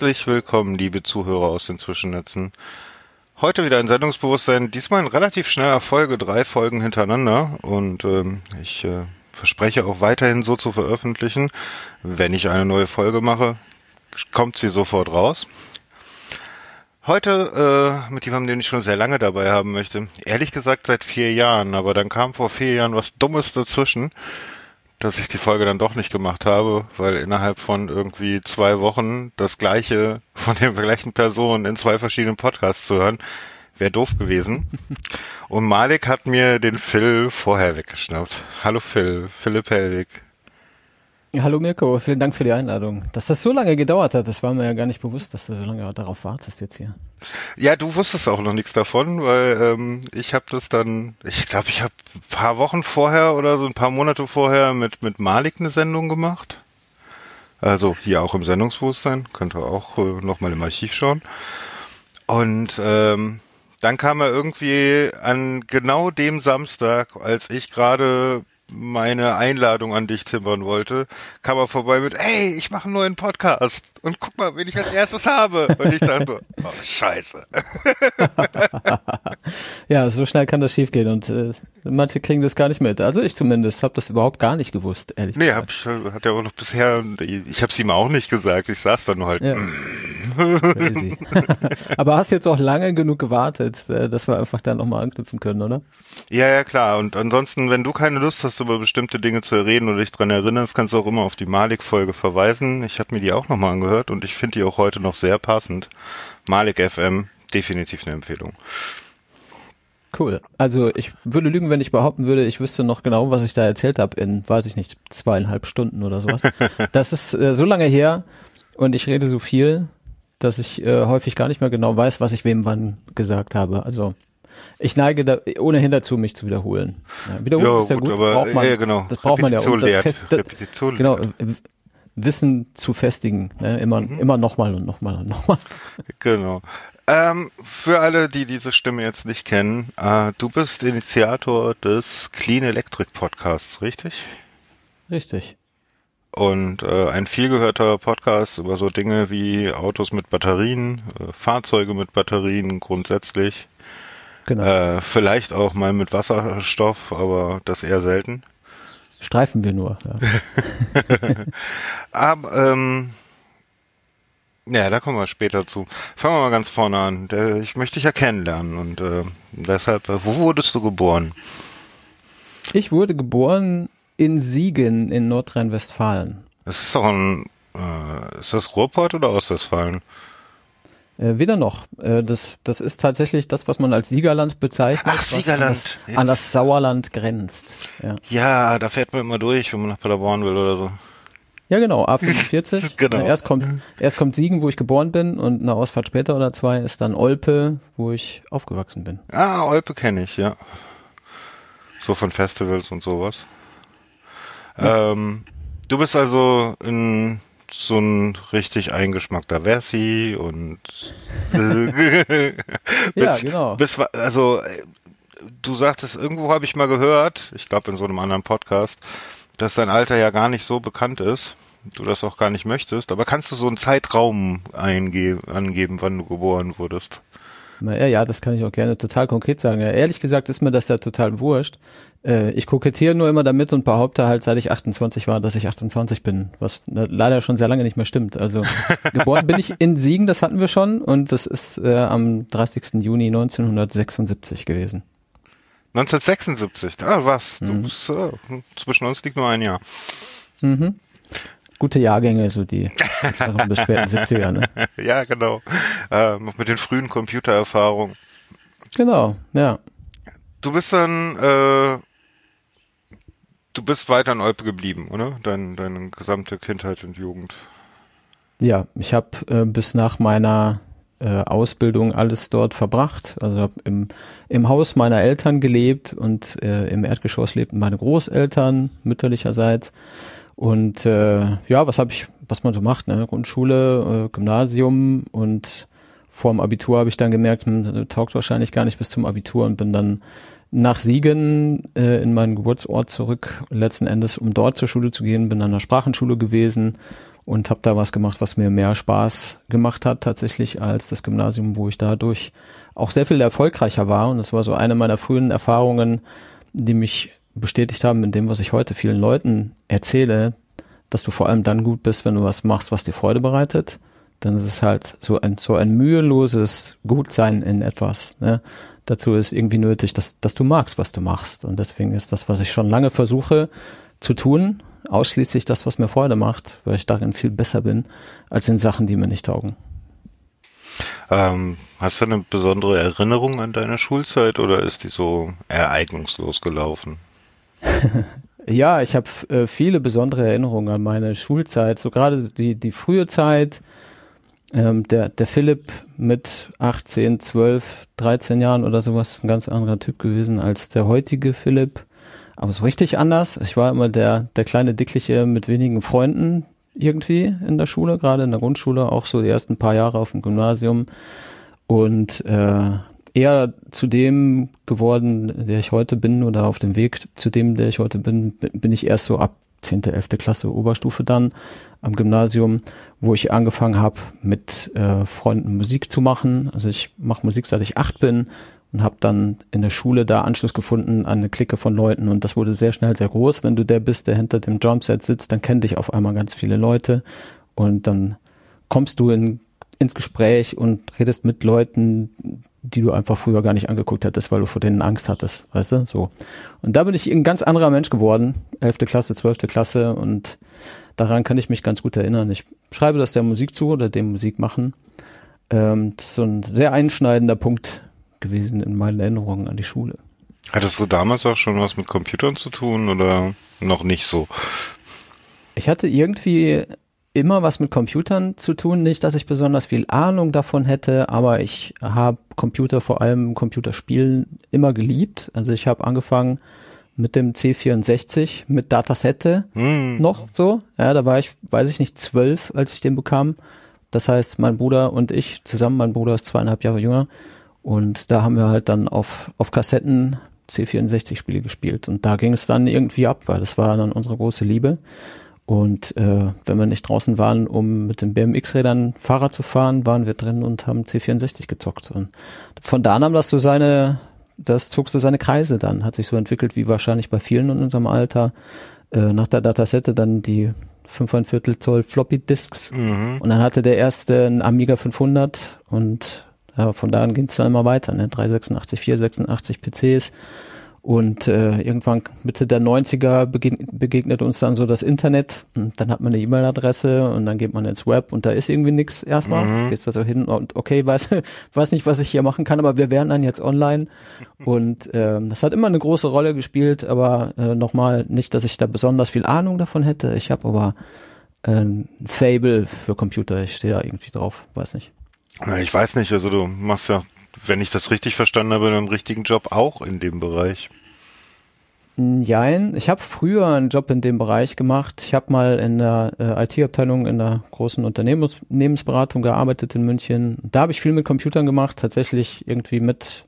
Herzlich willkommen, liebe Zuhörer aus den Zwischennetzen. Heute wieder ein Sendungsbewusstsein, diesmal in relativ schneller Folge, drei Folgen hintereinander und ähm, ich äh, verspreche auch weiterhin so zu veröffentlichen. Wenn ich eine neue Folge mache, kommt sie sofort raus. Heute äh, mit jemandem, den ich schon sehr lange dabei haben möchte. Ehrlich gesagt seit vier Jahren, aber dann kam vor vier Jahren was Dummes dazwischen dass ich die Folge dann doch nicht gemacht habe, weil innerhalb von irgendwie zwei Wochen das gleiche von der gleichen Person in zwei verschiedenen Podcasts zu hören, wäre doof gewesen. Und Malik hat mir den Phil vorher weggeschnappt. Hallo Phil, Philipp Helwig. Hallo Mirko, vielen Dank für die Einladung. Dass das so lange gedauert hat, das war mir ja gar nicht bewusst, dass du so lange darauf wartest jetzt hier. Ja, du wusstest auch noch nichts davon, weil ähm, ich habe das dann, ich glaube, ich habe ein paar Wochen vorher oder so ein paar Monate vorher mit mit Malik eine Sendung gemacht. Also hier auch im Sendungsbewusstsein, könnt ihr auch äh, nochmal im Archiv schauen. Und ähm, dann kam er irgendwie an genau dem Samstag, als ich gerade meine Einladung an dich timbern wollte, kam er vorbei mit, hey, ich mache einen neuen Podcast und guck mal, wen ich als erstes habe. Und ich dachte, oh, scheiße. ja, so schnell kann das schiefgehen und äh, manche kriegen das gar nicht mit. Also ich zumindest habe das überhaupt gar nicht gewusst, ehrlich nee, gesagt. Nee, hat er auch noch bisher, ich habe es ihm auch nicht gesagt, ich saß dann nur halt. Ja. Aber hast jetzt auch lange genug gewartet, äh, dass wir einfach da nochmal anknüpfen können, oder? Ja, ja, klar. Und ansonsten, wenn du keine Lust hast, über bestimmte Dinge zu reden oder dich dran erinnerst, kannst du auch immer auf die Malik-Folge verweisen. Ich habe mir die auch nochmal angehört und ich finde die auch heute noch sehr passend. Malik FM, definitiv eine Empfehlung. Cool. Also ich würde lügen, wenn ich behaupten würde, ich wüsste noch genau, was ich da erzählt habe in, weiß ich nicht, zweieinhalb Stunden oder sowas. das ist äh, so lange her und ich rede so viel, dass ich äh, häufig gar nicht mehr genau weiß, was ich wem wann gesagt habe. Also ich neige da ohnehin dazu, mich zu wiederholen. Ja, wiederholen ja, ist ja gut, gut braucht man, ja, genau. das braucht man ja, um das fest, das, genau, Wissen zu festigen. Ne? Immer, mhm. immer nochmal und nochmal und nochmal. Genau. Ähm, für alle, die diese Stimme jetzt nicht kennen, äh, du bist Initiator des Clean Electric Podcasts, richtig? Richtig und äh, ein vielgehörter Podcast über so Dinge wie Autos mit Batterien, äh, Fahrzeuge mit Batterien grundsätzlich. Genau. Äh, vielleicht auch mal mit Wasserstoff, aber das eher selten. Streifen wir nur. Ja. aber ähm, ja, da kommen wir später zu. Fangen wir mal ganz vorne an. Ich möchte dich ja kennenlernen und äh, deshalb, äh, wo wurdest du geboren? Ich wurde geboren in Siegen in Nordrhein-Westfalen. Das ist doch ein, äh, ist das Ruhrpott oder Ostwestfalen? Äh, weder noch. Äh, das, das ist tatsächlich das, was man als Siegerland bezeichnet. Ach, Siegerland. An das, an das, Sauerland grenzt. Ja. ja, da fährt man immer durch, wenn man nach Paderborn will oder so. Ja, genau, A45. genau. Erst kommt, erst kommt Siegen, wo ich geboren bin, und eine Ausfahrt später oder zwei ist dann Olpe, wo ich aufgewachsen bin. Ah, Olpe kenne ich, ja. So von Festivals und sowas. Ähm, du bist also in so ein richtig eingeschmackter Versi und ja, genau. Bis, also du sagtest, irgendwo habe ich mal gehört, ich glaube in so einem anderen Podcast, dass dein Alter ja gar nicht so bekannt ist, du das auch gar nicht möchtest, aber kannst du so einen Zeitraum eingeben, angeben, wann du geboren wurdest? Ja, ja, das kann ich auch gerne total konkret sagen. Ja, ehrlich gesagt ist mir das ja total wurscht. Äh, ich kokettiere nur immer damit und behaupte halt, seit ich 28 war, dass ich 28 bin, was leider schon sehr lange nicht mehr stimmt. Also geboren bin ich in Siegen, das hatten wir schon, und das ist äh, am 30. Juni 1976 gewesen. 1976, ah was, mhm. du bist, äh, zwischen uns liegt nur ein Jahr. Mhm gute Jahrgänge, so die bis späten 70er, ne? Ja, genau. Äh, mit den frühen Computererfahrungen. Genau, ja. Du bist dann, äh, du bist weiter in Olpe geblieben, oder? Dein, deine gesamte Kindheit und Jugend. Ja, ich habe äh, bis nach meiner äh, Ausbildung alles dort verbracht. Also habe im, im Haus meiner Eltern gelebt und äh, im Erdgeschoss lebten meine Großeltern mütterlicherseits. Und äh, ja, was habe ich, was man so macht, ne? Grundschule, äh, Gymnasium und vorm Abitur habe ich dann gemerkt, man taugt wahrscheinlich gar nicht bis zum Abitur und bin dann nach Siegen äh, in meinen Geburtsort zurück, letzten Endes, um dort zur Schule zu gehen, bin an der Sprachenschule gewesen und habe da was gemacht, was mir mehr Spaß gemacht hat tatsächlich als das Gymnasium, wo ich dadurch auch sehr viel erfolgreicher war. Und das war so eine meiner frühen Erfahrungen, die mich bestätigt haben in dem, was ich heute vielen Leuten erzähle, dass du vor allem dann gut bist, wenn du was machst, was dir Freude bereitet. Dann ist es halt so ein, so ein müheloses Gutsein in etwas. Ne? Dazu ist irgendwie nötig, dass, dass du magst, was du machst. Und deswegen ist das, was ich schon lange versuche zu tun, ausschließlich das, was mir Freude macht, weil ich darin viel besser bin, als in Sachen, die mir nicht taugen. Ähm, hast du eine besondere Erinnerung an deine Schulzeit oder ist die so ereignungslos gelaufen? ja, ich habe äh, viele besondere Erinnerungen an meine Schulzeit, so gerade die, die frühe Zeit. Ähm, der, der Philipp mit 18, 12, 13 Jahren oder sowas ist ein ganz anderer Typ gewesen als der heutige Philipp. Aber so richtig anders. Ich war immer der, der kleine Dickliche mit wenigen Freunden irgendwie in der Schule, gerade in der Grundschule, auch so die ersten paar Jahre auf dem Gymnasium. Und äh, eher zu dem geworden, der ich heute bin, oder auf dem Weg zu dem, der ich heute bin, bin ich erst so ab 10., 11. Klasse Oberstufe dann am Gymnasium, wo ich angefangen habe, mit äh, Freunden Musik zu machen. Also ich mache Musik, seit ich acht bin und habe dann in der Schule da Anschluss gefunden an eine Clique von Leuten und das wurde sehr schnell sehr groß. Wenn du der bist, der hinter dem Drumset sitzt, dann kennen dich auf einmal ganz viele Leute und dann kommst du in, ins Gespräch und redest mit Leuten, die du einfach früher gar nicht angeguckt hättest, weil du vor denen Angst hattest, weißt du, so. Und da bin ich ein ganz anderer Mensch geworden, elfte Klasse, zwölfte Klasse und daran kann ich mich ganz gut erinnern. Ich schreibe das der Musik zu oder dem Musik machen. Ähm, das ist so ein sehr einschneidender Punkt gewesen in meinen Erinnerungen an die Schule. Hattest du damals auch schon was mit Computern zu tun oder noch nicht so? Ich hatte irgendwie immer was mit Computern zu tun. Nicht, dass ich besonders viel Ahnung davon hätte, aber ich habe Computer, vor allem Computerspielen, immer geliebt. Also ich habe angefangen mit dem C64, mit Datasette mm. noch so. Ja, da war ich, weiß ich nicht, zwölf, als ich den bekam. Das heißt, mein Bruder und ich zusammen, mein Bruder ist zweieinhalb Jahre jünger, und da haben wir halt dann auf, auf Kassetten C64-Spiele gespielt. Und da ging es dann irgendwie ab, weil das war dann unsere große Liebe. Und äh, wenn wir nicht draußen waren, um mit den BMX-Rädern Fahrrad zu fahren, waren wir drin und haben C64 gezockt. Und von da nahm das so seine, das zog so seine Kreise dann, hat sich so entwickelt, wie wahrscheinlich bei vielen in unserem Alter. Äh, nach der Datasette dann die 5,25 Zoll Floppy Disks. Mhm. Und dann hatte der erste ein Amiga 500 und ja, von da an ging es dann immer weiter, ne? 386, 486 PCs. Und äh, irgendwann Mitte der 90er begegn begegnet uns dann so das Internet. Und dann hat man eine E-Mail-Adresse und dann geht man ins Web und da ist irgendwie nichts erstmal. Mhm. Gehst da so hin und okay, weiß, weiß nicht, was ich hier machen kann, aber wir wären dann jetzt online. Und äh, das hat immer eine große Rolle gespielt, aber äh, nochmal nicht, dass ich da besonders viel Ahnung davon hätte. Ich habe aber äh, ein Fable für Computer. Ich stehe da irgendwie drauf, weiß nicht. Ich weiß nicht, also du machst ja, wenn ich das richtig verstanden habe, einen richtigen Job auch in dem Bereich. Nein, ich habe früher einen Job in dem Bereich gemacht. Ich habe mal in der äh, IT-Abteilung in der großen Unternehmensberatung gearbeitet in München. Da habe ich viel mit Computern gemacht, tatsächlich irgendwie mit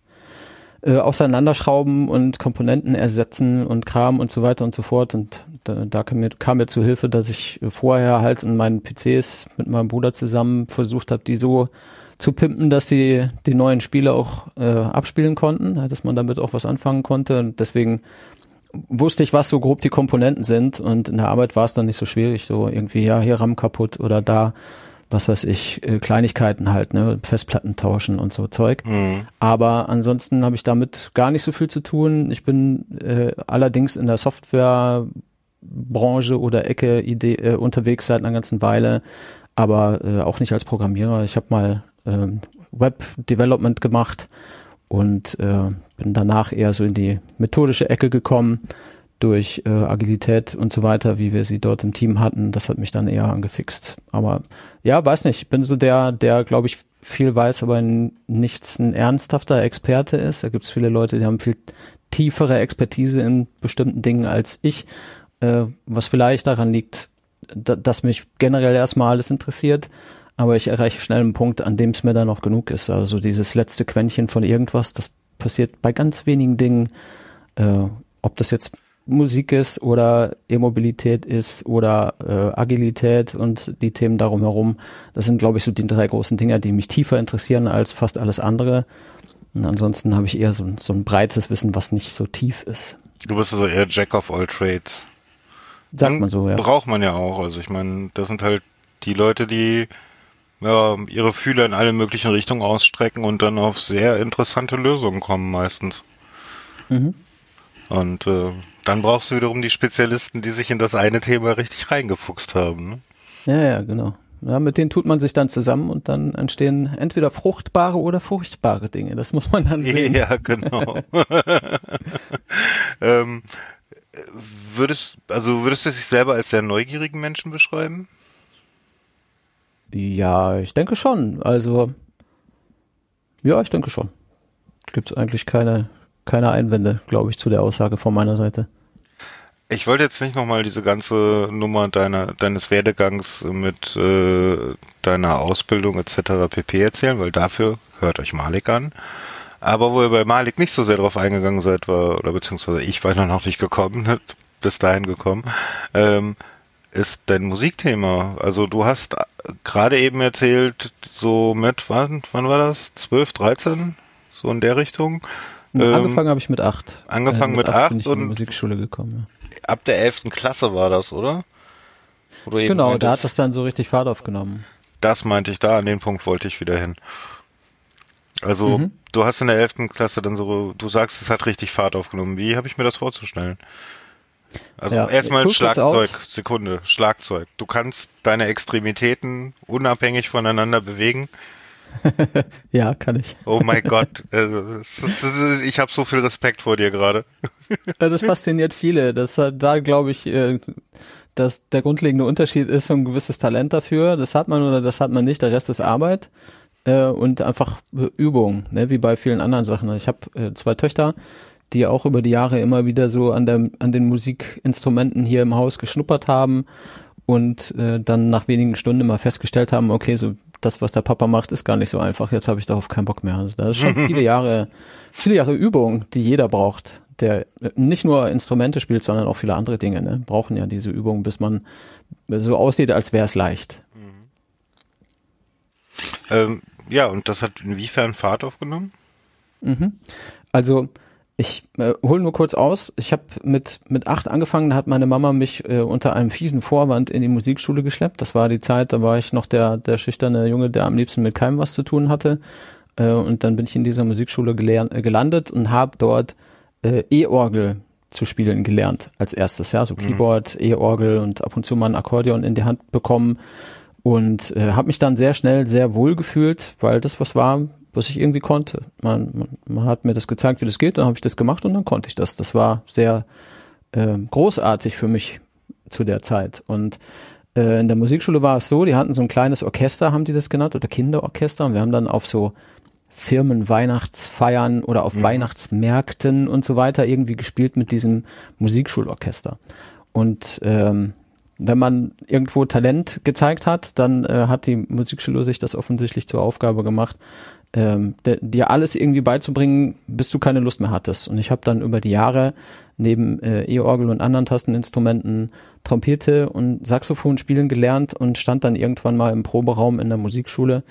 äh, auseinanderschrauben und Komponenten ersetzen und Kram und so weiter und so fort. Und da, da kam, mir, kam mir zu Hilfe, dass ich vorher halt in meinen PCs mit meinem Bruder zusammen versucht habe, die so zu pimpen, dass sie die neuen Spiele auch äh, abspielen konnten, dass man damit auch was anfangen konnte. Und deswegen wusste ich, was so grob die Komponenten sind. Und in der Arbeit war es dann nicht so schwierig, so irgendwie, ja, hier RAM kaputt oder da was weiß ich, äh, Kleinigkeiten halt, ne, Festplatten tauschen und so Zeug. Mhm. Aber ansonsten habe ich damit gar nicht so viel zu tun. Ich bin äh, allerdings in der Softwarebranche oder Ecke Idee, äh, unterwegs seit einer ganzen Weile, aber äh, auch nicht als Programmierer. Ich habe mal äh, Web Development gemacht und äh, bin danach eher so in die methodische Ecke gekommen durch äh, Agilität und so weiter, wie wir sie dort im Team hatten, das hat mich dann eher angefixt. Aber ja, weiß nicht, ich bin so der, der, glaube ich, viel weiß, aber nichts ein ernsthafter Experte ist. Da gibt es viele Leute, die haben viel tiefere Expertise in bestimmten Dingen als ich, äh, was vielleicht daran liegt, da, dass mich generell erstmal alles interessiert, aber ich erreiche schnell einen Punkt, an dem es mir dann noch genug ist. Also dieses letzte Quäntchen von irgendwas, das passiert bei ganz wenigen Dingen, äh, ob das jetzt Musik ist oder E-Mobilität ist oder äh, Agilität und die Themen darum herum. Das sind, glaube ich, so die drei großen Dinger, die mich tiefer interessieren als fast alles andere. Und ansonsten habe ich eher so, so ein breites Wissen, was nicht so tief ist. Du bist also eher Jack of all Trades. Sagt man so, ja. Braucht man ja auch. Also ich meine, das sind halt die Leute, die ja, ihre Fühler in alle möglichen Richtungen ausstrecken und dann auf sehr interessante Lösungen kommen meistens. Mhm. Und äh, dann brauchst du wiederum die Spezialisten, die sich in das eine Thema richtig reingefuchst haben. Ne? Ja, ja, genau. Ja, mit denen tut man sich dann zusammen und dann entstehen entweder fruchtbare oder furchtbare Dinge. Das muss man dann sehen. Ja, genau. ähm, würdest, also würdest du dich selber als sehr neugierigen Menschen beschreiben? Ja, ich denke schon. Also, ja, ich denke schon. Gibt es eigentlich keine, keine Einwände, glaube ich, zu der Aussage von meiner Seite. Ich wollte jetzt nicht nochmal diese ganze Nummer deiner, deines Werdegangs mit äh, deiner Ausbildung etc. pp. erzählen, weil dafür hört euch Malik an. Aber wo ihr bei Malik nicht so sehr drauf eingegangen seid, war, oder beziehungsweise ich war noch nicht gekommen, bis dahin gekommen, ähm, ist dein Musikthema. Also du hast gerade eben erzählt, so mit, wann, wann war das? 12, 13? So in der Richtung? Ähm, angefangen habe ich mit acht. Angefangen äh, mit, mit acht, bin ich und in die Musikschule gekommen. Ja. Ab der elften Klasse war das, oder? genau, da hat das dann so richtig Fahrt aufgenommen. Das meinte ich da, an den Punkt wollte ich wieder hin. Also, mhm. du hast in der elften Klasse dann so, du sagst, es hat richtig Fahrt aufgenommen. Wie habe ich mir das vorzustellen? Also ja, erstmal Schlagzeug, Sekunde, Schlagzeug. Du kannst deine Extremitäten unabhängig voneinander bewegen. ja, kann ich. Oh mein Gott, also, ich habe so viel Respekt vor dir gerade. das fasziniert viele. Das da glaube ich, äh, dass der grundlegende Unterschied ist so ein gewisses Talent dafür. Das hat man oder das hat man nicht. Der Rest ist Arbeit äh, und einfach Übung, ne? wie bei vielen anderen Sachen. Ich habe äh, zwei Töchter die auch über die Jahre immer wieder so an, der, an den Musikinstrumenten hier im Haus geschnuppert haben und äh, dann nach wenigen Stunden immer festgestellt haben, okay, so das, was der Papa macht, ist gar nicht so einfach. Jetzt habe ich darauf keinen Bock mehr. Also das ist schon viele Jahre, viele Jahre Übung, die jeder braucht, der nicht nur Instrumente spielt, sondern auch viele andere Dinge. Ne? Brauchen ja diese Übung, bis man so aussieht, als wäre es leicht. Mhm. Ähm, ja, und das hat inwiefern Fahrt aufgenommen? Mhm. Also ich äh, hole nur kurz aus. Ich habe mit mit acht angefangen. Da hat meine Mama mich äh, unter einem fiesen Vorwand in die Musikschule geschleppt. Das war die Zeit, da war ich noch der der schüchterne Junge, der am liebsten mit keinem was zu tun hatte. Äh, und dann bin ich in dieser Musikschule äh, gelandet und habe dort äh, E-Orgel zu spielen gelernt als erstes. Ja, so mhm. Keyboard, mhm. E-Orgel und ab und zu mal ein Akkordeon in die Hand bekommen und äh, habe mich dann sehr schnell sehr wohl gefühlt, weil das was war, was ich irgendwie konnte. Man, man, man hat mir das gezeigt, wie das geht, dann habe ich das gemacht und dann konnte ich das. Das war sehr äh, großartig für mich zu der Zeit. Und äh, in der Musikschule war es so, die hatten so ein kleines Orchester, haben die das genannt, oder Kinderorchester. Und wir haben dann auf so Firmen Weihnachtsfeiern oder auf mhm. Weihnachtsmärkten und so weiter irgendwie gespielt mit diesem Musikschulorchester. Und ähm, wenn man irgendwo Talent gezeigt hat, dann äh, hat die Musikschule sich das offensichtlich zur Aufgabe gemacht, ähm, dir alles irgendwie beizubringen, bis du keine Lust mehr hattest. Und ich habe dann über die Jahre neben äh, E-Orgel und anderen Tasteninstrumenten Trompete und Saxophon spielen gelernt und stand dann irgendwann mal im Proberaum in der Musikschule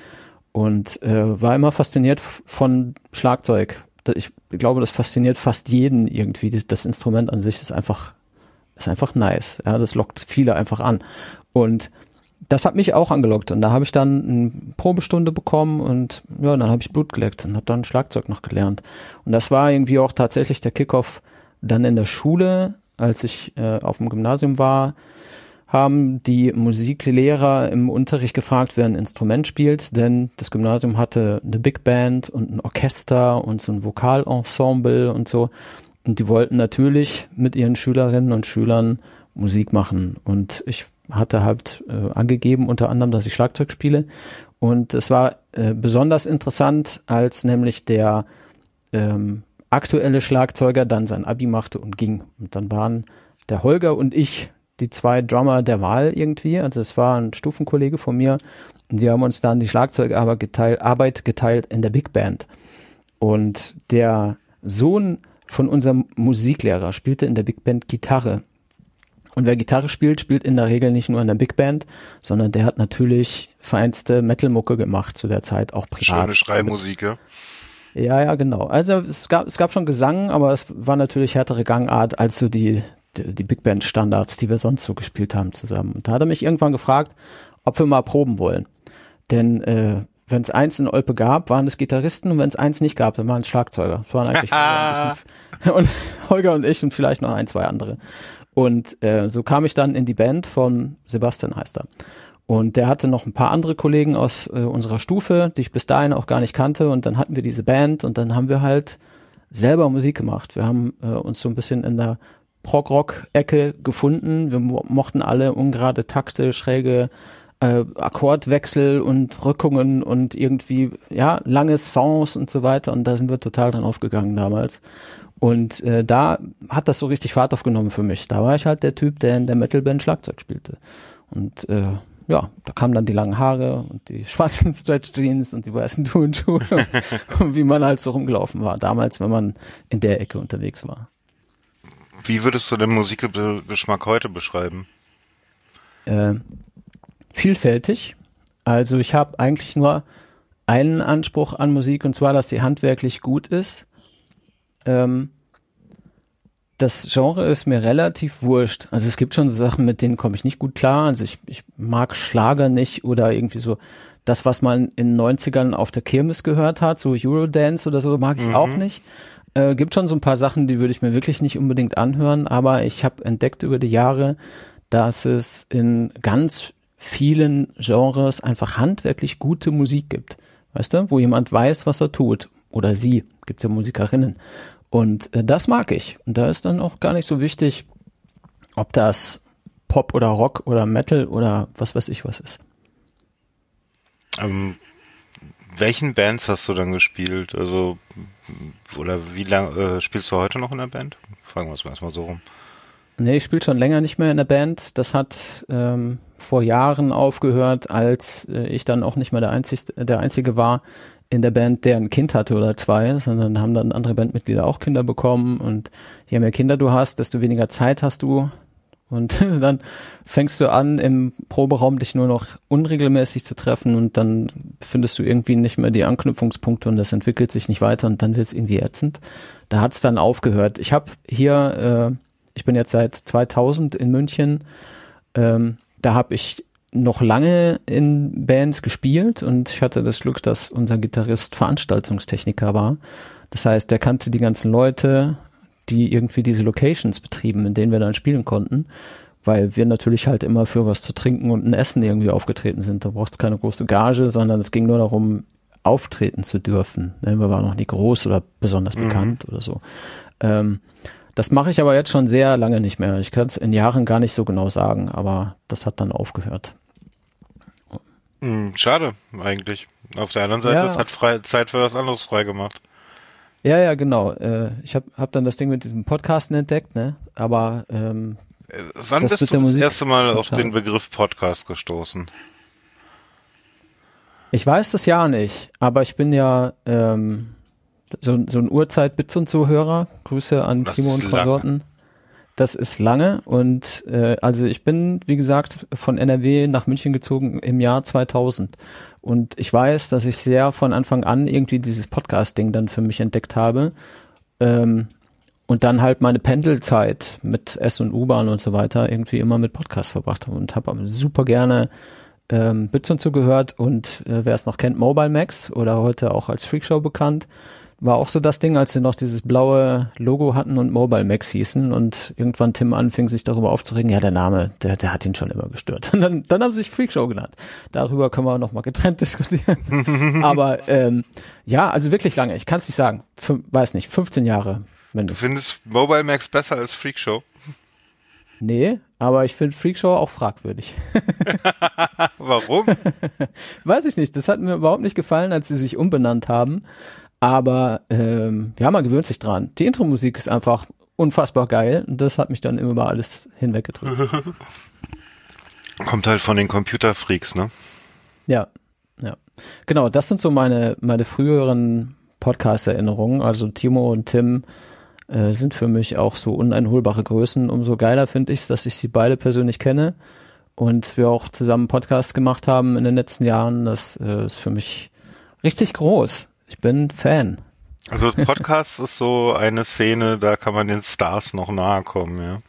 und äh, war immer fasziniert von Schlagzeug. Ich glaube, das fasziniert fast jeden irgendwie. Das Instrument an sich ist einfach, ist einfach nice. Ja, das lockt viele einfach an. Und das hat mich auch angelockt und da habe ich dann eine Probestunde bekommen und ja, dann habe ich Blut geleckt und habe dann Schlagzeug noch gelernt. Und das war irgendwie auch tatsächlich der Kickoff dann in der Schule, als ich äh, auf dem Gymnasium war, haben die Musiklehrer im Unterricht gefragt, wer ein Instrument spielt, denn das Gymnasium hatte eine Big Band und ein Orchester und so ein Vokalensemble und so. Und die wollten natürlich mit ihren Schülerinnen und Schülern Musik machen. Und ich hatte halt äh, angegeben, unter anderem, dass ich Schlagzeug spiele. Und es war äh, besonders interessant, als nämlich der ähm, aktuelle Schlagzeuger dann sein Abi machte und ging. Und dann waren der Holger und ich die zwei Drummer der Wahl irgendwie. Also es war ein Stufenkollege von mir. Und die haben uns dann die Schlagzeugarbeit geteilt, Arbeit geteilt in der Big Band. Und der Sohn von unserem Musiklehrer, spielte in der Big Band Gitarre. Und wer Gitarre spielt, spielt in der Regel nicht nur in der Big Band, sondern der hat natürlich feinste Metal-Mucke gemacht zu der Zeit, auch privat. Schöne Schreimusik, ja. Ja, ja, genau. Also es gab, es gab schon Gesang, aber es war natürlich härtere Gangart als so die, die, die Big Band Standards, die wir sonst so gespielt haben zusammen. Und da hat er mich irgendwann gefragt, ob wir mal proben wollen. Denn äh, wenn es eins in Olpe gab, waren es Gitarristen und wenn es eins nicht gab, dann waren es Schlagzeuger. Das waren eigentlich Holger und, und Holger und ich und vielleicht noch ein, zwei andere. Und äh, so kam ich dann in die Band von Sebastian heißt er. Und der hatte noch ein paar andere Kollegen aus äh, unserer Stufe, die ich bis dahin auch gar nicht kannte. Und dann hatten wir diese Band und dann haben wir halt selber Musik gemacht. Wir haben äh, uns so ein bisschen in der Prog-Rock-Ecke gefunden. Wir mo mochten alle ungerade Takte, schräge äh, Akkordwechsel und Rückungen und irgendwie, ja, lange Songs und so weiter. Und da sind wir total dran aufgegangen damals. Und äh, da hat das so richtig Fahrt aufgenommen für mich. Da war ich halt der Typ, der in der Metalband Schlagzeug spielte. Und äh, ja, da kamen dann die langen Haare und die schwarzen Stretch Jeans und die weißen Turnschuhe, wie man halt so rumgelaufen war damals, wenn man in der Ecke unterwegs war. Wie würdest du den Musikgeschmack heute beschreiben? Äh, vielfältig. Also ich habe eigentlich nur einen Anspruch an Musik und zwar, dass die handwerklich gut ist. Ähm, das Genre ist mir relativ wurscht. Also es gibt schon so Sachen, mit denen komme ich nicht gut klar. Also ich, ich mag Schlager nicht oder irgendwie so das, was man in den 90ern auf der Kirmes gehört hat, so Eurodance oder so, mag ich mhm. auch nicht. Äh, gibt schon so ein paar Sachen, die würde ich mir wirklich nicht unbedingt anhören, aber ich habe entdeckt über die Jahre, dass es in ganz vielen Genres einfach handwerklich gute Musik gibt. Weißt du, wo jemand weiß, was er tut. Oder sie, gibt ja Musikerinnen. Und äh, das mag ich. Und da ist dann auch gar nicht so wichtig, ob das Pop oder Rock oder Metal oder was weiß ich was ist. Ähm, welchen Bands hast du dann gespielt? Also, oder wie lange äh, spielst du heute noch in der Band? Fragen wir es mal erstmal so rum. Nee, ich spiele schon länger nicht mehr in der Band. Das hat ähm, vor Jahren aufgehört, als äh, ich dann auch nicht mehr der, Einzigste, der Einzige war in der Band, der ein Kind hatte oder zwei, sondern haben dann andere Bandmitglieder auch Kinder bekommen und je mehr Kinder du hast, desto weniger Zeit hast du und dann fängst du an, im Proberaum dich nur noch unregelmäßig zu treffen und dann findest du irgendwie nicht mehr die Anknüpfungspunkte und das entwickelt sich nicht weiter und dann wird es irgendwie ätzend. Da hat es dann aufgehört. Ich habe hier, äh, ich bin jetzt seit 2000 in München, ähm, da habe ich noch lange in Bands gespielt und ich hatte das Glück, dass unser Gitarrist Veranstaltungstechniker war. Das heißt, der kannte die ganzen Leute, die irgendwie diese Locations betrieben, in denen wir dann spielen konnten, weil wir natürlich halt immer für was zu trinken und ein Essen irgendwie aufgetreten sind. Da braucht es keine große Gage, sondern es ging nur darum, auftreten zu dürfen. Wir waren noch nie groß oder besonders mhm. bekannt oder so. Ähm, das mache ich aber jetzt schon sehr lange nicht mehr. Ich kann es in Jahren gar nicht so genau sagen, aber das hat dann aufgehört. Hm, schade, eigentlich. Auf der anderen Seite, ja. es hat frei, Zeit für was anderes frei gemacht. Ja, ja, genau. Äh, ich habe hab dann das Ding mit diesem Podcasten entdeckt, ne? Aber ähm, äh, wann bist du das erste Mal auf den Begriff Podcast gestoßen? Ich weiß das ja nicht, aber ich bin ja ähm, so, so ein Uhrzeit-Bits und Zuhörer. Grüße an das Timo und Konsorten. Das ist lange und äh, also ich bin, wie gesagt, von NRW nach München gezogen im Jahr 2000 und ich weiß, dass ich sehr von Anfang an irgendwie dieses Podcast-Ding dann für mich entdeckt habe ähm, und dann halt meine Pendelzeit mit S und U-Bahn und so weiter irgendwie immer mit Podcast verbracht habe und habe super gerne ähm, Bits und zugehört und äh, wer es noch kennt, Mobile Max oder heute auch als Freakshow bekannt, war auch so das Ding, als sie noch dieses blaue Logo hatten und Mobile Max hießen und irgendwann Tim anfing, sich darüber aufzuregen, ja, der Name, der, der hat ihn schon immer gestört. Und dann, dann haben sie sich Freakshow genannt. Darüber können wir noch mal getrennt diskutieren. Aber ähm, ja, also wirklich lange. Ich kann es nicht sagen. Fün weiß nicht, 15 Jahre. Wenn du findest Mobile Max besser als Freakshow? Nee, aber ich finde Freakshow auch fragwürdig. Warum? Weiß ich nicht. Das hat mir überhaupt nicht gefallen, als sie sich umbenannt haben. Aber ähm, ja, man gewöhnt sich dran. Die Intro-Musik ist einfach unfassbar geil und das hat mich dann immer über alles hinweggedrückt. Kommt halt von den Computerfreaks, ne? Ja, ja. Genau, das sind so meine, meine früheren Podcast-Erinnerungen. Also Timo und Tim äh, sind für mich auch so uneinholbare Größen. Umso geiler finde ich es, dass ich sie beide persönlich kenne und wir auch zusammen Podcasts gemacht haben in den letzten Jahren. Das äh, ist für mich richtig groß. Ich bin Fan. Also Podcast ist so eine Szene, da kann man den Stars noch nahe kommen, ja.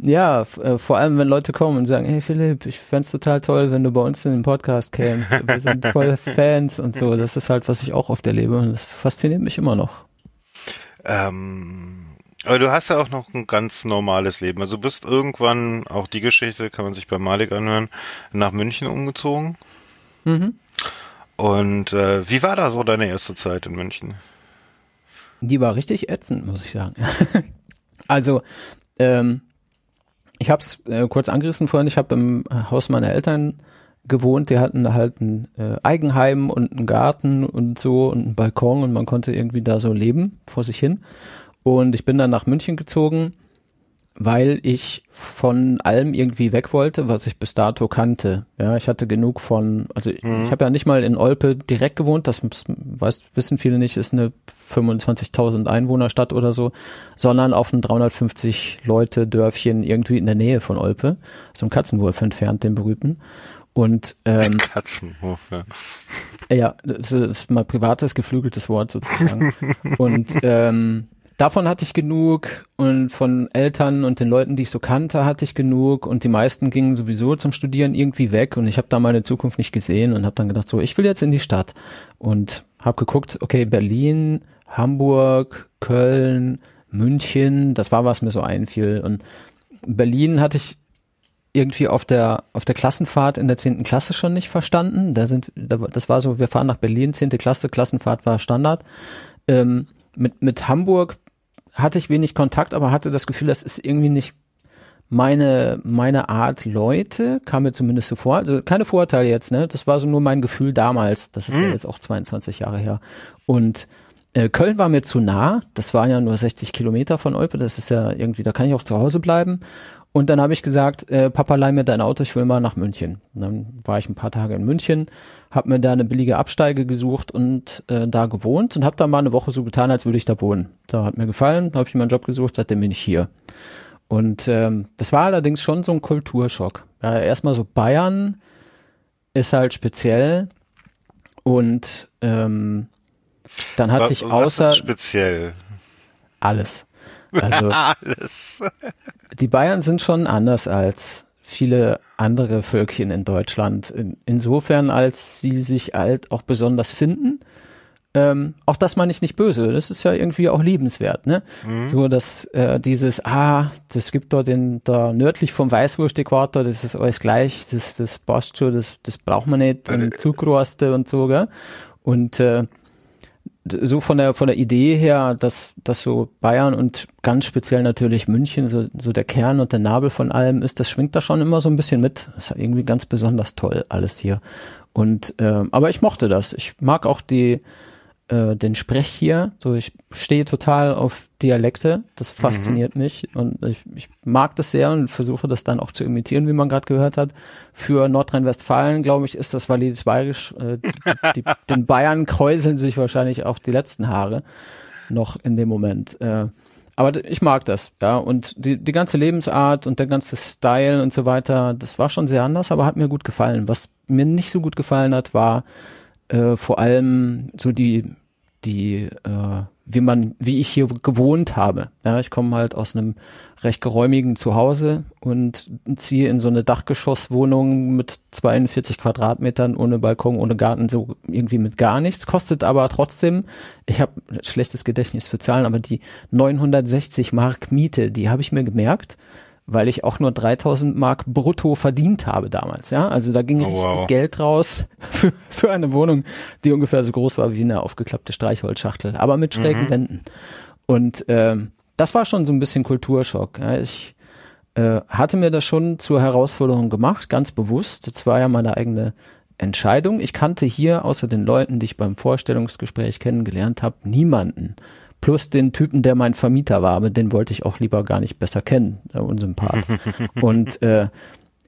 Ja, äh, vor allem wenn Leute kommen und sagen, hey Philipp, ich fände total toll, wenn du bei uns in den Podcast kämst. Wir sind voll Fans und so. Das ist halt, was ich auch oft erlebe und das fasziniert mich immer noch. Ähm, aber du hast ja auch noch ein ganz normales Leben. Also du bist irgendwann, auch die Geschichte kann man sich bei Malik anhören, nach München umgezogen. Mhm. Und äh, wie war da so deine erste Zeit in München? Die war richtig ätzend, muss ich sagen. also, ähm, ich habe es äh, kurz angerissen vorhin. Ich habe im Haus meiner Eltern gewohnt. Die hatten halt ein äh, Eigenheim und einen Garten und so und einen Balkon und man konnte irgendwie da so leben vor sich hin. Und ich bin dann nach München gezogen weil ich von allem irgendwie weg wollte, was ich bis dato kannte. Ja, ich hatte genug von, also mhm. ich habe ja nicht mal in Olpe direkt gewohnt, das weiß, wissen viele nicht, ist eine 25.000 Einwohnerstadt oder so, sondern auf einem 350 Leute Dörfchen irgendwie in der Nähe von Olpe, so ein Katzenwurf entfernt, den berühmten. Und ähm, Katzenwurf, ja. Ja, das ist mal privates geflügeltes Wort sozusagen. Und ähm, davon hatte ich genug und von Eltern und den Leuten, die ich so kannte, hatte ich genug und die meisten gingen sowieso zum Studieren irgendwie weg und ich habe da meine Zukunft nicht gesehen und habe dann gedacht, so, ich will jetzt in die Stadt und habe geguckt, okay, Berlin, Hamburg, Köln, München, das war, was mir so einfiel und Berlin hatte ich irgendwie auf der auf der Klassenfahrt in der zehnten Klasse schon nicht verstanden. Da sind, das war so, wir fahren nach Berlin, zehnte Klasse, Klassenfahrt war Standard. Ähm, mit mit Hamburg hatte ich wenig Kontakt, aber hatte das Gefühl, das ist irgendwie nicht meine, meine Art Leute, kam mir zumindest so vor. Also keine Vorurteile jetzt, ne? Das war so nur mein Gefühl damals. Das ist mhm. ja jetzt auch 22 Jahre her. Und äh, Köln war mir zu nah. Das waren ja nur 60 Kilometer von Olpe. Das ist ja irgendwie, da kann ich auch zu Hause bleiben. Und dann habe ich gesagt, äh, Papa, leih mir dein Auto, ich will mal nach München. Und dann war ich ein paar Tage in München, habe mir da eine billige Absteige gesucht und äh, da gewohnt und habe da mal eine Woche so getan, als würde ich da wohnen. Da hat mir gefallen, habe ich mir einen Job gesucht, seitdem bin ich hier. Und ähm, das war allerdings schon so ein Kulturschock. Ja, erstmal so Bayern ist halt speziell und ähm, dann hatte was, ich außer was ist speziell alles. Also, die Bayern sind schon anders als viele andere Völkchen in Deutschland. In, insofern, als sie sich halt auch besonders finden. Ähm, auch das meine ich nicht böse, das ist ja irgendwie auch liebenswert, ne? Mhm. So, dass äh, dieses, ah, das gibt da den, da nördlich vom Weißwurst-Äquator, das ist alles gleich, das, das passt schon, das, das braucht man nicht, und Zugroste und so, gell? Und äh, so von der von der Idee her, dass dass so Bayern und ganz speziell natürlich München so so der Kern und der Nabel von allem ist, das schwingt da schon immer so ein bisschen mit. Das ist irgendwie ganz besonders toll alles hier. Und äh, aber ich mochte das. Ich mag auch die äh, den Sprech hier. So, ich stehe total auf Dialekte. Das mhm. fasziniert mhm. mich und ich, ich mag das sehr und versuche das dann auch zu imitieren, wie man gerade gehört hat. Für Nordrhein-Westfalen, glaube ich, ist das valides Bayerisch. Äh, die, den Bayern kräuseln sich wahrscheinlich auch die letzten Haare noch in dem Moment. Äh, aber ich mag das, ja. Und die, die ganze Lebensart und der ganze Style und so weiter, das war schon sehr anders, aber hat mir gut gefallen. Was mir nicht so gut gefallen hat, war äh, vor allem so die die, äh, wie man, wie ich hier gewohnt habe. Ja, ich komme halt aus einem recht geräumigen Zuhause und ziehe in so eine Dachgeschosswohnung mit 42 Quadratmetern ohne Balkon, ohne Garten, so irgendwie mit gar nichts. Kostet aber trotzdem, ich habe schlechtes Gedächtnis für Zahlen, aber die 960 Mark Miete, die habe ich mir gemerkt weil ich auch nur 3000 Mark brutto verdient habe damals, ja. Also da ging oh, richtig wow. Geld raus für, für eine Wohnung, die ungefähr so groß war wie eine aufgeklappte Streichholzschachtel, aber mit schrägen mhm. Wänden. Und ähm, das war schon so ein bisschen Kulturschock. Ja. Ich äh, hatte mir das schon zur Herausforderung gemacht, ganz bewusst. Das war ja meine eigene Entscheidung. Ich kannte hier außer den Leuten, die ich beim Vorstellungsgespräch kennengelernt habe, niemanden plus den Typen, der mein Vermieter war, aber den wollte ich auch lieber gar nicht besser kennen, der Unsympath. und äh,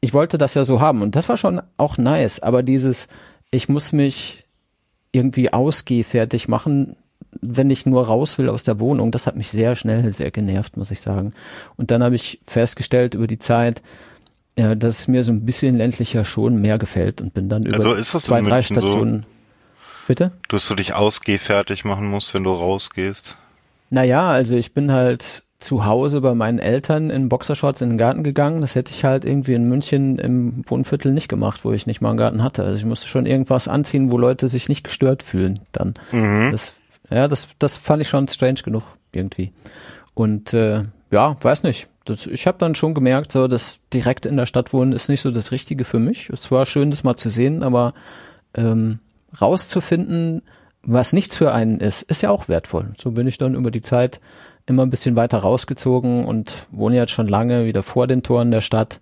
ich wollte das ja so haben und das war schon auch nice, aber dieses, ich muss mich irgendwie ausgehfertig machen, wenn ich nur raus will aus der Wohnung. Das hat mich sehr schnell sehr genervt, muss ich sagen. Und dann habe ich festgestellt über die Zeit, ja, dass es mir so ein bisschen ländlicher schon mehr gefällt und bin dann über also zwei, drei Stationen. So, Bitte? Dass du dich ausgehfertig machen musst, wenn du rausgehst. Naja, also ich bin halt zu Hause bei meinen Eltern in Boxershorts in den Garten gegangen. Das hätte ich halt irgendwie in München im Wohnviertel nicht gemacht, wo ich nicht mal einen Garten hatte. Also ich musste schon irgendwas anziehen, wo Leute sich nicht gestört fühlen dann. Mhm. Das, ja, das, das fand ich schon strange genug irgendwie. Und äh, ja, weiß nicht. Das, ich habe dann schon gemerkt, so dass direkt in der Stadt wohnen ist nicht so das Richtige für mich. Es war schön, das mal zu sehen, aber ähm, rauszufinden, was nichts für einen ist, ist ja auch wertvoll. So bin ich dann über die Zeit immer ein bisschen weiter rausgezogen und wohne jetzt schon lange wieder vor den Toren der Stadt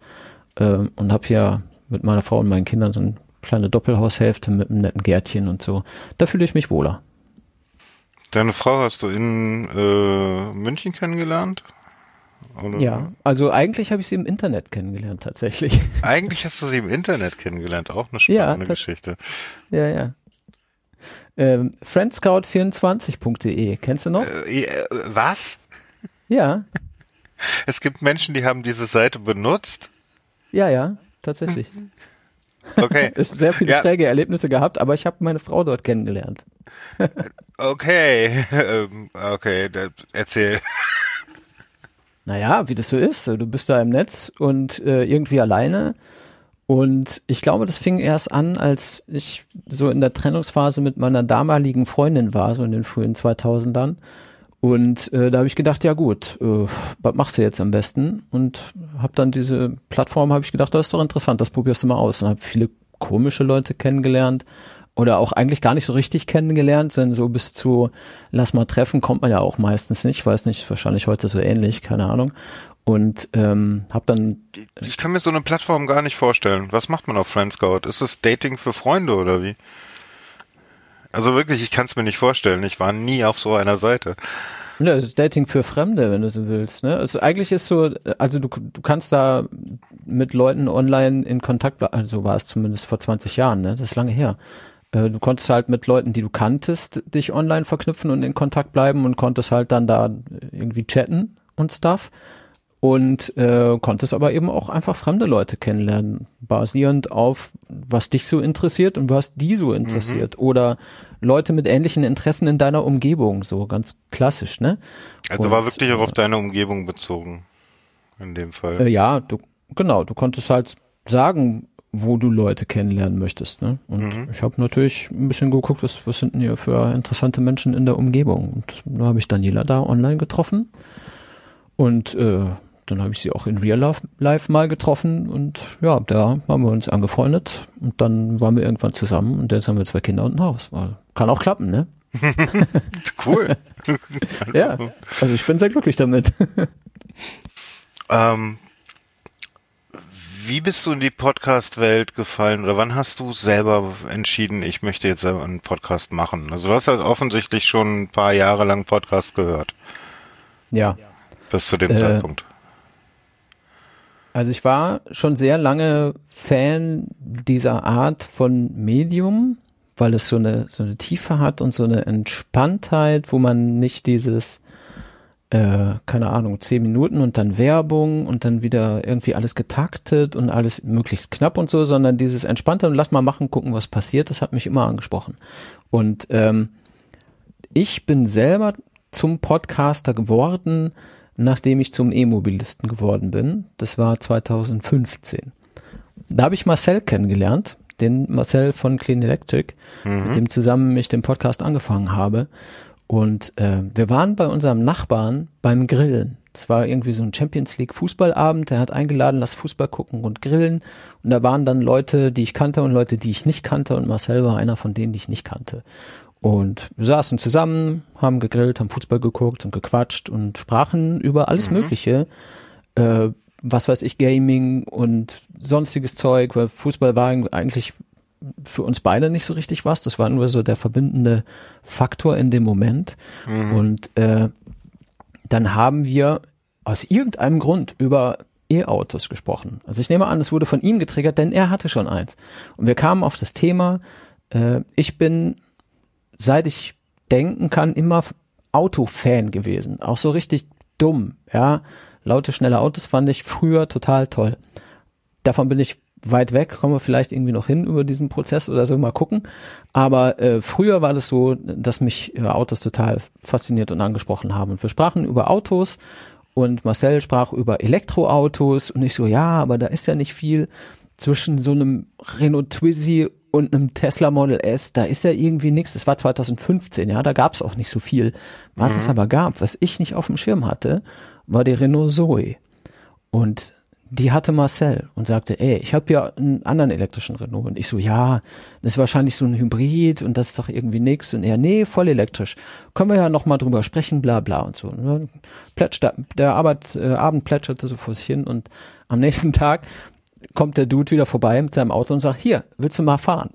äh, und habe hier mit meiner Frau und meinen Kindern so eine kleine Doppelhaushälfte mit einem netten Gärtchen und so. Da fühle ich mich wohler. Deine Frau hast du in äh, München kennengelernt? Oder? Ja, also eigentlich habe ich sie im Internet kennengelernt tatsächlich. Eigentlich hast du sie im Internet kennengelernt, auch eine spannende ja, Geschichte. Ja, ja. Ähm, Friendscout24.de, kennst du noch? Äh, äh, was? Ja. Es gibt Menschen, die haben diese Seite benutzt? Ja, ja, tatsächlich. Okay. es sehr viele ja. schräge Erlebnisse gehabt, aber ich habe meine Frau dort kennengelernt. okay, ähm, okay, erzähl. Naja, wie das so ist. Du bist da im Netz und äh, irgendwie alleine und ich glaube, das fing erst an, als ich so in der Trennungsphase mit meiner damaligen Freundin war, so in den frühen 2000ern. Und äh, da habe ich gedacht, ja gut, äh, was machst du jetzt am besten? Und habe dann diese Plattform, habe ich gedacht, das ist doch interessant, das probierst du mal aus. Und habe viele komische Leute kennengelernt oder auch eigentlich gar nicht so richtig kennengelernt, sondern so bis zu lass mal treffen kommt man ja auch meistens nicht, weiß nicht, wahrscheinlich heute so ähnlich, keine Ahnung und ähm, habe dann. Ich kann mir so eine Plattform gar nicht vorstellen. Was macht man auf Friendscout? Ist es Dating für Freunde oder wie? Also wirklich, ich kann es mir nicht vorstellen. Ich war nie auf so einer Seite. Ja, es ist Dating für Fremde, wenn du so willst. Ne? Es, eigentlich ist so, also du, du kannst da mit Leuten online in Kontakt bleiben. Also war es zumindest vor 20 Jahren, ne? Das ist lange her. Äh, du konntest halt mit Leuten, die du kanntest, dich online verknüpfen und in Kontakt bleiben und konntest halt dann da irgendwie chatten und Stuff und äh, konntest aber eben auch einfach fremde Leute kennenlernen, basierend auf was dich so interessiert und was die so interessiert mhm. oder Leute mit ähnlichen Interessen in deiner Umgebung, so ganz klassisch, ne? Also und, war wirklich auch auf deine Umgebung bezogen in dem Fall. Äh, ja, du genau, du konntest halt sagen, wo du Leute kennenlernen möchtest, ne? Und mhm. ich habe natürlich ein bisschen geguckt, was was sind denn hier für interessante Menschen in der Umgebung und da habe ich Daniela da online getroffen und äh, dann habe ich sie auch in Real Life, mal getroffen und ja, da haben wir uns angefreundet und dann waren wir irgendwann zusammen und jetzt haben wir zwei Kinder und ein Haus. Kann auch klappen, ne? cool. ja, also ich bin sehr glücklich damit. ähm, wie bist du in die Podcast-Welt gefallen oder wann hast du selber entschieden, ich möchte jetzt selber einen Podcast machen? Also du hast halt offensichtlich schon ein paar Jahre lang Podcast gehört. Ja. Bis zu dem äh, Zeitpunkt. Also ich war schon sehr lange Fan dieser Art von Medium, weil es so eine, so eine Tiefe hat und so eine Entspanntheit, wo man nicht dieses, äh, keine Ahnung, zehn Minuten und dann Werbung und dann wieder irgendwie alles getaktet und alles möglichst knapp und so, sondern dieses entspannte und lass mal machen, gucken, was passiert, das hat mich immer angesprochen. Und ähm, ich bin selber zum Podcaster geworden, nachdem ich zum E-Mobilisten geworden bin. Das war 2015. Da habe ich Marcel kennengelernt, den Marcel von Clean Electric, mhm. mit dem zusammen ich den Podcast angefangen habe. Und äh, wir waren bei unserem Nachbarn beim Grillen. Es war irgendwie so ein Champions League Fußballabend. Der hat eingeladen, lass Fußball gucken und grillen. Und da waren dann Leute, die ich kannte und Leute, die ich nicht kannte. Und Marcel war einer von denen, die ich nicht kannte. Und wir saßen zusammen, haben gegrillt, haben Fußball geguckt und gequatscht und sprachen über alles mhm. Mögliche. Äh, was weiß ich, Gaming und sonstiges Zeug, weil Fußball war eigentlich für uns beide nicht so richtig was. Das war nur so der verbindende Faktor in dem Moment. Mhm. Und äh, dann haben wir aus irgendeinem Grund über E-Autos gesprochen. Also ich nehme an, es wurde von ihm getriggert, denn er hatte schon eins. Und wir kamen auf das Thema, äh, ich bin seit ich denken kann, immer Autofan gewesen. Auch so richtig dumm, ja. Laute, schnelle Autos fand ich früher total toll. Davon bin ich weit weg, kommen wir vielleicht irgendwie noch hin über diesen Prozess oder so, mal gucken. Aber äh, früher war das so, dass mich äh, Autos total fasziniert und angesprochen haben. Und wir sprachen über Autos und Marcel sprach über Elektroautos und ich so, ja, aber da ist ja nicht viel zwischen so einem Renault Twizy und einem Tesla Model S, da ist ja irgendwie nichts. Das war 2015, ja, da gab es auch nicht so viel. Was mhm. es aber gab, was ich nicht auf dem Schirm hatte, war die Renault Zoe. Und die hatte Marcel und sagte, ey, ich habe ja einen anderen elektrischen Renault. Und ich so, ja, das ist wahrscheinlich so ein Hybrid und das ist doch irgendwie nix. Und er, nee, voll elektrisch. Können wir ja noch mal drüber sprechen, bla bla und so. Und plätscht, der Arbeit, äh, Abend plätscherte so vor sich hin und am nächsten Tag kommt der Dude wieder vorbei mit seinem Auto und sagt, hier, willst du mal fahren?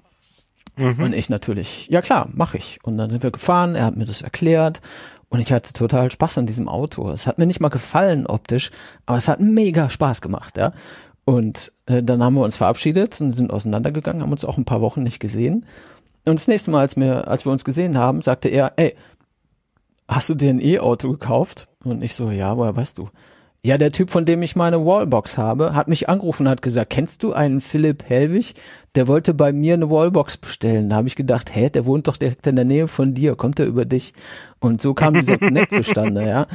Mhm. Und ich natürlich, ja klar, mach ich. Und dann sind wir gefahren, er hat mir das erklärt und ich hatte total Spaß an diesem Auto. Es hat mir nicht mal gefallen optisch, aber es hat mega Spaß gemacht, ja. Und äh, dann haben wir uns verabschiedet und sind auseinandergegangen, haben uns auch ein paar Wochen nicht gesehen. Und das nächste Mal, als wir, als wir uns gesehen haben, sagte er, ey, hast du dir ein E-Auto gekauft? Und ich so, ja, woher weißt du? Ja, der Typ, von dem ich meine Wallbox habe, hat mich angerufen und hat gesagt, kennst du einen Philipp Helwig? Der wollte bei mir eine Wallbox bestellen. Da habe ich gedacht, hä, der wohnt doch direkt in der Nähe von dir, kommt er über dich? Und so kam dieser Connect zustande, ja.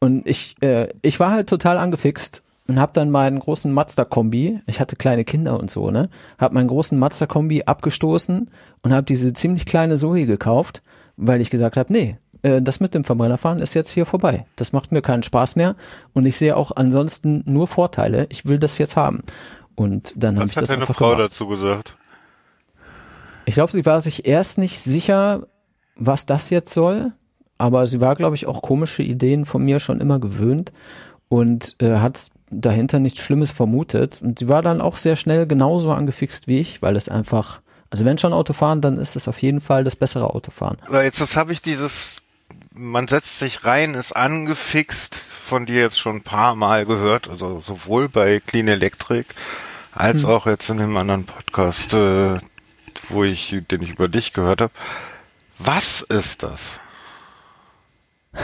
Und ich, äh, ich war halt total angefixt und habe dann meinen großen Mazda-Kombi, ich hatte kleine Kinder und so, ne, habe meinen großen Mazda-Kombi abgestoßen und habe diese ziemlich kleine Zoe gekauft, weil ich gesagt habe, nee, äh, das mit dem Verbrennerfahren ist jetzt hier vorbei. Das macht mir keinen Spaß mehr und ich sehe auch ansonsten nur Vorteile. Ich will das jetzt haben. Und dann habe ich das einfach Frau gemacht. dazu gesagt? Ich glaube, sie war sich erst nicht sicher, was das jetzt soll, aber sie war, glaube ich, auch komische Ideen von mir schon immer gewöhnt und äh, hat dahinter nichts Schlimmes vermutet. Und sie war dann auch sehr schnell genauso angefixt wie ich, weil es einfach, also wenn schon Autofahren, dann ist es auf jeden Fall das bessere Autofahren. So, jetzt das habe ich dieses man setzt sich rein, ist angefixt, von dir jetzt schon ein paar Mal gehört, also sowohl bei Clean Electric als hm. auch jetzt in dem anderen Podcast, äh, wo ich, den ich über dich gehört habe. Was ist das?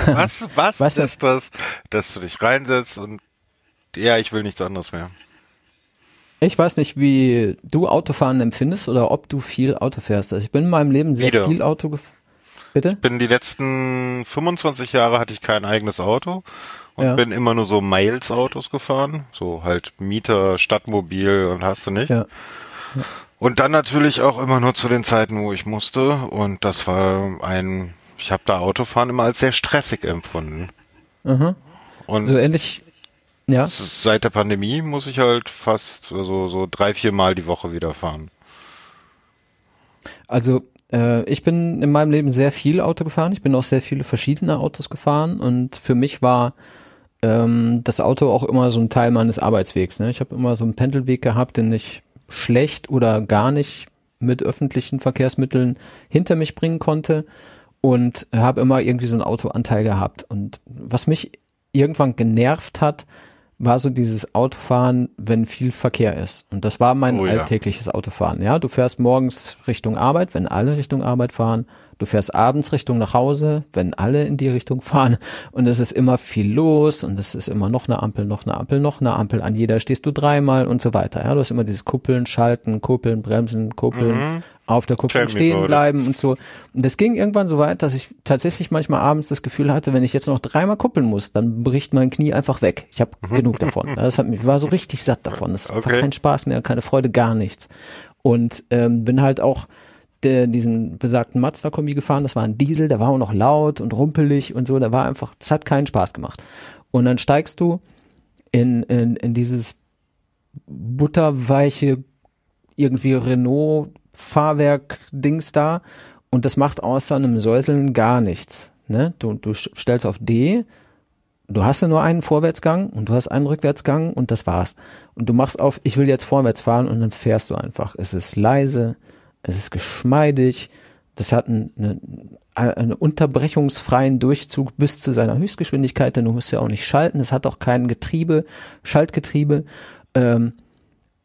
Was, was, was ist das, dass du dich reinsetzt und ja, ich will nichts anderes mehr. Ich weiß nicht, wie du Autofahren empfindest oder ob du viel Auto fährst. Also ich bin in meinem Leben sehr Wieder. viel Auto gefahren. Bitte? Ich bin die letzten 25 Jahre hatte ich kein eigenes Auto und ja. bin immer nur so Miles-Autos gefahren. So halt Mieter, Stadtmobil und hast du nicht. Ja. ja. Und dann natürlich auch immer nur zu den Zeiten, wo ich musste. Und das war ein, ich habe da Autofahren immer als sehr stressig empfunden. Mhm. Und so ähnlich, ja. Seit der Pandemie muss ich halt fast so, so drei, vier Mal die Woche wieder fahren. Also äh, ich bin in meinem Leben sehr viel Auto gefahren. Ich bin auch sehr viele verschiedene Autos gefahren und für mich war ähm, das Auto auch immer so ein Teil meines Arbeitswegs. Ne? Ich habe immer so einen Pendelweg gehabt, den ich schlecht oder gar nicht mit öffentlichen Verkehrsmitteln hinter mich bringen konnte und habe immer irgendwie so einen Autoanteil gehabt. Und was mich irgendwann genervt hat, war so dieses Autofahren, wenn viel Verkehr ist. Und das war mein oh, alltägliches ja. Autofahren. Ja, du fährst morgens Richtung Arbeit, wenn alle Richtung Arbeit fahren. Du fährst abends Richtung nach Hause, wenn alle in die Richtung fahren. Und es ist immer viel los und es ist immer noch eine Ampel, noch eine Ampel, noch eine Ampel. An jeder stehst du dreimal und so weiter. Ja, du hast immer dieses Kuppeln, Schalten, Kuppeln, Bremsen, Kuppeln, mhm. auf der Kuppel stehen bleiben und so. Und das ging irgendwann so weit, dass ich tatsächlich manchmal abends das Gefühl hatte, wenn ich jetzt noch dreimal kuppeln muss, dann bricht mein Knie einfach weg. Ich habe mhm. genug davon. Das hat mich, ich war so richtig satt davon. Das okay. war kein Spaß mehr, keine Freude, gar nichts. Und ähm, bin halt auch der, diesen besagten Mazda-Kombi gefahren. Das war ein Diesel, der war auch noch laut und rumpelig und so. Der war einfach, das hat keinen Spaß gemacht. Und dann steigst du in, in, in dieses butterweiche irgendwie Renault Fahrwerk-Dings da und das macht außer einem Säuseln gar nichts. Ne? Du, du stellst auf D, du hast ja nur einen Vorwärtsgang und du hast einen Rückwärtsgang und das war's. Und du machst auf, ich will jetzt vorwärts fahren und dann fährst du einfach. Es ist leise, es ist geschmeidig, das hat einen, einen unterbrechungsfreien Durchzug bis zu seiner Höchstgeschwindigkeit, denn du musst ja auch nicht schalten, es hat auch kein Getriebe, Schaltgetriebe. Ähm,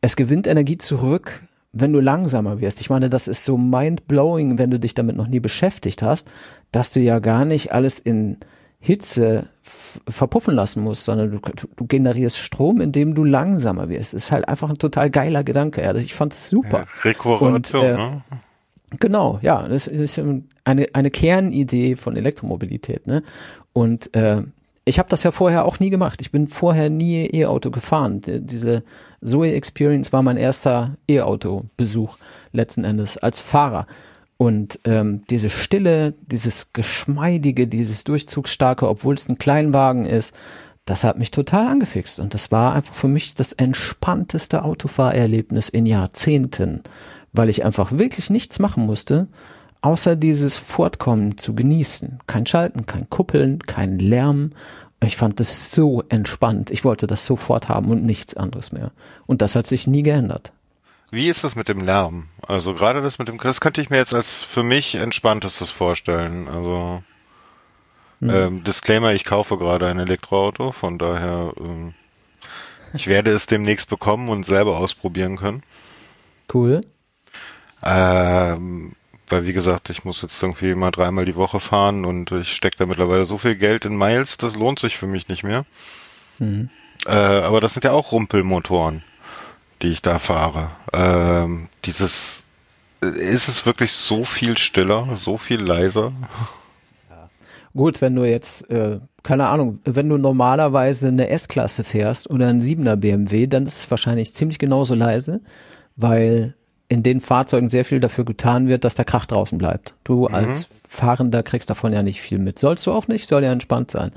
es gewinnt Energie zurück, wenn du langsamer wirst. Ich meine, das ist so mind-blowing, wenn du dich damit noch nie beschäftigt hast, dass du ja gar nicht alles in Hitze verpuffen lassen musst, sondern du, du, generierst Strom, indem du langsamer wirst. Das ist halt einfach ein total geiler Gedanke. Ja. Ich fand es super. Ja, Rekuperation, äh, ne? Genau, ja, das ist eine, eine Kernidee von Elektromobilität. Ne? Und äh, ich habe das ja vorher auch nie gemacht. Ich bin vorher nie E-Auto gefahren. Diese Zoe Experience war mein erster E-Auto-Besuch letzten Endes als Fahrer. Und ähm, diese Stille, dieses Geschmeidige, dieses Durchzugsstarke, obwohl es ein Kleinwagen ist, das hat mich total angefixt. Und das war einfach für mich das entspannteste Autofahrerlebnis in Jahrzehnten, weil ich einfach wirklich nichts machen musste, außer dieses Fortkommen zu genießen. Kein Schalten, kein Kuppeln, kein Lärm. Ich fand das so entspannt. Ich wollte das sofort haben und nichts anderes mehr. Und das hat sich nie geändert. Wie ist das mit dem Lärm? Also gerade das mit dem, das könnte ich mir jetzt als für mich entspanntestes vorstellen. Also hm. ähm, Disclaimer, ich kaufe gerade ein Elektroauto, von daher ähm, ich werde es demnächst bekommen und selber ausprobieren können. Cool. Ähm, weil wie gesagt, ich muss jetzt irgendwie mal dreimal die Woche fahren und ich stecke da mittlerweile so viel Geld in Miles, das lohnt sich für mich nicht mehr. Mhm. Äh, aber das sind ja auch Rumpelmotoren die ich da fahre. Ähm, dieses, ist es wirklich so viel stiller, so viel leiser? Ja. Gut, wenn du jetzt, äh, keine Ahnung, wenn du normalerweise eine S-Klasse fährst oder ein 7er BMW, dann ist es wahrscheinlich ziemlich genauso leise, weil in den Fahrzeugen sehr viel dafür getan wird, dass der Krach draußen bleibt. Du mhm. als Fahrender kriegst davon ja nicht viel mit. Sollst du auch nicht, soll ja entspannt sein.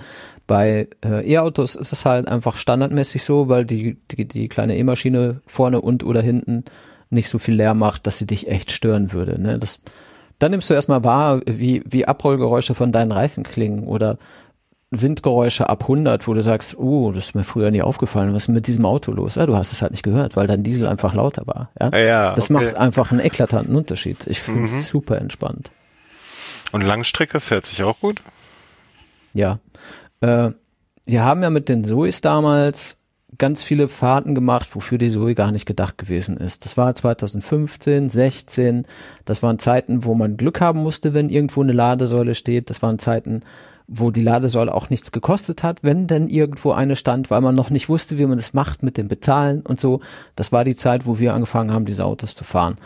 Bei äh, E-Autos ist es halt einfach standardmäßig so, weil die, die, die kleine E-Maschine vorne und oder hinten nicht so viel leer macht, dass sie dich echt stören würde. Ne? Das, dann nimmst du erstmal wahr, wie, wie Abrollgeräusche von deinen Reifen klingen oder Windgeräusche ab 100, wo du sagst, oh, das ist mir früher nie aufgefallen, was ist mit diesem Auto los? Ja, du hast es halt nicht gehört, weil dein Diesel einfach lauter war. Ja, ja das okay. macht einfach einen eklatanten Unterschied. Ich finde es mhm. super entspannt. Und Langstrecke fährt sich auch gut? Ja, äh, wir haben ja mit den Zoes damals ganz viele Fahrten gemacht, wofür die Zoe gar nicht gedacht gewesen ist. Das war 2015, 16. Das waren Zeiten, wo man Glück haben musste, wenn irgendwo eine Ladesäule steht. Das waren Zeiten, wo die Ladesäule auch nichts gekostet hat, wenn denn irgendwo eine stand, weil man noch nicht wusste, wie man es macht mit dem Bezahlen und so. Das war die Zeit, wo wir angefangen haben, diese Autos zu fahren.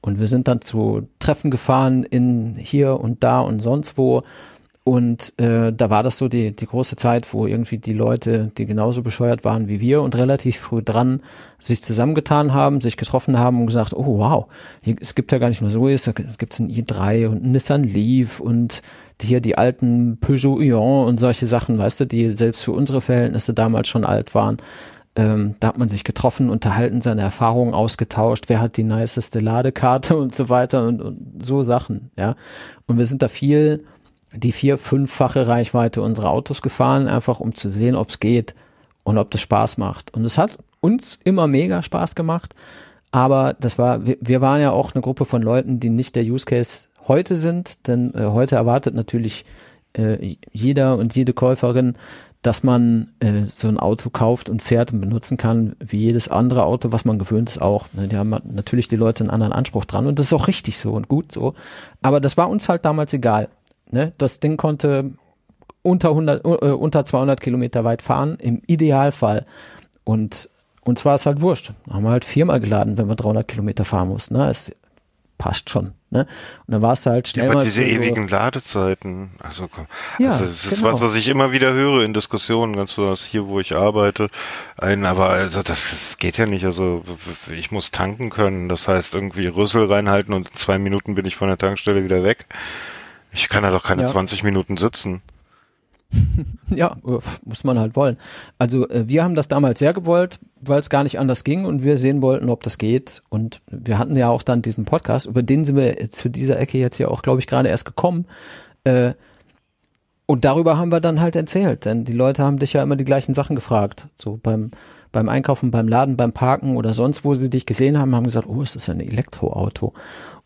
Und wir sind dann zu Treffen gefahren in hier und da und sonst wo und äh, da war das so die, die große Zeit, wo irgendwie die Leute, die genauso bescheuert waren wie wir und relativ früh dran sich zusammengetan haben, sich getroffen haben und gesagt, oh wow, hier, es gibt ja gar nicht nur so, es gibt ein i3 und ein Nissan Leaf und hier die alten Peugeot Ion und solche Sachen, weißt du, die selbst für unsere Verhältnisse damals schon alt waren. Ähm, da hat man sich getroffen, unterhalten, seine Erfahrungen ausgetauscht, wer hat die niceste Ladekarte und so weiter und, und so Sachen, ja. Und wir sind da viel die vier-, fünffache Reichweite unserer Autos gefahren, einfach um zu sehen, ob es geht und ob das Spaß macht. Und es hat uns immer mega Spaß gemacht, aber das war, wir, waren ja auch eine Gruppe von Leuten, die nicht der Use Case heute sind, denn äh, heute erwartet natürlich äh, jeder und jede Käuferin, dass man äh, so ein Auto kauft und fährt und benutzen kann, wie jedes andere Auto, was man gewöhnt ist auch. Ne? Die haben natürlich die Leute einen anderen Anspruch dran und das ist auch richtig so und gut so. Aber das war uns halt damals egal. Ne? Das Ding konnte unter 100, äh, unter 200 Kilometer weit fahren, im Idealfall. Und uns war es halt wurscht. Haben wir halt viermal geladen, wenn wir 300 Kilometer fahren mussten. Ne? Es passt schon. Ne? Und dann war es halt schnell. Ja, aber diese ewigen Ladezeiten, also komm, ja, also das ist genau. was, was ich immer wieder höre in Diskussionen, ganz besonders hier, wo ich arbeite. Ein, aber also das, das geht ja nicht. Also ich muss tanken können. Das heißt irgendwie Rüssel reinhalten und in zwei Minuten bin ich von der Tankstelle wieder weg. Ich kann da doch keine ja. 20 Minuten sitzen. ja, äh, muss man halt wollen. Also äh, wir haben das damals sehr gewollt, weil es gar nicht anders ging und wir sehen wollten, ob das geht. Und wir hatten ja auch dann diesen Podcast, über den sind wir zu dieser Ecke jetzt ja auch, glaube ich, gerade erst gekommen. Äh, und darüber haben wir dann halt erzählt, denn die Leute haben dich ja immer die gleichen Sachen gefragt. So beim beim Einkaufen, beim Laden, beim Parken oder sonst, wo sie dich gesehen haben, haben gesagt, oh, ist das ein Elektroauto?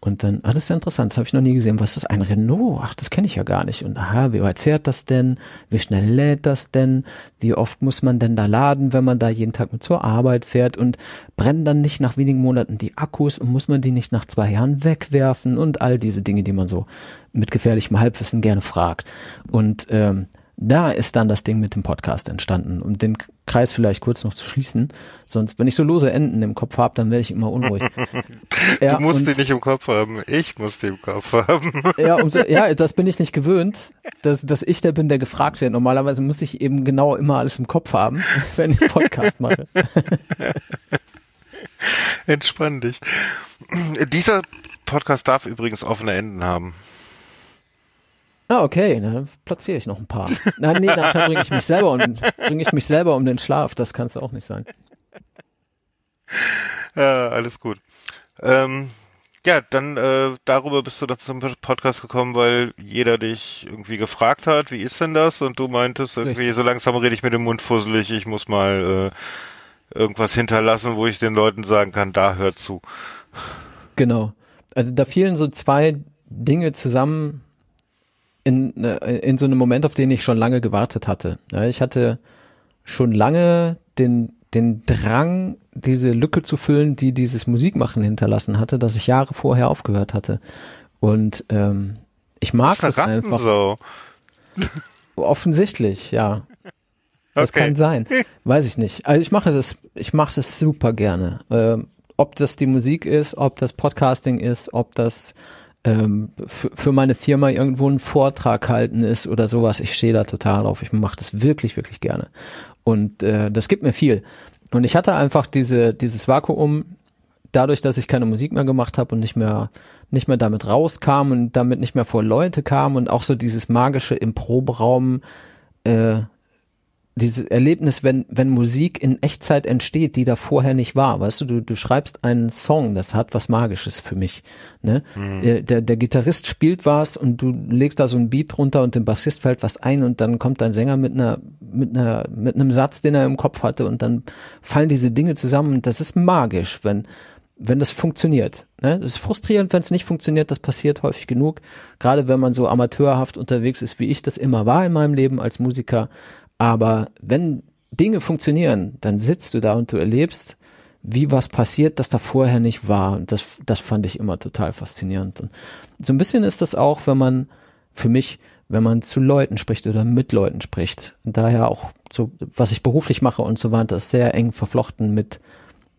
Und dann, ah, das ist ja interessant, das habe ich noch nie gesehen. Was ist das? Ein Renault? Ach, das kenne ich ja gar nicht. Und aha, wie weit fährt das denn? Wie schnell lädt das denn? Wie oft muss man denn da laden, wenn man da jeden Tag mit zur Arbeit fährt? Und brennen dann nicht nach wenigen Monaten die Akkus und muss man die nicht nach zwei Jahren wegwerfen? Und all diese Dinge, die man so mit gefährlichem Halbwissen gerne fragt. Und ähm, da ist dann das Ding mit dem Podcast entstanden. Um den Kreis vielleicht kurz noch zu schließen. Sonst, wenn ich so lose Enden im Kopf habe, dann werde ich immer unruhig. ja, du musst die nicht im Kopf haben. Ich muss die im Kopf haben. ja, umso, ja, das bin ich nicht gewöhnt, dass, dass ich der bin, der gefragt wird. Normalerweise muss ich eben genau immer alles im Kopf haben, wenn ich Podcast mache. Entspann dich. Dieser Podcast darf übrigens offene Enden haben. Ah, okay, dann platziere ich noch ein paar. Nein, nee, dann bringe ich mich selber um, bringe ich mich selber um den Schlaf. Das kann es auch nicht sein. Ja, alles gut. Ähm, ja, dann äh, darüber bist du dann zum Podcast gekommen, weil jeder dich irgendwie gefragt hat, wie ist denn das? Und du meintest irgendwie, Richtig. so langsam rede ich mit dem Mund fusselig, ich muss mal äh, irgendwas hinterlassen, wo ich den Leuten sagen kann, da hört zu. Genau. Also da fielen so zwei Dinge zusammen, in, in so einem Moment, auf den ich schon lange gewartet hatte. Ich hatte schon lange den, den Drang, diese Lücke zu füllen, die dieses Musikmachen hinterlassen hatte, dass ich Jahre vorher aufgehört hatte. Und ähm, ich mag das einfach. So. Offensichtlich, ja. Das okay. kann sein. Weiß ich nicht. Also ich mache das, ich mache es super gerne. Ähm, ob das die Musik ist, ob das Podcasting ist, ob das ähm, für meine Firma irgendwo einen Vortrag halten ist oder sowas. Ich stehe da total drauf. Ich mache das wirklich, wirklich gerne. Und äh, das gibt mir viel. Und ich hatte einfach diese, dieses Vakuum, dadurch, dass ich keine Musik mehr gemacht habe und nicht mehr, nicht mehr damit rauskam und damit nicht mehr vor Leute kam und auch so dieses magische im Proberaum äh, dieses Erlebnis, wenn, wenn Musik in Echtzeit entsteht, die da vorher nicht war. Weißt du, du, du schreibst einen Song, das hat was Magisches für mich. Ne? Mhm. Der, der, der Gitarrist spielt was und du legst da so ein Beat drunter und dem Bassist fällt was ein und dann kommt dein Sänger mit einer, mit einer, mit einem Satz, den er im Kopf hatte und dann fallen diese Dinge zusammen das ist magisch, wenn, wenn das funktioniert. Ne? Das ist frustrierend, wenn es nicht funktioniert, das passiert häufig genug. Gerade wenn man so amateurhaft unterwegs ist, wie ich das immer war in meinem Leben als Musiker. Aber wenn Dinge funktionieren, dann sitzt du da und du erlebst, wie was passiert, das da vorher nicht war. Und das, das fand ich immer total faszinierend. Und so ein bisschen ist das auch, wenn man für mich, wenn man zu Leuten spricht oder mit Leuten spricht. Und daher auch so, was ich beruflich mache und so weiter, ist sehr eng verflochten mit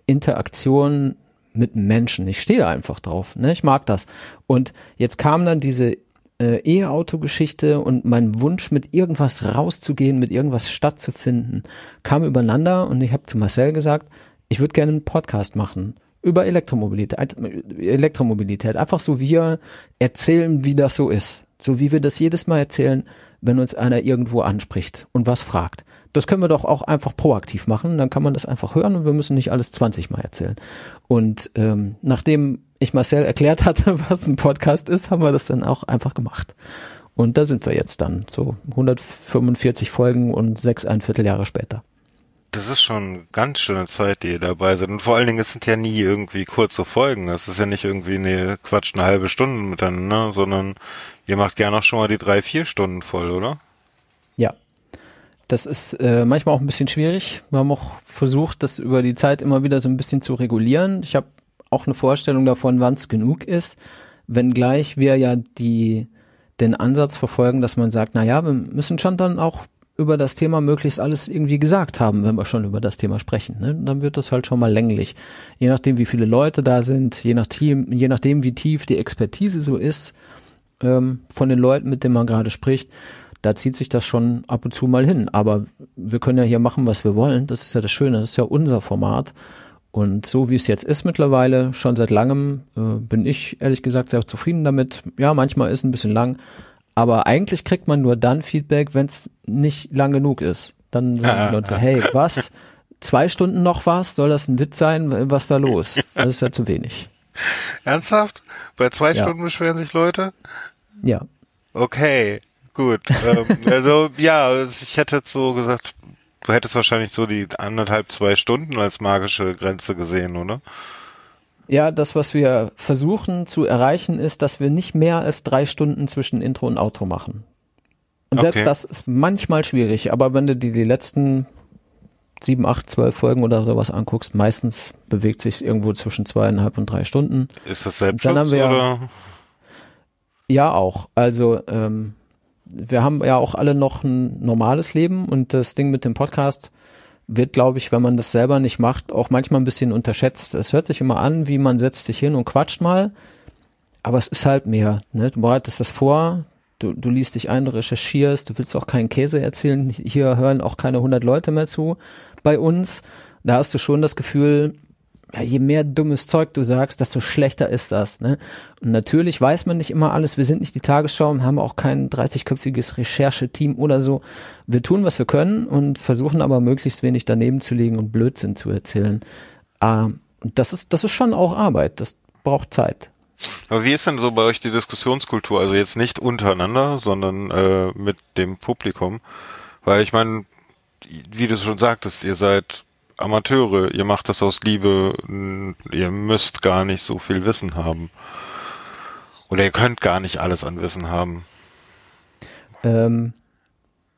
Interaktion mit Menschen. Ich stehe einfach drauf. Ne? Ich mag das. Und jetzt kam dann diese äh, E-Auto-Geschichte und mein Wunsch, mit irgendwas rauszugehen, mit irgendwas stattzufinden, kam übereinander und ich habe zu Marcel gesagt, ich würde gerne einen Podcast machen über Elektromobilität, Elektromobilität. Einfach so wir erzählen, wie das so ist. So wie wir das jedes Mal erzählen, wenn uns einer irgendwo anspricht und was fragt. Das können wir doch auch einfach proaktiv machen. Dann kann man das einfach hören und wir müssen nicht alles 20 Mal erzählen. Und ähm, nachdem ich Marcel erklärt hatte, was ein Podcast ist, haben wir das dann auch einfach gemacht. Und da sind wir jetzt dann, so 145 Folgen und sechs ein Vierteljahre später. Das ist schon ganz schöne Zeit, die ihr dabei seid. Und vor allen Dingen, es sind ja nie irgendwie kurze Folgen. Es ist ja nicht irgendwie eine Quatsch, eine halbe Stunde miteinander, sondern ihr macht gerne auch schon mal die drei, vier Stunden voll, oder? Ja. Das ist äh, manchmal auch ein bisschen schwierig. Wir haben auch versucht, das über die Zeit immer wieder so ein bisschen zu regulieren. Ich habe auch eine Vorstellung davon, wann es genug ist, wenngleich wir ja die den Ansatz verfolgen, dass man sagt, na ja, wir müssen schon dann auch über das Thema möglichst alles irgendwie gesagt haben, wenn wir schon über das Thema sprechen. Ne? Dann wird das halt schon mal länglich. Je nachdem, wie viele Leute da sind, je, nach Team, je nachdem, wie tief die Expertise so ist ähm, von den Leuten, mit denen man gerade spricht, da zieht sich das schon ab und zu mal hin. Aber wir können ja hier machen, was wir wollen. Das ist ja das Schöne, das ist ja unser Format. Und so wie es jetzt ist mittlerweile, schon seit langem, äh, bin ich ehrlich gesagt sehr zufrieden damit. Ja, manchmal ist ein bisschen lang, aber eigentlich kriegt man nur dann Feedback, wenn es nicht lang genug ist. Dann sagen die Leute, hey, was? Zwei Stunden noch was? Soll das ein Witz sein? Was ist da los? Das ist ja zu wenig. Ernsthaft? Bei zwei ja. Stunden beschweren sich Leute? Ja. Okay, gut. ähm, also ja, ich hätte jetzt so gesagt, du hättest wahrscheinlich so die anderthalb, zwei Stunden als magische Grenze gesehen, oder? Ja, das, was wir versuchen zu erreichen, ist, dass wir nicht mehr als drei Stunden zwischen Intro und Outro machen. Und selbst Okay. das ist manchmal schwierig, aber wenn du dir die letzten sieben, acht, zwölf Folgen oder sowas anguckst, meistens bewegt sich irgendwo zwischen zweieinhalb und drei Stunden. Ist das Dann Selbstschutz haben wir ja- oder? Ja, auch. Also ähm, wir haben ja auch alle noch ein normales Leben und das Ding mit dem Podcast wird, glaube ich, wenn man das selber nicht macht, auch manchmal ein bisschen unterschätzt. Es hört sich immer an, wie man setzt sich hin und quatscht mal, aber es ist halt mehr. Ne? Du bereitest das vor, du, du liest dich ein, du recherchierst, du willst auch keinen Käse erzählen. Hier hören auch keine 100 Leute mehr zu bei uns. Da hast du schon das Gefühl, ja, je mehr dummes Zeug du sagst, desto schlechter ist das. Ne? Und natürlich weiß man nicht immer alles. Wir sind nicht die Tagesschau und haben auch kein 30-köpfiges Rechercheteam oder so. Wir tun, was wir können und versuchen aber möglichst wenig daneben zu legen und Blödsinn zu erzählen. Und das ist, das ist schon auch Arbeit. Das braucht Zeit. Aber wie ist denn so bei euch die Diskussionskultur? Also jetzt nicht untereinander, sondern äh, mit dem Publikum. Weil ich meine, wie du schon sagtest, ihr seid Amateure, ihr macht das aus Liebe, ihr müsst gar nicht so viel Wissen haben. Oder ihr könnt gar nicht alles an Wissen haben. Ähm,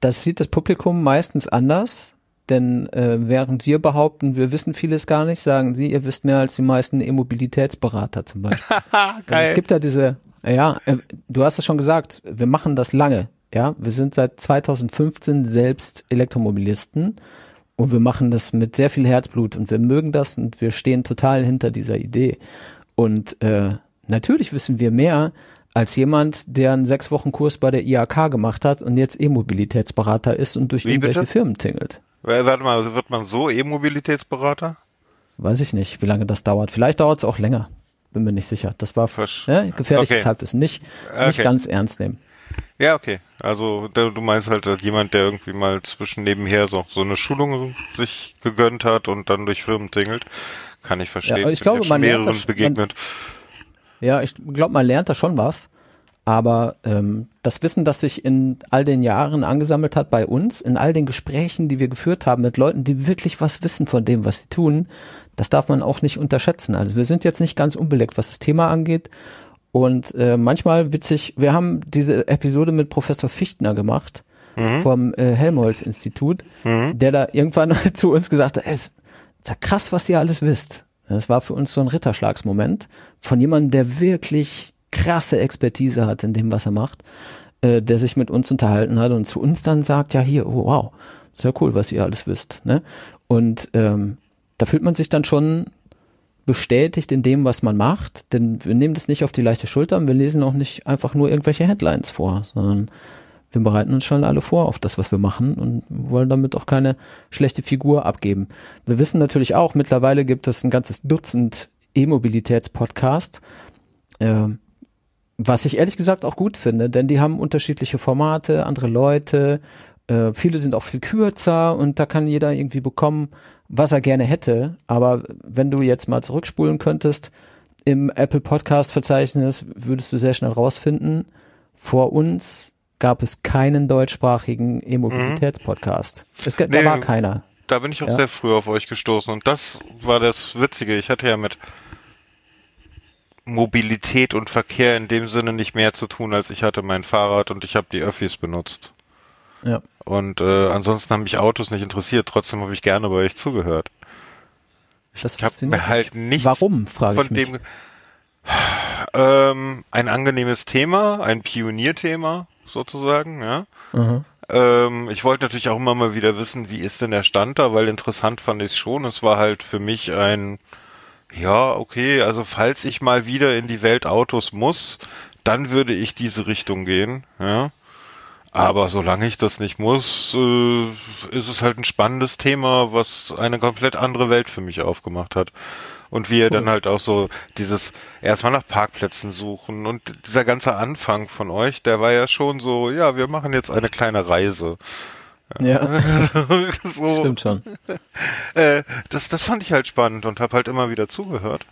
das sieht das Publikum meistens anders, denn äh, während wir behaupten, wir wissen vieles gar nicht, sagen sie, ihr wisst mehr als die meisten E-Mobilitätsberater zum Beispiel. Denn Es gibt ja diese, ja, äh, du hast es schon gesagt, wir machen das lange. Ja, wir sind seit 2015 selbst Elektromobilisten und wir machen das mit sehr viel Herzblut und wir mögen das und wir stehen total hinter dieser Idee. Und äh, natürlich wissen wir mehr als jemand, der einen sechs Wochen Kurs bei der IAK gemacht hat und jetzt E-Mobilitätsberater ist und durch Wie irgendwelche bitte? Firmen tingelt. Warte mal, wird man so E-Mobilitätsberater? Weiß ich nicht, wie lange das dauert. Vielleicht dauert es auch länger. Bin mir nicht sicher. Das war Versch- ja, gefährliches Okay. Halbwissen. Nicht, nicht Okay. ganz ernst nehmen. Ja, okay. Also du meinst halt jemand, der irgendwie mal zwischen nebenher so, so eine Schulung sich gegönnt hat und dann durch Firmen tingelt. Kann ich verstehen. aber ich Bin glaube, man lernt das- man- begegnet. Ja, ich glaube, man lernt da schon was. Aber ähm, das Wissen, das sich in all den Jahren angesammelt hat bei uns, in all den Gesprächen, die wir geführt haben mit Leuten, die wirklich was wissen von dem, was sie tun, das darf man auch nicht unterschätzen. Also wir sind jetzt nicht ganz unbeleckt, was das Thema angeht. Und äh, manchmal witzig, wir haben diese Episode mit Professor Fichtner gemacht vom äh, Helmholtz-Institut, der da irgendwann zu uns gesagt hat, es ist ja krass, was ihr alles wisst. Das war für uns so ein Ritterschlagsmoment von jemandem, der wirklich krasse Expertise hat in dem, was er macht, äh, der sich mit uns unterhalten hat und zu uns dann sagt, ja hier, oh, wow, sehr cool, was ihr alles wisst. Ne? Und ähm, da fühlt man sich dann schon bestätigt in dem, was man macht, denn wir nehmen das nicht auf die leichte Schulter und wir lesen auch nicht einfach nur irgendwelche Headlines vor, sondern wir bereiten uns schon alle vor auf das, was wir machen und wollen damit auch keine schlechte Figur abgeben. Wir wissen natürlich auch, mittlerweile gibt es ein ganzes Dutzend E-Mobilitäts-Podcasts, ähm, was ich ehrlich gesagt auch gut finde, denn die haben unterschiedliche Formate, andere Leute, äh, viele sind auch viel kürzer und da kann jeder irgendwie bekommen, was er gerne hätte. Aber wenn du jetzt mal zurückspulen könntest im Apple Podcast Verzeichnis, würdest du sehr schnell rausfinden, vor uns gab es keinen deutschsprachigen E-Mobilitäts-Podcast. Es ga- Nee. Da war keiner. Da bin ich auch Ja. sehr früh auf euch gestoßen. Und das war das Witzige. Ich hatte ja mit Mobilität und Verkehr in dem Sinne nicht mehr zu tun, als ich hatte mein Fahrrad und ich habe die Öffis benutzt. Ja. Und äh, ansonsten haben mich Autos nicht interessiert. Trotzdem habe ich gerne bei euch zugehört. Das Ich habe fasziniert mir halt nichts Warum, frage von ich mich. dem ähm, ein angenehmes Thema, ein Pionierthema sozusagen, ja. Mhm. Ähm, ich wollte natürlich auch immer mal wieder wissen, wie ist denn der Stand da, weil interessant fand ich es schon. Es war halt für mich ein, ja, okay, also falls ich mal wieder in die Welt Autos muss, dann würde ich diese Richtung gehen, ja. Aber solange ich das nicht muss, äh, ist es halt ein spannendes Thema, was eine komplett andere Welt für mich aufgemacht hat. Und wie er dann halt auch so dieses erstmal nach Parkplätzen suchen und dieser ganze Anfang von euch, der war ja schon so, ja, wir machen jetzt eine kleine Reise. Ja, so, stimmt schon. äh, das, das fand ich halt spannend und habe halt immer wieder zugehört.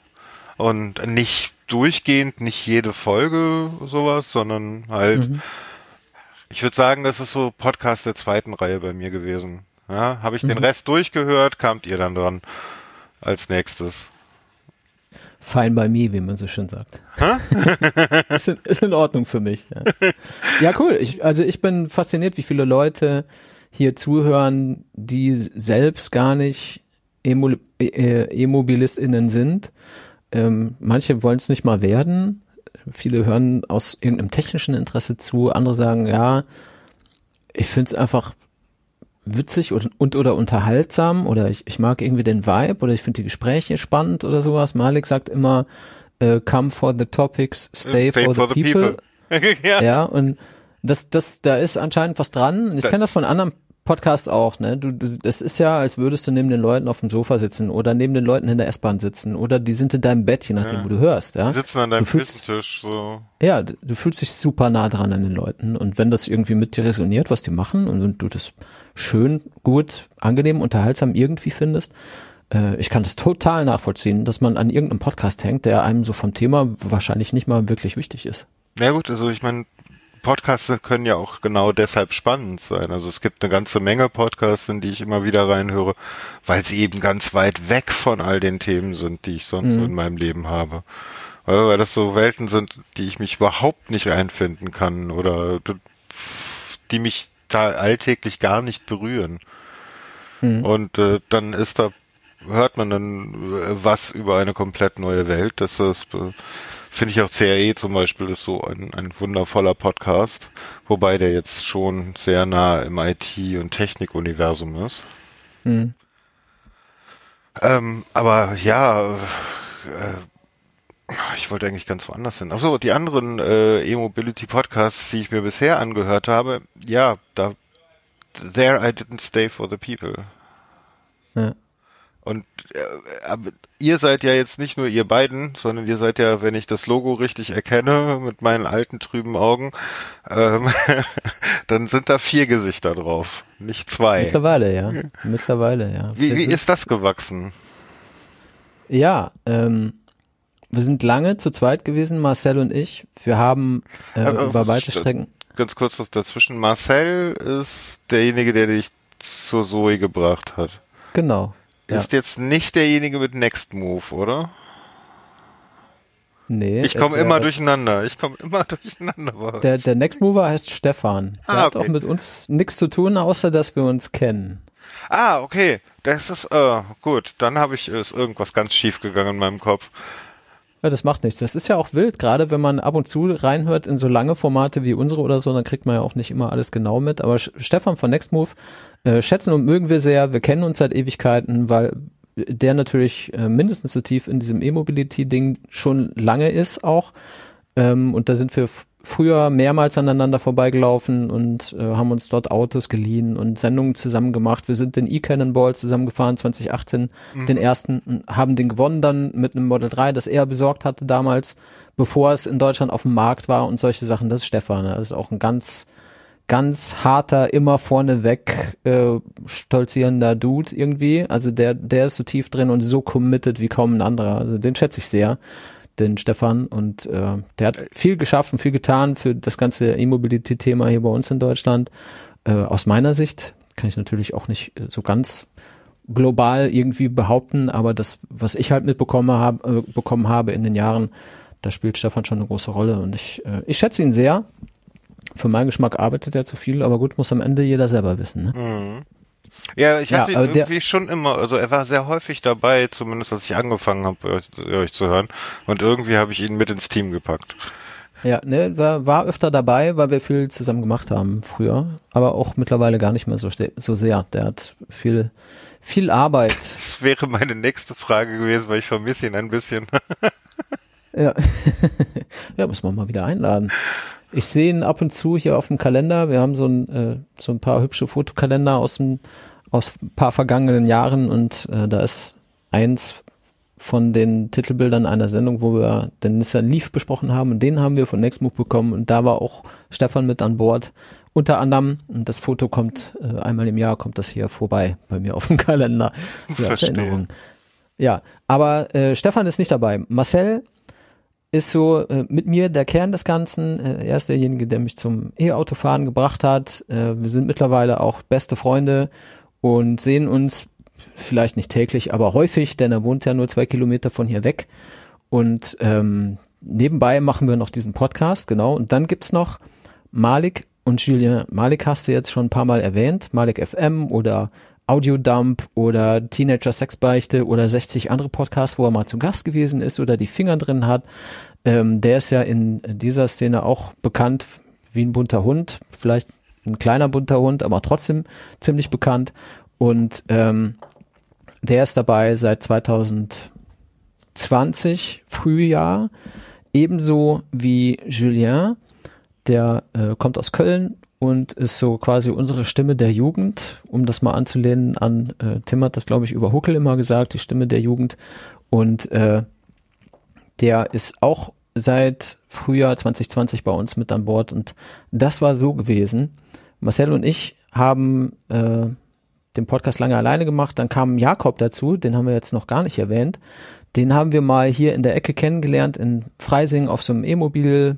Und nicht durchgehend, nicht jede Folge sowas, sondern halt, Mhm. Ich würde sagen, das ist so Podcast der zweiten Reihe bei mir gewesen. Ja, habe ich mhm. den Rest durchgehört, kamt ihr dann dran als nächstes. Fine by me, wie man so schön sagt. ist, in, ist in Ordnung für mich. Ja, ja cool. Ich, also ich bin fasziniert, wie viele Leute hier zuhören, die selbst gar nicht Emo, äh, E-MobilistInnen sind. Ähm, manche wollen es nicht mal werden. Viele hören aus irgendeinem technischen Interesse zu. Andere sagen, ja, ich finde es einfach witzig und, und oder unterhaltsam oder ich, ich mag irgendwie den Vibe oder ich finde die Gespräche spannend oder sowas. Malik sagt immer, äh, come for the topics, stay, stay for, for, the, the people. people. ja. ja, und das, das, da ist anscheinend was dran. Ich kenne das von anderen Podcast auch, ne? Du, du, das ist ja, als würdest du neben den Leuten auf dem Sofa sitzen oder neben den Leuten in der S-Bahn sitzen oder die sind in deinem Bett, je nachdem, ja. wo du hörst, ja. Die sitzen an deinem Küchentisch, so. Ja, du, du fühlst dich super nah dran an den Leuten und wenn das irgendwie mit dir resoniert, was die machen und du das schön, gut, angenehm, unterhaltsam irgendwie findest, äh, ich kann das total nachvollziehen, dass man an irgendeinem Podcast hängt, der einem so vom Thema wahrscheinlich nicht mal wirklich wichtig ist. Ja gut, also ich meine, Podcasts können ja auch genau deshalb spannend sein. Also es gibt eine ganze Menge Podcasts, in die ich immer wieder reinhöre, weil sie eben ganz weit weg von all den Themen sind, die ich sonst mhm. so in meinem Leben habe. Weil das so Welten sind, die ich mich überhaupt nicht einfinden kann oder die mich da alltäglich gar nicht berühren. Mhm. Und äh, dann ist da, hört man dann äh, was über eine komplett neue Welt. Das ist Finde ich auch CRE zum Beispiel ist so ein, ein wundervoller Podcast, wobei der jetzt schon sehr nah im IT- und Technikuniversum ist. Mhm. Ähm, aber ja, äh, ich wollte eigentlich ganz woanders hin. Achso, die anderen äh, E-Mobility-Podcasts, die ich mir bisher angehört habe, ja, da there I didn't stay for the people. Ja. Und äh, ihr seid ja jetzt nicht nur ihr beiden, sondern ihr seid ja, wenn ich das Logo richtig erkenne, mit meinen alten trüben Augen, ähm, dann sind da vier Gesichter drauf, nicht zwei. Mittlerweile, ja. Mittlerweile, ja. Wie, wie ist das gewachsen? Ja, ähm, wir sind lange zu zweit gewesen, Marcel und ich. Wir haben äh, äh, über weite Strecken. Ganz kurz was dazwischen. Marcel ist derjenige, der dich zur Zoe gebracht hat. Genau, ist jetzt nicht derjenige mit Next Move, oder? Nee. Ich komme immer durcheinander. Ich komme immer durcheinander. Der, der Next Mover heißt Stefan. Der ah, hat auch mit uns nichts zu tun, außer dass wir uns kennen. Ah, okay. Das ist, äh, gut. Dann habe ich, ist irgendwas ganz schief gegangen in meinem Kopf. Ja, das macht nichts. Das ist ja auch wild, gerade wenn man ab und zu reinhört in so lange Formate wie unsere oder so, dann kriegt man ja auch nicht immer alles genau mit. Aber Stefan von Nextmove äh, schätzen und mögen wir sehr. Wir kennen uns seit Ewigkeiten, weil der natürlich äh, mindestens so tief in diesem E-Mobility-Ding schon lange ist auch. Ähm, und da sind wir früher mehrmals aneinander vorbeigelaufen und äh, haben uns dort Autos geliehen und Sendungen zusammen gemacht. Wir sind den E-Cannonball zusammengefahren 2018, mhm. den ersten, haben den gewonnen dann mit einem Model 3, das er besorgt hatte damals, bevor es in Deutschland auf dem Markt war und solche Sachen. Das ist Stefan, das ist auch ein ganz ganz harter, immer vorneweg äh, stolzierender Dude irgendwie. Also der, der ist so tief drin und so committed wie kaum ein anderer. Also den schätze ich sehr den Stefan und äh, der hat viel geschaffen, viel getan für das ganze E-Mobility-Thema hier bei uns in Deutschland. Äh, aus meiner Sicht kann ich natürlich auch nicht äh, so ganz global irgendwie behaupten, aber das, was ich halt mitbekommen habe, äh, bekommen habe in den Jahren, da spielt Stefan schon eine große Rolle und ich, äh, ich schätze ihn sehr. Für meinen Geschmack arbeitet er zu viel, aber gut, muss am Ende jeder selber wissen. Ne? Mhm. Ja, ich hatte ja, ihn irgendwie schon immer, also er war sehr häufig dabei, zumindest als ich angefangen habe, euch, euch zu hören. Und irgendwie habe ich ihn mit ins Team gepackt. Ja, ne, war, war öfter dabei, weil wir viel zusammen gemacht haben früher, aber auch mittlerweile gar nicht mehr so, so sehr. Der hat viel, viel Arbeit. Das wäre meine nächste Frage gewesen, weil ich vermisse ihn ein bisschen. ja. ja, muss man mal wieder einladen. Ich sehe ihn ab und zu hier auf dem Kalender. Wir haben so ein, äh, so ein paar hübsche Fotokalender aus, dem, aus ein paar vergangenen Jahren und äh, da ist eins von den Titelbildern einer Sendung, wo wir den Nissan Leaf besprochen haben und den haben wir von Nextmove bekommen und da war auch Stefan mit an Bord. Unter anderem, und das Foto kommt äh, einmal im Jahr, kommt das hier vorbei bei mir auf dem Kalender. Als Erinnerung. Ja, aber äh, Stefan ist nicht dabei. Marcel ist so äh, mit mir der Kern des Ganzen. Äh, er ist derjenige, der mich zum E-Autofahren gebracht hat. Äh, wir sind mittlerweile auch beste Freunde und sehen uns vielleicht nicht täglich, aber häufig, denn er wohnt ja nur zwei Kilometer von hier weg. Und ähm, nebenbei machen wir noch diesen Podcast, genau. Und dann gibt's noch Malik und Julien. Malik hast du jetzt schon ein paar Mal erwähnt, Malik FM oder Audiodump oder Teenager Sexbeichte oder 60 andere Podcasts, wo er mal zu Gast gewesen ist oder die Finger drin hat. Ähm, der ist ja in dieser Szene auch bekannt wie ein bunter Hund, vielleicht ein kleiner bunter Hund, aber trotzdem ziemlich bekannt. Und ähm, der ist dabei seit 2020 Frühjahr, ebenso wie Julien. Der äh, kommt aus Köln und ist so quasi unsere Stimme der Jugend, um das mal anzulehnen an äh, Tim hat das glaube ich über Huckel immer gesagt, die Stimme der Jugend und äh, der ist auch seit Frühjahr 2020 bei uns mit an Bord und das war so gewesen. Marcel und ich haben äh, den Podcast lange alleine gemacht, dann kam Jakob dazu, den haben wir jetzt noch gar nicht erwähnt. Den haben wir mal hier in der Ecke kennengelernt in Freising auf so einem E-Mobil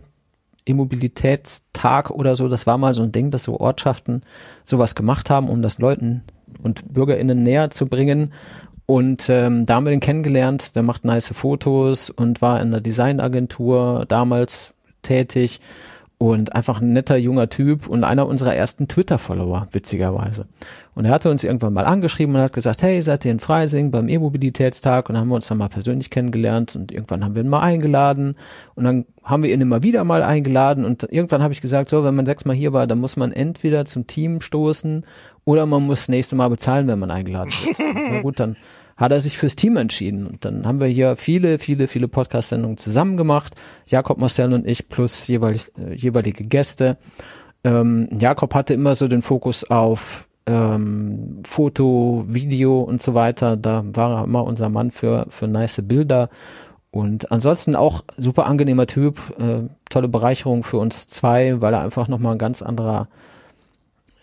E-Mobilitätstag oder so. Das war mal so ein Ding, dass so Ortschaften sowas gemacht haben, um das Leuten und BürgerInnen näher zu bringen. Und ähm, da haben wir den kennengelernt. Der macht nice Fotos und war in einer Designagentur damals tätig und einfach ein netter junger Typ und einer unserer ersten Twitter-Follower, witzigerweise. Und er hatte uns irgendwann mal angeschrieben und hat gesagt, hey, seid ihr in Freising beim E-Mobilitätstag? Und dann haben wir uns dann mal persönlich kennengelernt und irgendwann haben wir ihn mal eingeladen und dann haben wir ihn immer wieder mal eingeladen und irgendwann habe ich gesagt, so, wenn man sechsmal hier war, dann muss man entweder zum Team stoßen oder man muss das nächste Mal bezahlen, wenn man eingeladen wird. Na gut, dann hat er sich fürs Team entschieden. Und dann haben wir hier viele, viele, viele Podcast-Sendungen zusammen gemacht. Jakob, Marcel und ich plus jeweilig, äh, jeweilige Gäste. Ähm, Jakob hatte immer so den Fokus auf ähm, Foto, Video und so weiter. Da war er immer unser Mann für, für nice Bilder. Und ansonsten auch super angenehmer Typ, äh, tolle Bereicherung für uns zwei, weil er einfach nochmal ein ganz anderer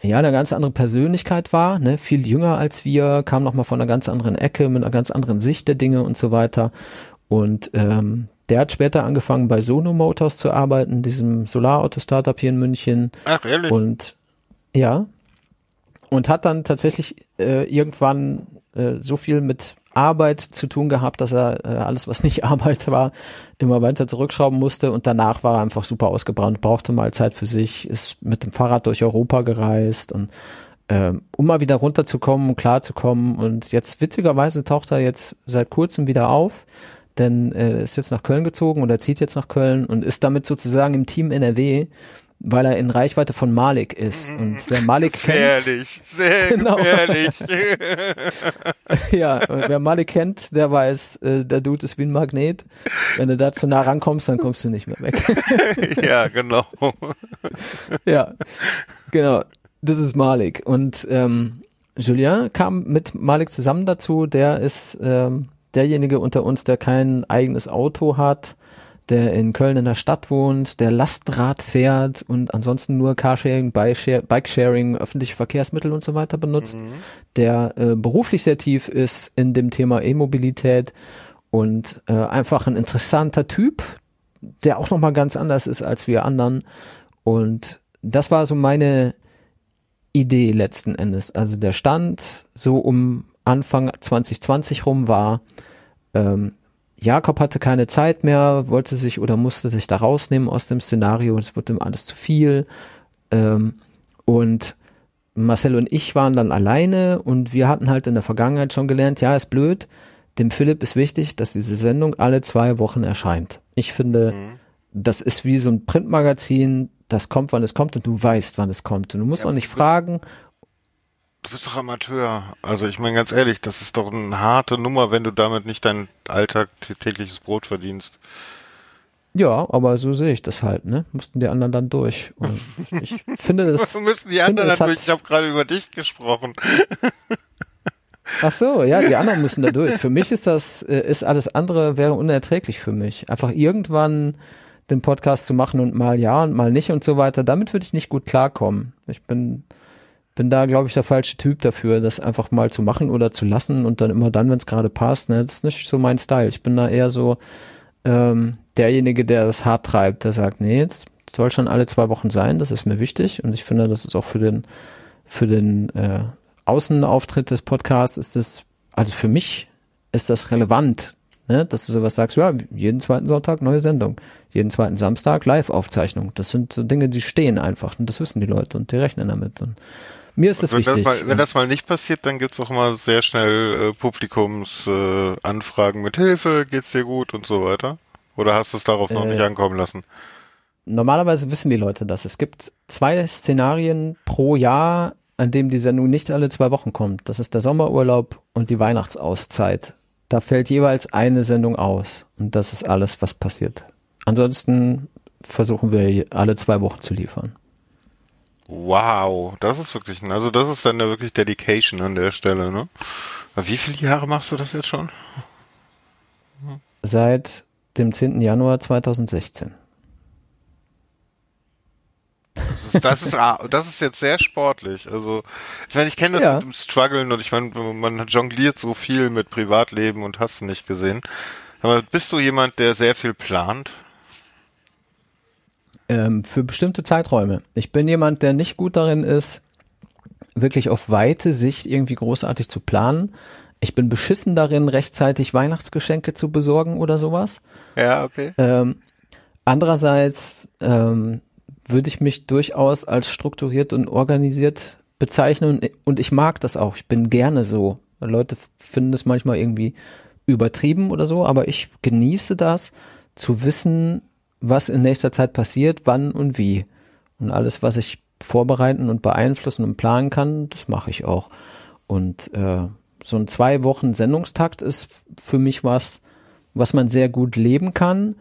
ja, eine ganz andere Persönlichkeit war, ne, viel jünger als wir, kam nochmal von einer ganz anderen Ecke, mit einer ganz anderen Sicht der Dinge und so weiter. Und ähm, der hat später angefangen bei Sono Motors zu arbeiten, diesem Solarauto-Startup hier in München. Ach, ehrlich? Und ja. Und hat dann tatsächlich äh, irgendwann äh, so viel mit Arbeit zu tun gehabt, dass er äh, alles, was nicht Arbeit war, immer weiter zurückschrauben musste. Und danach war er einfach super ausgebrannt, brauchte mal Zeit für sich, ist mit dem Fahrrad durch Europa gereist und ähm, um mal wieder runterzukommen und klarzukommen. Und jetzt witzigerweise taucht er jetzt seit kurzem wieder auf, denn er ist jetzt nach Köln gezogen und er zieht jetzt nach Köln und ist damit sozusagen im Team NRW weil er in Reichweite von Malik ist. Und wer Malik gefährlich, kennt. Sehr genau. gefährlich, ja, wer Malik kennt, der weiß, äh, der Dude ist wie ein Magnet. Wenn du da zu nah rankommst, dann kommst du nicht mehr weg. ja, genau. ja, genau. Das ist Malik. Und ähm, Julien kam mit Malik zusammen dazu. Der ist ähm, derjenige unter uns, der kein eigenes Auto hat der in Köln in der Stadt wohnt, der Lastenrad fährt und ansonsten nur Carsharing, Bikesharing, öffentliche Verkehrsmittel und so weiter benutzt, mhm. der äh, beruflich sehr tief ist in dem Thema E-Mobilität und äh, einfach ein interessanter Typ, der auch nochmal ganz anders ist als wir anderen. Und das war so meine Idee letzten Endes. Also der Stand so um Anfang 2020 rum war, ähm, Jakob hatte keine Zeit mehr, wollte sich oder musste sich da rausnehmen aus dem Szenario. Es wurde ihm alles zu viel. Ähm, und Marcel und ich waren dann alleine und wir hatten halt in der Vergangenheit schon gelernt, ja, ist blöd. Dem Philipp ist wichtig, dass diese Sendung alle zwei Wochen erscheint. Ich finde, mhm. das ist wie so ein Printmagazin, das kommt, wann es kommt und du weißt, wann es kommt. Und du musst ja, auch nicht fragen, Du bist doch Amateur. Also ich meine ganz ehrlich, das ist doch eine harte Nummer, wenn du damit nicht dein Alltag tägliches Brot verdienst. Ja, aber so sehe ich das halt, ne? Mussten die anderen dann durch. Und ich finde das. müssen die anderen dann durch? Ich habe gerade über dich gesprochen. Ach so, ja, die anderen müssen da durch. Für mich ist das, äh, ist alles andere wäre unerträglich für mich. Einfach irgendwann den Podcast zu machen und mal ja und mal nicht und so weiter. Damit würde ich nicht gut klarkommen. Ich bin bin da, glaube ich, der falsche Typ dafür, das einfach mal zu machen oder zu lassen und dann immer dann, wenn es gerade passt. Ne? Das ist nicht so mein Style. Ich bin da eher so ähm, derjenige, der das hart treibt, der sagt, nee, es soll schon alle zwei Wochen sein, das ist mir wichtig und ich finde, das ist auch für den für den äh, Außenauftritt des Podcasts ist das, also für mich ist das relevant, ne? dass du sowas sagst, ja, jeden zweiten Sonntag neue Sendung, jeden zweiten Samstag Live-Aufzeichnung. Das sind so Dinge, die stehen einfach und das wissen die Leute und die rechnen damit. Und mir ist das wenn wichtig. Das mal, wenn das mal nicht passiert, dann gibt's auch mal sehr schnell äh, Publikumsanfragen äh, mit Hilfe, geht's dir gut und so weiter. Oder hast du es darauf noch Äh, nicht ankommen lassen? Normalerweise wissen die Leute das. Es gibt zwei Szenarien pro Jahr, an dem die Sendung nicht alle zwei Wochen kommt. Das ist der Sommerurlaub und die Weihnachtsauszeit. Da fällt jeweils eine Sendung aus. Und das ist alles, was passiert. Ansonsten versuchen wir alle zwei Wochen zu liefern. Wow, das ist wirklich, also das ist dann ja wirklich Dedication an der Stelle, ne? Wie viele Jahre machst du das jetzt schon? Seit dem 10. Januar 2016. Das ist, das ist, ah, das ist jetzt sehr sportlich. Also, ich meine, ich kenne das Ja. mit dem Struggeln und ich meine, man jongliert so viel mit Privatleben und hast nicht gesehen. Aber bist du jemand, der sehr viel plant? Ähm, für bestimmte Zeiträume. Ich bin jemand, der nicht gut darin ist, wirklich auf weite Sicht irgendwie großartig zu planen. Ich bin beschissen darin, rechtzeitig Weihnachtsgeschenke zu besorgen oder sowas. Ja, okay. Ähm, andererseits ähm, würde ich mich durchaus als strukturiert und organisiert bezeichnen und- und ich mag das auch. Ich bin gerne so. Leute finden es manchmal irgendwie übertrieben oder so, aber ich genieße das, zu wissen, was in nächster Zeit passiert, wann und wie. Und alles, was ich vorbereiten und beeinflussen und planen kann, das mache ich auch. Und äh, so ein zwei Wochen Sendungstakt ist für mich was, was man sehr gut leben kann,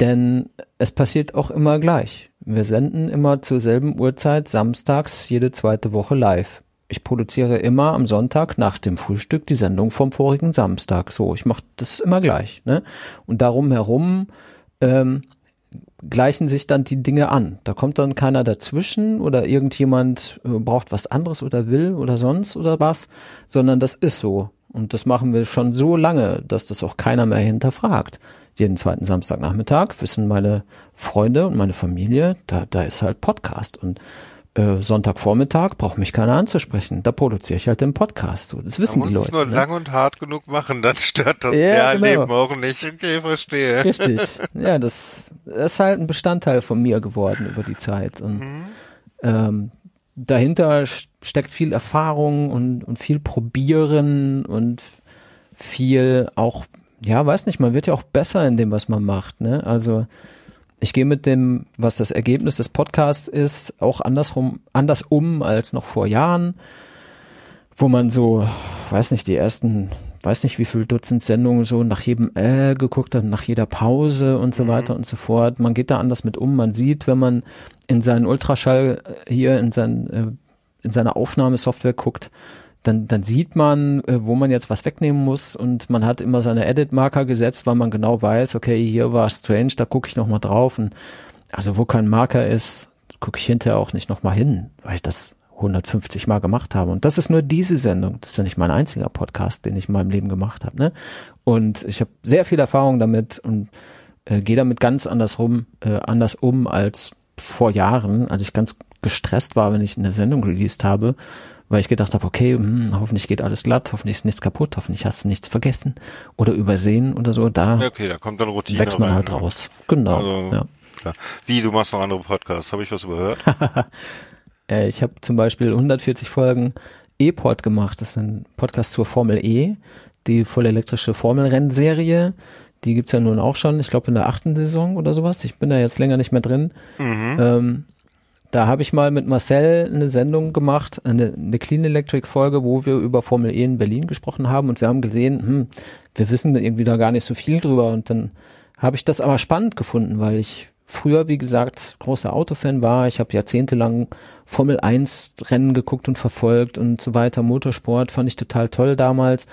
denn es passiert auch immer gleich. Wir senden immer zur selben Uhrzeit samstags jede zweite Woche live. Ich produziere immer am Sonntag nach dem Frühstück die Sendung vom vorigen Samstag. So, ich mache das immer gleich. Ne? Und darum herum ähm, gleichen sich dann die Dinge an. Da kommt dann keiner dazwischen oder irgendjemand äh, braucht was anderes oder will oder sonst oder was, sondern das ist so. Und das machen wir schon so lange, dass das auch keiner mehr hinterfragt. Jeden zweiten Samstagnachmittag wissen meine Freunde und meine Familie, da, da ist halt Podcast. Und äh, Sonntagvormittag braucht mich keiner anzusprechen. Da produziere ich halt den Podcast. So, das wissen Man die muss Leute. nur ne? lang und hart genug machen, dann stört das Ja, genau. auch nicht. Okay, verstehe. Richtig. Ja, das ist halt ein Bestandteil von mir geworden über die Zeit. Und ähm, dahinter st- steckt viel Erfahrung und, und viel Probieren und viel auch, ja, weiß nicht, man wird ja auch besser in dem, was man macht. Ne? Also ich gehe mit dem, was das Ergebnis des Podcasts ist, auch andersrum, anders um als noch vor Jahren, wo man so, weiß nicht, die ersten, weiß nicht wie viel Dutzend Sendungen so nach jedem äh geguckt hat, nach jeder Pause und so weiter und so fort. Man geht da anders mit um. Man sieht, wenn man in seinen Ultraschall äh, hier in sein, äh, in seine Aufnahmesoftware guckt, dann, dann sieht man, äh, wo man jetzt was wegnehmen muss und man hat immer seine Edit-Marker gesetzt, weil man genau weiß, okay, hier war Strange, da gucke ich nochmal drauf und also wo kein Marker ist, gucke ich hinterher auch nicht nochmal hin, weil ich das 150 Mal gemacht habe. Und das ist nur diese Sendung. Das ist ja nicht mein einziger Podcast, den ich in meinem Leben gemacht habe. Ne? Und ich habe sehr viel Erfahrung damit und äh, gehe damit ganz anders rum, äh, anders um als vor Jahren, als ich ganz gestresst war, wenn ich eine Sendung released habe, weil ich gedacht habe, okay, hm, hoffentlich geht alles glatt, hoffentlich ist nichts kaputt, hoffentlich hast du nichts vergessen oder übersehen oder so. Da okay, da kommt dann Routine wächst man rein, halt ne? raus. Genau. Also, ja. klar. Wie, du machst noch andere Podcasts? Habe ich was überhört? Äh, ich habe zum Beispiel 140 Folgen E-Pod gemacht. Das ist ein Podcast zur Formel E, die voll elektrische Formelrennserie. Die gibt's ja nun auch schon, ich glaube in der achten Saison oder sowas. Ich bin da jetzt länger nicht mehr drin. mhm. Ähm, da habe ich mal mit Marcel eine Sendung gemacht, eine, eine Clean Electric Folge, wo wir über Formel E in Berlin gesprochen haben und wir haben gesehen, hm, wir wissen irgendwie da gar nicht so viel drüber und dann habe ich das aber spannend gefunden, weil ich früher, wie gesagt, großer Autofan war. Ich habe jahrzehntelang Formel 1 Rennen geguckt und verfolgt und so weiter. Motorsport fand ich total toll damals.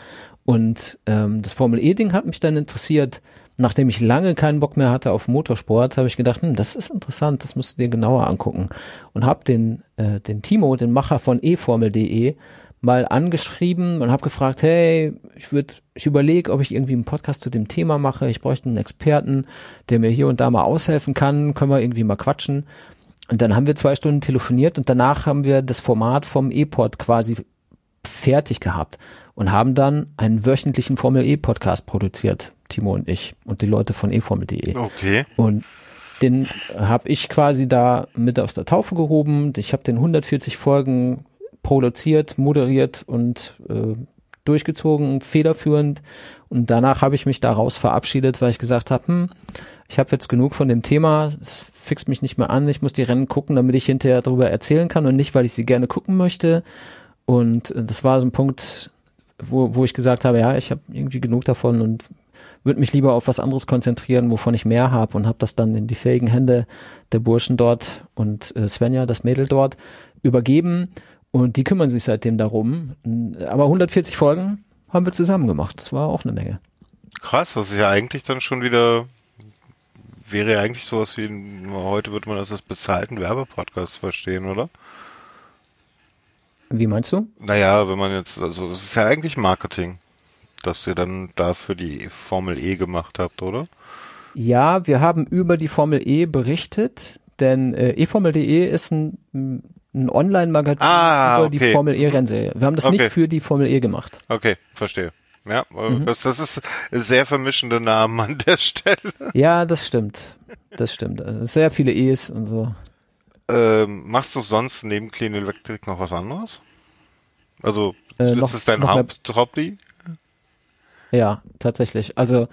Und ähm, das Formel E-Ding hat mich dann interessiert. Nachdem ich lange keinen Bock mehr hatte auf Motorsport, habe ich gedacht, hm, das ist interessant, das musst du dir genauer angucken. Und habe den, äh, den Timo, den Macher von eFormel.de, mal angeschrieben und habe gefragt, hey, ich würde, ich überlege, ob ich irgendwie einen Podcast zu dem Thema mache. Ich bräuchte einen Experten, der mir hier und da mal aushelfen kann. Können wir irgendwie mal quatschen? Und dann haben wir zwei Stunden telefoniert und danach haben wir das Format vom E-Pod quasi fertig gehabt und haben dann einen wöchentlichen Formel E Podcast produziert, Timo und ich und die Leute von eFormel.de. Okay. Und den habe ich quasi da mit aus der Taufe gehoben. Ich habe den 140 Folgen produziert, moderiert und äh, durchgezogen, federführend. Und danach habe ich mich daraus verabschiedet, weil ich gesagt habe, hm, ich habe jetzt genug von dem Thema, es fixt mich nicht mehr an, ich muss die Rennen gucken, damit ich hinterher darüber erzählen kann und nicht, weil ich sie gerne gucken möchte. Und äh, das war so ein Punkt, wo, wo ich gesagt habe, ja, ich habe irgendwie genug davon und würde mich lieber auf was anderes konzentrieren, wovon ich mehr habe und habe das dann in die fähigen Hände der Burschen dort und äh, Svenja, das Mädel dort, übergeben und die kümmern sich seitdem darum. Aber 140 Folgen haben wir zusammen gemacht. Das war auch eine Menge. Krass, das ist ja eigentlich dann schon wieder, wäre ja eigentlich sowas wie, heute würde man das als bezahlten Werbepodcast verstehen, oder? Wie meinst du? Naja, wenn man jetzt, also das ist ja eigentlich Marketing das ihr dann dafür die Formel E gemacht habt, oder? Ja, wir haben über die Formel E berichtet, denn äh, eFormel.de ist ein, ein Online-Magazin ah, über okay. die Formel E-Rennserie. Wir haben das Okay. nicht für die Formel E gemacht. Okay, verstehe. Ja, äh, Mhm. das, das ist sehr vermischende Namen an der Stelle. Ja, das stimmt. Das stimmt. Also Sehr viele E's und so. Ähm, machst du sonst neben Clean Electric noch was anderes? Also, Äh, ist noch- es dein Haupt Hobby? Ja, tatsächlich. Also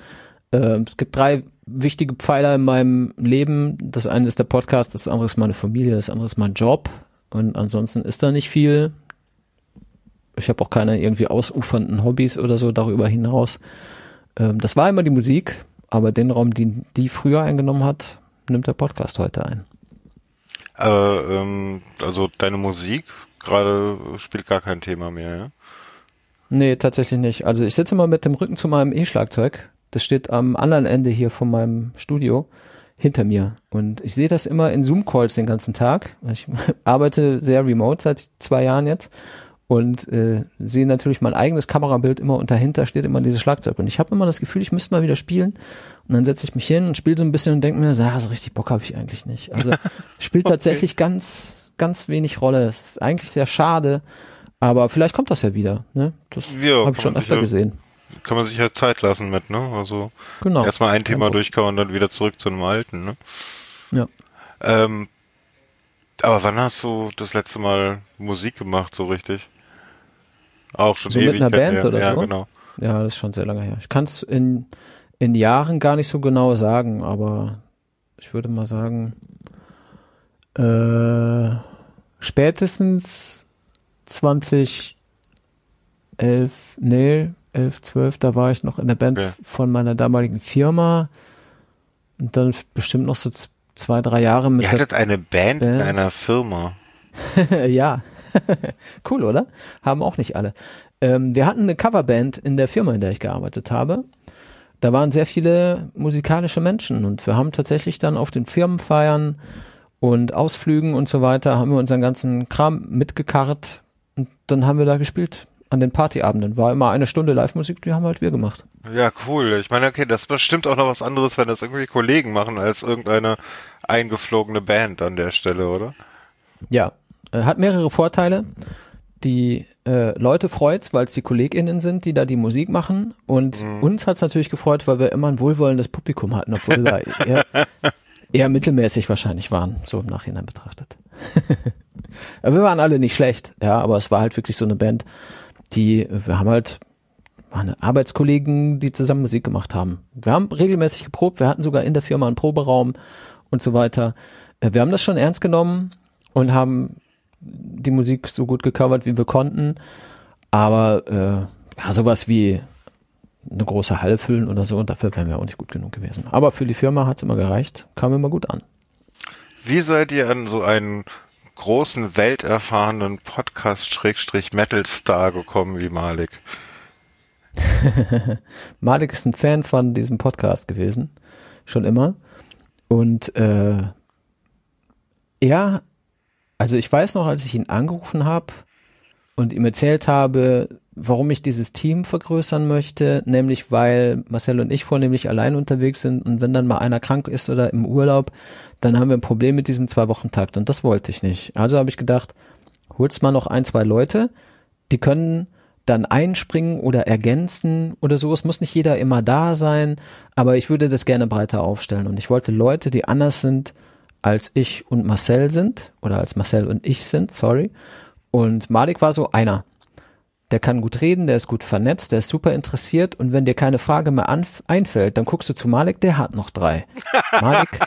ähm, es gibt drei wichtige Pfeiler in meinem Leben. Das eine ist der Podcast, das andere ist meine Familie, das andere ist mein Job. Und ansonsten ist da nicht viel. Ich habe auch keine irgendwie ausufernden Hobbys oder so darüber hinaus. Ähm, das war immer die Musik, aber den Raum, den die früher eingenommen hat, nimmt der Podcast heute ein. Aber, ähm, also deine Musik gerade spielt gar kein Thema mehr, ja? Nee, tatsächlich nicht. Also ich sitze immer mit dem Rücken zu meinem E-Schlagzeug. Das steht am anderen Ende hier von meinem Studio hinter mir. Und ich sehe das immer in Zoom-Calls den ganzen Tag. Ich arbeite sehr remote seit zwei Jahren jetzt und äh, sehe natürlich mein eigenes Kamerabild immer und dahinter steht immer dieses Schlagzeug. Und ich habe immer das Gefühl, ich müsste mal wieder spielen. Und dann setze ich mich hin und spiele so ein bisschen und denke mir, ja, so richtig Bock habe ich eigentlich nicht. Also spielt tatsächlich ganz, ganz wenig Rolle. Es ist eigentlich sehr schade. Aber vielleicht kommt das ja wieder. Ne? Das Ja, habe ich schon öfter sicher- gesehen. Kann man sich ja Zeit lassen mit, ne? Also Genau. erstmal ein Thema durchkauen und dann wieder zurück zu einem alten, ne? Ja. Ähm, aber wann hast du das letzte Mal Musik gemacht, so richtig? Auch schon So mit ewig. einer Band her. oder ja, so? genau. Ja, das ist schon sehr lange her. Ich kann es in, in Jahren gar nicht so genau sagen, aber ich würde mal sagen, äh, spätestens 2011, nee, 11, 12, da war ich noch in der Band Okay. von meiner damaligen Firma und dann bestimmt noch so zwei, drei Jahre mit Ihr hattet eine Band in Band. einer Firma. ja. cool, oder? Haben auch nicht alle. Ähm, wir hatten eine Coverband in der Firma, in der ich gearbeitet habe. Da waren sehr viele musikalische Menschen und wir haben tatsächlich dann auf den Firmenfeiern und Ausflügen und so weiter haben wir unseren ganzen Kram mitgekarrt und dann haben wir da gespielt an den Partyabenden. War immer eine Stunde Live-Musik, die haben halt wir gemacht. Ja, cool. Ich meine, okay, das ist bestimmt auch noch was anderes, wenn das irgendwie Kollegen machen, als irgendeine eingeflogene Band an der Stelle, oder? Ja, äh, hat mehrere Vorteile. Die äh, Leute freut's, weil es die KollegInnen sind, die da die Musik machen. Und uns hat's natürlich gefreut, weil wir immer ein wohlwollendes Publikum hatten, obwohl wir eher, eher mittelmäßig wahrscheinlich waren, so im Nachhinein betrachtet. aber wir waren alle nicht schlecht, ja, aber es war halt wirklich so eine Band, die, wir haben halt waren Arbeitskollegen, die zusammen Musik gemacht haben. Wir haben regelmäßig geprobt, wir hatten sogar in der Firma einen Proberaum und so weiter. Äh, Wir haben das schon ernst genommen und haben die Musik so gut gecovert, wie wir konnten. Aber äh, ja, sowas wie eine große Halle füllen oder so, dafür wären wir auch nicht gut genug gewesen. Aber für die Firma hat's immer gereicht, kam immer gut an. Wie seid ihr an so einen großen, welterfahrenen Podcast-Metal-Star gekommen wie Malik? Malik ist ein Fan von diesem Podcast gewesen, schon immer. Und äh, er, also ich weiß noch, als ich ihn angerufen habe und ihm erzählt habe, warum ich dieses Team vergrößern möchte, nämlich weil Marcel und ich vornehmlich allein unterwegs sind und wenn dann mal einer krank ist oder im Urlaub, dann haben wir ein Problem mit diesem Zwei-Wochen-Takt und das wollte ich nicht. Also habe ich gedacht, holst mal noch ein, zwei Leute, die können dann einspringen oder ergänzen oder so. Es muss nicht jeder immer da sein, aber ich würde das gerne breiter aufstellen. Und ich wollte Leute, die anders sind als ich und Marcel sind, oder als Marcel und ich sind, sorry. Und Malik war so einer. Der kann gut reden, der ist gut vernetzt, der ist super interessiert und wenn dir keine Frage mehr einfällt, dann guckst du zu Malik, der hat noch drei. Malik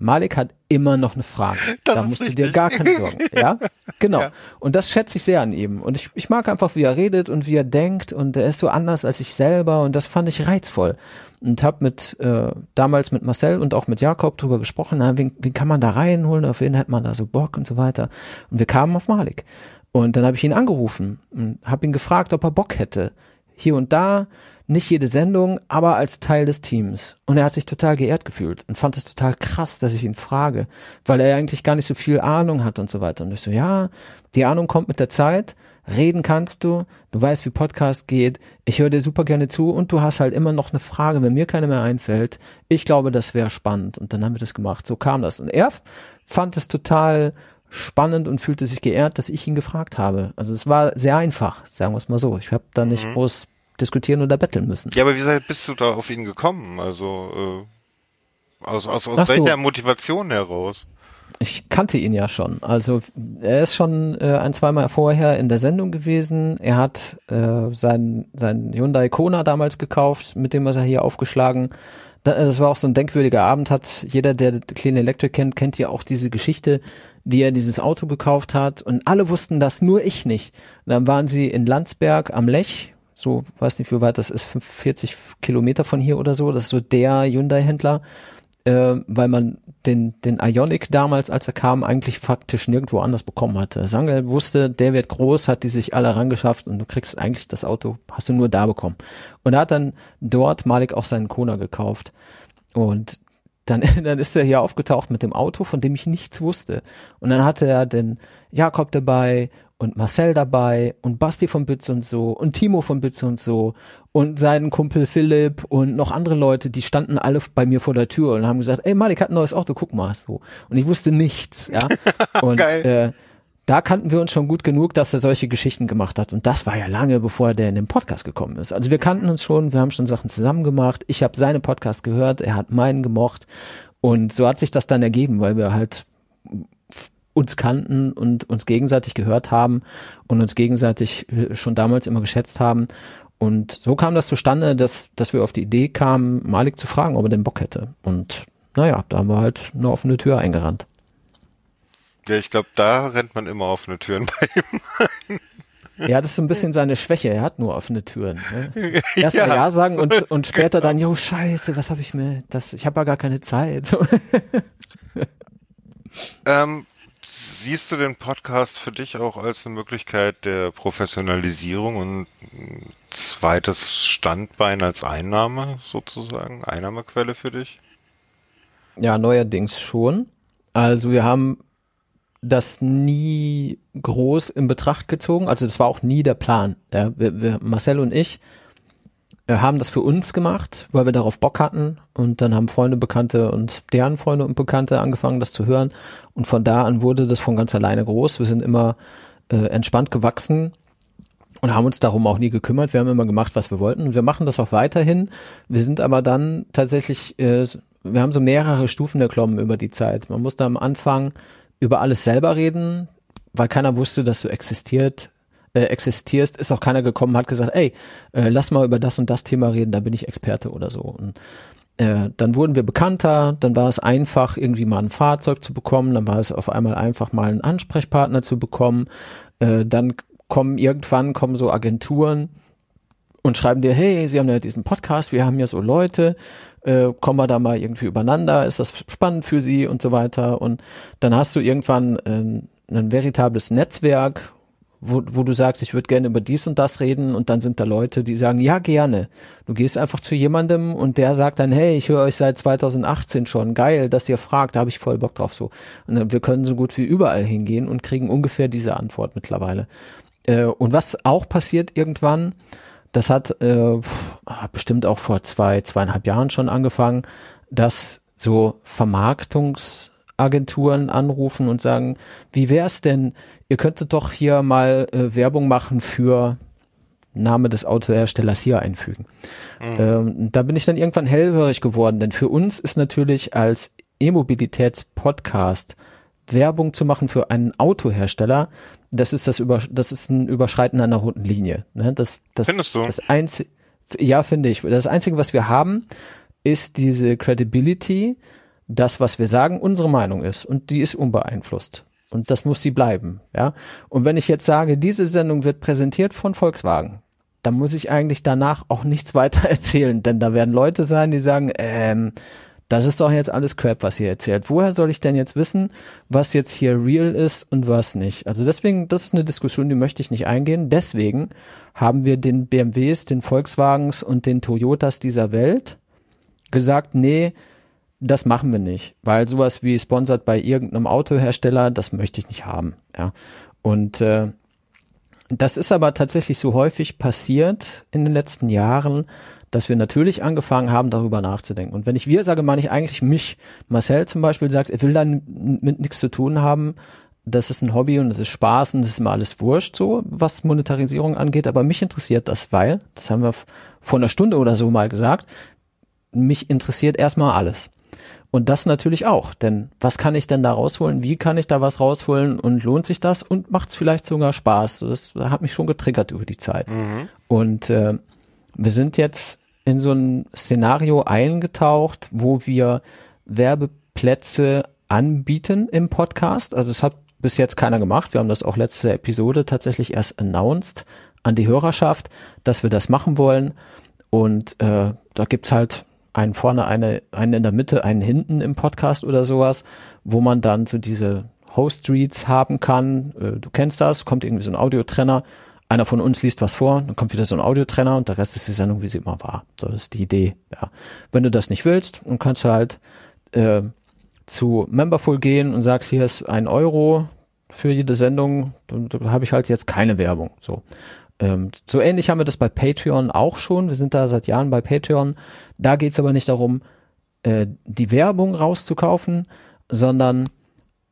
Malik hat immer noch eine Frage. Das da musst du dir gar keine Sorgen. Ja, genau. Ja. Und das schätze ich sehr an ihm. Und ich, ich mag einfach, wie er redet und wie er denkt. Und er ist so anders als ich selber. Und das fand ich reizvoll. Und habe mit äh, damals mit Marcel und auch mit Jakob drüber gesprochen. Na, wen, wen kann man da reinholen? Auf wen hat man da so Bock und so weiter. Und wir kamen auf Malik. Und dann habe ich ihn angerufen und habe ihn gefragt, ob er Bock hätte. Hier und da nicht jede Sendung, aber als Teil des Teams. Und er hat sich total geehrt gefühlt und fand es total krass, dass ich ihn frage, weil er eigentlich gar nicht so viel Ahnung hat und so weiter. Und ich so, ja, die Ahnung kommt mit der Zeit, reden kannst du, du weißt, wie Podcast geht, ich höre dir super gerne zu und du hast halt immer noch eine Frage, wenn mir keine mehr einfällt. Ich glaube, das wäre spannend. Und dann haben wir das gemacht. So kam das. Und er fand es total spannend und fühlte sich geehrt, dass ich ihn gefragt habe. Also es war sehr einfach, sagen wir es mal so. Ich habe da nicht mhm. groß diskutieren oder betteln müssen. Ja, aber wie bist du da auf ihn gekommen? Also äh, aus, aus, aus welcher so. Motivation heraus? Ich kannte ihn ja schon. Also er ist schon äh, ein, zweimal vorher in der Sendung gewesen. Er hat äh, sein, sein Hyundai Kona damals gekauft, mit dem was er hier aufgeschlagen. Das war auch so ein denkwürdiger Abend. Hat jeder, der Clean Electric kennt, kennt ja auch diese Geschichte, wie er dieses Auto gekauft hat. Und alle wussten das, nur ich nicht. Und dann waren sie in Landsberg am Lech, so, weiß nicht, wie weit das ist, 40 Kilometer von hier oder so. Das ist so der Hyundai-Händler, äh, weil man den, den Ionic damals, als er kam, eigentlich faktisch nirgendwo anders bekommen hatte. Sangel wusste, der wird groß, hat die sich alle rangeschafft und du kriegst eigentlich das Auto, hast du nur da bekommen. Und er hat dann dort Malik auch seinen Kona gekauft. Und dann, dann ist er hier aufgetaucht mit dem Auto, von dem ich nichts wusste. Und dann hatte er den Jakob dabei und Marcel dabei und Basti von Bütz und so und Timo von Bütz und so und seinen Kumpel Philipp und noch andere Leute, die standen alle bei mir vor der Tür und haben gesagt, ey Malik hat ein neues Auto, guck mal so. Und ich wusste nichts, ja. Und äh, da kannten wir uns schon gut genug, dass er solche Geschichten gemacht hat. Und das war ja lange, bevor der in den Podcast gekommen ist. Also wir kannten uns schon, wir haben schon Sachen zusammen gemacht. Ich habe seine Podcast gehört, er hat meinen gemocht. Und so hat sich das dann ergeben, weil wir halt uns kannten und uns gegenseitig gehört haben und uns gegenseitig äh, schon damals immer geschätzt haben. Und so kam das zustande, dass, dass wir auf die Idee kamen, Malik zu fragen, ob er den Bock hätte. Und naja, da haben wir halt eine offene Tür eingerannt. Ja, ich glaube, da rennt man immer offene Türen bei ihm. Ja, das ist so ein bisschen seine Schwäche. Er hat nur offene Türen. Ne? Erstmal ja. ja sagen und, und später dann, jo, scheiße, was habe ich mir, das, ich habe ja gar keine Zeit. Ähm, siehst du den Podcast für dich auch als eine Möglichkeit der Professionalisierung und zweites Standbein als Einnahme sozusagen, Einnahmequelle für dich? Ja, neuerdings schon. Also wir haben das nie groß in Betracht gezogen. Also das war auch nie der Plan. Ja, wir, wir, Marcel und ich haben das für uns gemacht, weil wir darauf Bock hatten. Und dann haben Freunde, Bekannte und deren Freunde und Bekannte angefangen, das zu hören. Und von da an wurde das von ganz alleine groß. Wir sind immer äh, entspannt gewachsen und haben uns darum auch nie gekümmert. Wir haben immer gemacht, was wir wollten. Und wir machen das auch weiterhin. Wir sind aber dann tatsächlich, äh, wir haben so mehrere Stufen erklommen über die Zeit. Man musste am Anfang über alles selber reden, weil keiner wusste, dass du existiert äh, existierst, ist auch keiner gekommen, hat gesagt, ey, äh, lass mal über das und das Thema reden, da bin ich Experte oder so. Und äh, dann wurden wir bekannter, dann war es einfach, irgendwie mal ein Fahrzeug zu bekommen, dann war es auf einmal einfach mal einen Ansprechpartner zu bekommen. Äh, dann kommen irgendwann kommen so Agenturen und schreiben dir, hey, Sie haben ja diesen Podcast, wir haben ja so Leute, äh, kommen wir da mal irgendwie übereinander, ist das spannend für Sie und so weiter. Und dann hast du irgendwann äh, ein veritables Netzwerk wo, wo du sagst, ich würde gerne über dies und das reden und dann sind da Leute, die sagen, ja, gerne. Du gehst einfach zu jemandem und der sagt dann, hey, ich höre euch seit 2018 schon, geil, dass ihr fragt, da habe ich voll Bock drauf so. Und dann, wir können so gut wie überall hingehen und kriegen ungefähr diese Antwort mittlerweile. Äh, und was auch passiert irgendwann, das hat äh, bestimmt auch vor zwei, zweieinhalb Jahren schon angefangen, dass so Vermarktungs Agenturen anrufen und sagen, wie wär's denn, ihr könntet doch hier mal äh, Werbung machen für Name des Autoherstellers hier einfügen. Mhm. Ähm, da bin ich dann irgendwann hellhörig geworden, denn für uns ist natürlich als E-Mobilitäts-Podcast Werbung zu machen für einen Autohersteller, das ist das über, das ist ein Überschreiten einer roten Linie. Ne? Das, das, Findest du? Das einzige, ja, finde ich. Das einzige, was wir haben, ist diese Credibility, das, was wir sagen, unsere Meinung ist und die ist unbeeinflusst. Und das muss sie bleiben, ja. Und wenn ich jetzt sage, diese Sendung wird präsentiert von Volkswagen, dann muss ich eigentlich danach auch nichts weiter erzählen, denn da werden Leute sein, die sagen, ähm, das ist doch jetzt alles Crap, was ihr erzählt. Woher soll ich denn jetzt wissen, was jetzt hier real ist und was nicht? Also deswegen, das ist eine Diskussion, die möchte ich nicht eingehen. Deswegen haben wir den BMWs, den Volkswagens und den Toyotas dieser Welt gesagt, nee, das machen wir nicht, weil sowas wie sponsert bei irgendeinem Autohersteller, das möchte ich nicht haben. Ja. Und äh, das ist aber tatsächlich so häufig passiert in den letzten Jahren, dass wir natürlich angefangen haben, darüber nachzudenken. Und wenn ich wir sage, meine ich eigentlich mich. Marcel zum Beispiel sagt, er will dann mit nichts zu tun haben. Das ist ein Hobby und das ist Spaß und das ist immer alles wurscht, so was Monetarisierung angeht. Aber mich interessiert das, weil, das haben wir vor einer Stunde oder so mal gesagt, mich interessiert erstmal alles. Und das natürlich auch, denn was kann ich denn da rausholen? Wie kann ich da was rausholen und lohnt sich das und macht es vielleicht sogar Spaß? Das hat mich schon getriggert über die Zeit. Mhm. Und äh, wir sind jetzt in so ein Szenario eingetaucht, wo wir Werbeplätze anbieten im Podcast. Also es hat bis jetzt keiner gemacht. Wir haben das auch letzte Episode tatsächlich erst announced an die Hörerschaft, dass wir das machen wollen. Und äh, da gibt's halt einen vorne, eine, einen in der Mitte, einen hinten im Podcast oder sowas, wo man dann so diese Host Reads haben kann. Äh, du kennst das, kommt irgendwie so ein Audiotrenner. Einer von uns liest was vor, dann kommt wieder so ein Audiotrenner und der Rest ist die Sendung, wie sie immer war. So das ist die Idee. Ja. Wenn du das nicht willst, dann kannst du halt äh, zu Memberful gehen und sagst, hier ist ein Euro für jede Sendung, dann, dann habe ich halt jetzt keine Werbung. So. Ähm, so ähnlich haben wir das bei Patreon auch schon. Wir sind da seit Jahren bei Patreon. Da geht es aber nicht darum, äh, die Werbung rauszukaufen, sondern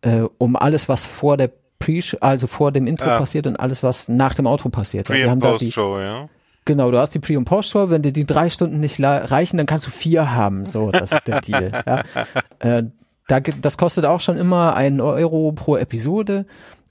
äh, um alles, was vor der Pre, also vor dem Intro ah. passiert und alles, was nach dem Outro passiert. Pre- und Post-Show, ja. Genau, du hast die Pre- und Post-Show. Wenn dir die drei Stunden nicht reichen, dann kannst du vier haben. So, das ist der Deal. Ja. Äh, da, das kostet auch schon immer einen Euro pro Episode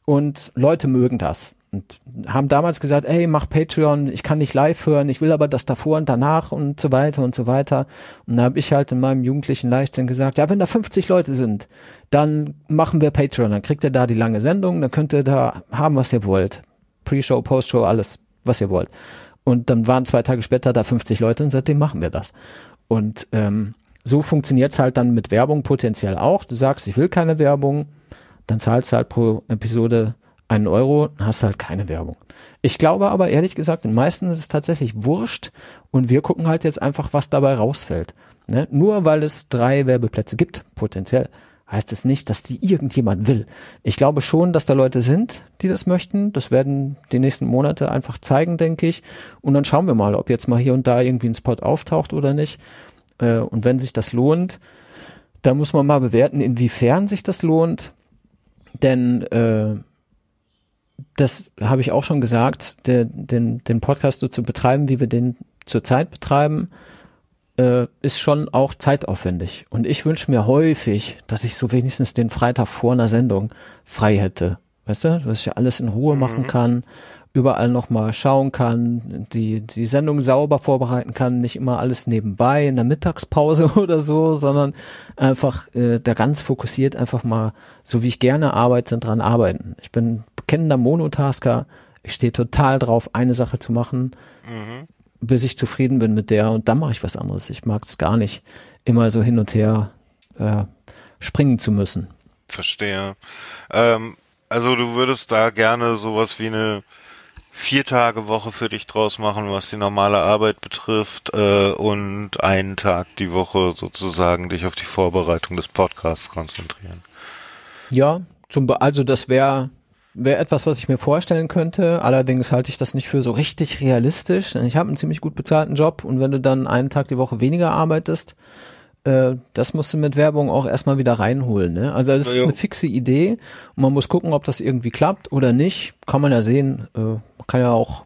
und Leute mögen das und haben damals gesagt, ey, mach Patreon, ich kann nicht live hören, ich will aber das davor und danach und so weiter und so weiter. Und da habe ich halt in meinem jugendlichen Leichtsinn gesagt, ja, wenn da 50 Leute sind, dann machen wir Patreon, dann kriegt ihr da die lange Sendung, dann könnt ihr da haben, was ihr wollt. Pre-Show, Post-Show, alles, was ihr wollt. Und dann waren zwei Tage später da 50 Leute und seitdem machen wir das. Und ähm, so funktioniert's halt dann mit Werbung potenziell auch. Du sagst, ich will keine Werbung, dann zahlst du halt pro Episode einen Euro, hast halt keine Werbung. Ich glaube aber ehrlich gesagt, den meisten ist es tatsächlich wurscht und wir gucken halt jetzt einfach, was dabei rausfällt. Ne? Nur weil es drei Werbeplätze gibt, potenziell, heißt es nicht, dass die irgendjemand will. Ich glaube schon, dass da Leute sind, die das möchten. Das werden die nächsten Monate einfach zeigen, denke ich. Und dann schauen wir mal, ob jetzt mal hier und da irgendwie ein Spot auftaucht oder nicht. Äh, und wenn sich das lohnt, da muss man mal bewerten, inwiefern sich das lohnt. Denn äh, das habe ich auch schon gesagt, der, den, den Podcast so zu betreiben, wie wir den zurzeit betreiben, äh, ist schon auch zeitaufwendig. Und ich wünsche mir häufig, dass ich so wenigstens den Freitag vor einer Sendung frei hätte. Weißt du, dass ich alles in Ruhe machen mhm. kann, überall nochmal schauen kann, die, die Sendung sauber vorbereiten kann, nicht immer alles nebenbei in der Mittagspause oder so, sondern einfach äh, da ganz fokussiert einfach mal, so wie ich gerne arbeite, dran arbeiten. Ich bin bekennender Monotasker. Ich stehe total drauf, eine Sache zu machen, mhm. bis ich zufrieden bin mit der und dann mache ich was anderes. Ich mag es gar nicht, immer so hin und her äh, springen zu müssen. Verstehe. Ähm, also du würdest da gerne sowas wie eine vier Tage Woche für dich draus machen, was die normale Arbeit betrifft, äh, und einen Tag die Woche sozusagen dich auf die Vorbereitung des Podcasts konzentrieren. Ja, zum Be also das wäre wäre etwas, was ich mir vorstellen könnte. Allerdings halte ich das nicht für so richtig realistisch. Denn ich habe einen ziemlich gut bezahlten Job und wenn du dann einen Tag die Woche weniger arbeitest, äh, das musst du mit Werbung auch erstmal wieder reinholen. Ne? Also das ist eine fixe Idee und man muss gucken, ob das irgendwie klappt oder nicht. Kann man ja sehen. Äh, man kann ja auch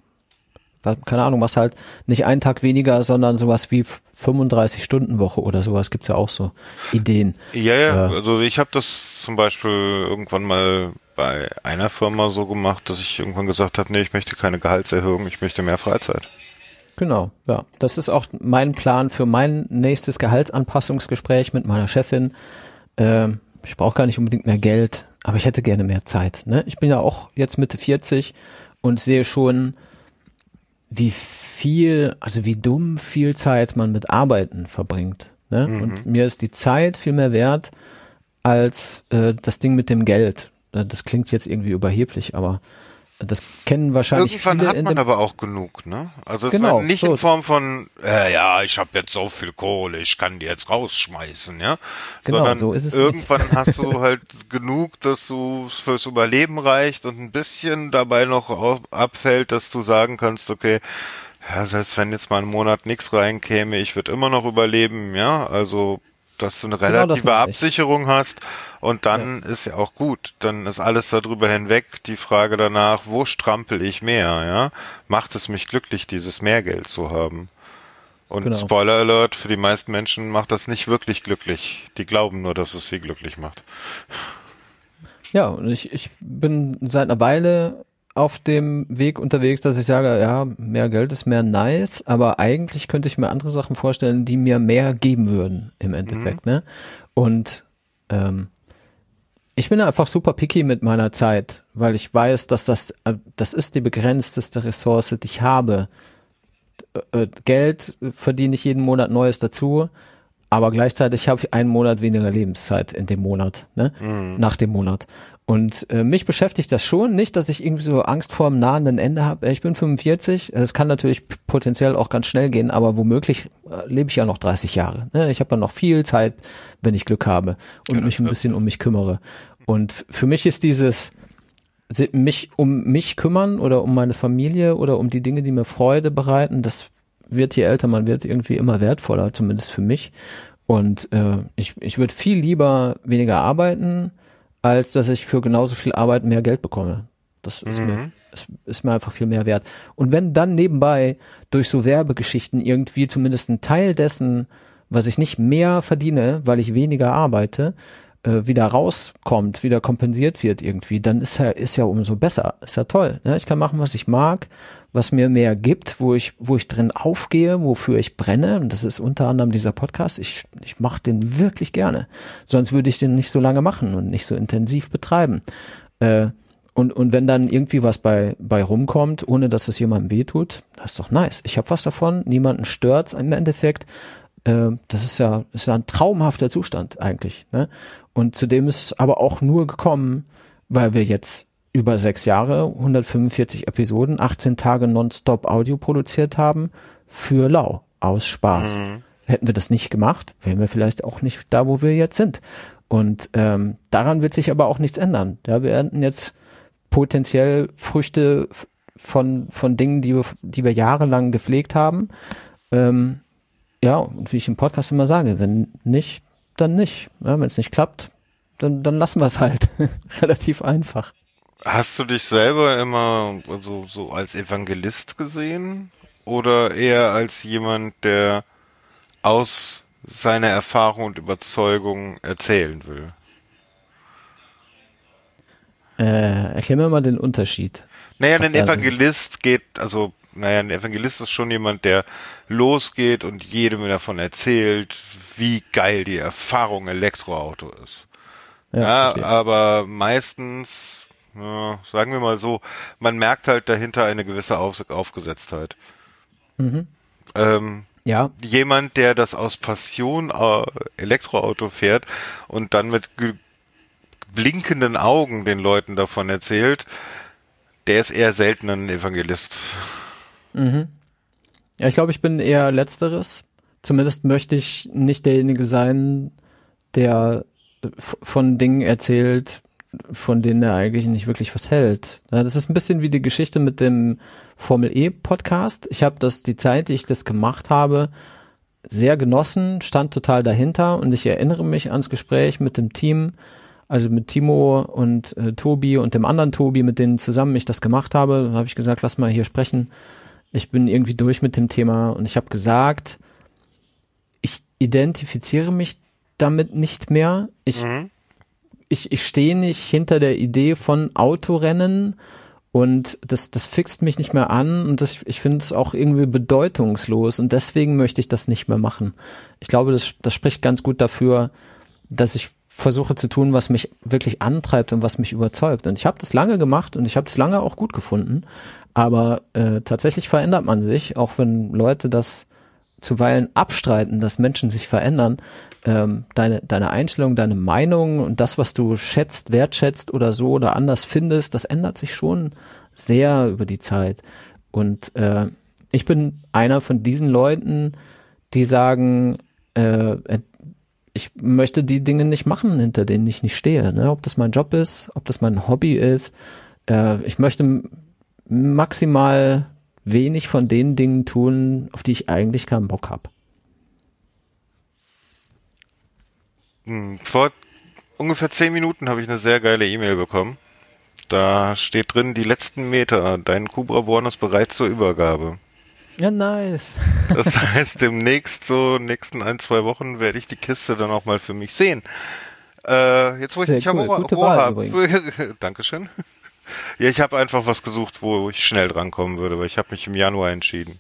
keine Ahnung, was halt nicht einen Tag weniger, sondern sowas wie 35 Stunden Woche oder sowas gibt's ja auch so Ideen. Ja, ja, äh, also ich habe das zum Beispiel irgendwann mal bei einer Firma so gemacht, dass ich irgendwann gesagt habe, nee, ich möchte keine Gehaltserhöhung, ich möchte mehr Freizeit. Genau, ja. Das ist auch mein Plan für mein nächstes Gehaltsanpassungsgespräch mit meiner Chefin. Ähm, ich brauche gar nicht unbedingt mehr Geld, aber ich hätte gerne mehr Zeit. Ne? Ich bin ja auch jetzt Mitte 40 und sehe schon, wie viel, also wie dumm viel Zeit man mit Arbeiten verbringt. Ne? Mhm. Und mir ist die Zeit viel mehr wert als äh, das Ding mit dem Geld. Äh, das klingt jetzt irgendwie überheblich, aber das kennen wahrscheinlich Irgendwann viele hat man aber auch genug, ne? Also es genau, war nicht so. in Form von, äh, ja, ich habe jetzt so viel Kohle, ich kann die jetzt rausschmeißen, ja? Genau, Sondern so ist es irgendwann nicht. hast du halt genug, dass du fürs Überleben reicht und ein bisschen dabei noch abfällt, dass du sagen kannst, okay, ja, selbst wenn jetzt mal einen Monat nichts reinkäme, ich würde immer noch überleben, ja? Also dass du eine genau, relative genau Absicherung hast und dann ja. ist ja auch gut. Dann ist alles darüber hinweg die Frage danach, wo strampel ich mehr, ja? Macht es mich glücklich, dieses Mehrgeld zu haben? Und genau. Spoiler Alert, für die meisten Menschen macht das nicht wirklich glücklich. Die glauben nur, dass es sie glücklich macht. Ja, und ich, ich bin seit einer Weile auf dem Weg unterwegs, dass ich sage, ja, mehr Geld ist mehr nice, aber eigentlich könnte ich mir andere Sachen vorstellen, die mir mehr geben würden im Endeffekt, mhm. ne? Und ähm, ich bin einfach super picky mit meiner Zeit, weil ich weiß, dass das äh, das ist die begrenzteste Ressource, die ich habe. Äh, Geld verdiene ich jeden Monat Neues dazu, aber gleichzeitig habe ich einen Monat weniger Lebenszeit in dem Monat, ne? Mhm. Nach dem Monat. Und äh, mich beschäftigt das schon nicht, dass ich irgendwie so Angst vor dem nahenden Ende habe. Ich bin 45, es kann natürlich potenziell auch ganz schnell gehen, aber womöglich äh, lebe ich ja noch 30 Jahre. Ne? Ich habe ja noch viel Zeit, wenn ich Glück habe und ja, mich ein bisschen um mich kümmere. Und für mich ist dieses mich um mich kümmern oder um meine Familie oder um die Dinge, die mir Freude bereiten, das wird je älter man wird irgendwie immer wertvoller, zumindest für mich. Und äh, ich, ich würde viel lieber weniger arbeiten, als dass ich für genauso viel Arbeit mehr Geld bekomme. Das ist, mhm. mir, ist, ist mir einfach viel mehr wert. Und wenn dann nebenbei durch so Werbegeschichten irgendwie zumindest ein Teil dessen, was ich nicht mehr verdiene, weil ich weniger arbeite, äh, wieder rauskommt, wieder kompensiert wird irgendwie, dann ist ja, ist ja umso besser. Ist ja toll. Ne? Ich kann machen, was ich mag, was mir mehr gibt, wo ich, wo ich drin aufgehe, wofür ich brenne. Und das ist unter anderem dieser Podcast. Ich, ich mache den wirklich gerne. Sonst würde ich den nicht so lange machen und nicht so intensiv betreiben. Äh, und, und wenn dann irgendwie was bei, bei rumkommt, ohne dass es jemandem wehtut, das ist doch nice. Ich habe was davon, niemanden stört's im Endeffekt. Äh, das ist ja, ist ja ein traumhafter Zustand eigentlich. Ne? Und zudem ist es aber auch nur gekommen, weil wir jetzt über sechs Jahre, 145 Episoden, 18 Tage nonstop Audio produziert haben für Lau, aus Spaß. Mhm. Hätten wir das nicht gemacht, wären wir vielleicht auch nicht da, wo wir jetzt sind. Und ähm, daran wird sich aber auch nichts ändern. Ja, wir ernten jetzt potenziell Früchte von, von Dingen, die wir, die wir jahrelang gepflegt haben. Ähm, ja, und wie ich im Podcast immer sage, wenn nicht, dann nicht. Ja, wenn es nicht klappt, dann, dann lassen wir es halt. Relativ einfach. Hast du dich selber immer so, so als Evangelist gesehen? Oder eher als jemand, der aus seiner Erfahrung und Überzeugung erzählen will? Äh, erklär mir mal den Unterschied. Naja, ein Evangelist geht, also, naja, ein Evangelist ist schon jemand, der losgeht und jedem davon erzählt, wie geil die Erfahrung Elektroauto ist. Ja, ja aber meistens ja, sagen wir mal so, man merkt halt dahinter eine gewisse Auf Aufgesetztheit. Mhm. Ähm, ja. Jemand, der das aus Passion äh, Elektroauto fährt und dann mit blinkenden Augen den Leuten davon erzählt, der ist eher selten ein Evangelist. Mhm. Ja, ich glaube, ich bin eher letzteres. Zumindest möchte ich nicht derjenige sein, der von Dingen erzählt, von denen er eigentlich nicht wirklich was hält. Das ist ein bisschen wie die Geschichte mit dem Formel E Podcast. Ich habe das die Zeit, die ich das gemacht habe, sehr genossen, stand total dahinter und ich erinnere mich ans Gespräch mit dem Team, also mit Timo und äh, Tobi und dem anderen Tobi, mit denen zusammen ich das gemacht habe. Da habe ich gesagt, lass mal hier sprechen. Ich bin irgendwie durch mit dem Thema und ich habe gesagt, ich identifiziere mich damit nicht mehr. Ich, mhm. ich, ich stehe nicht hinter der Idee von Autorennen und das, das fixt mich nicht mehr an und das, ich finde es auch irgendwie bedeutungslos und deswegen möchte ich das nicht mehr machen. Ich glaube, das, das spricht ganz gut dafür, dass ich versuche zu tun, was mich wirklich antreibt und was mich überzeugt. Und ich habe das lange gemacht und ich habe das lange auch gut gefunden. Aber äh, tatsächlich verändert man sich, auch wenn Leute das zuweilen abstreiten, dass Menschen sich verändern. Ähm, deine, deine Einstellung, deine Meinung und das, was du schätzt, wertschätzt oder so oder anders findest, das ändert sich schon sehr über die Zeit. Und äh, ich bin einer von diesen Leuten, die sagen, äh, ich möchte die Dinge nicht machen, hinter denen ich nicht stehe. Ne? Ob das mein Job ist, ob das mein Hobby ist. Äh, ich möchte maximal wenig von den Dingen tun, auf die ich eigentlich keinen Bock habe. Hm, vor ungefähr zehn Minuten habe ich eine sehr geile E-Mail bekommen. Da steht drin, die letzten Meter, dein Cobra Born ist bereit zur Übergabe. Ja, nice. Das heißt, demnächst, so nächsten ein, zwei Wochen, werde ich die Kiste dann auch mal für mich sehen. Äh, jetzt, wo ich nicht cool. am Rohr habe. Dankeschön. Ja, ich habe einfach was gesucht, wo ich schnell drankommen würde, weil ich habe mich im Januar entschieden.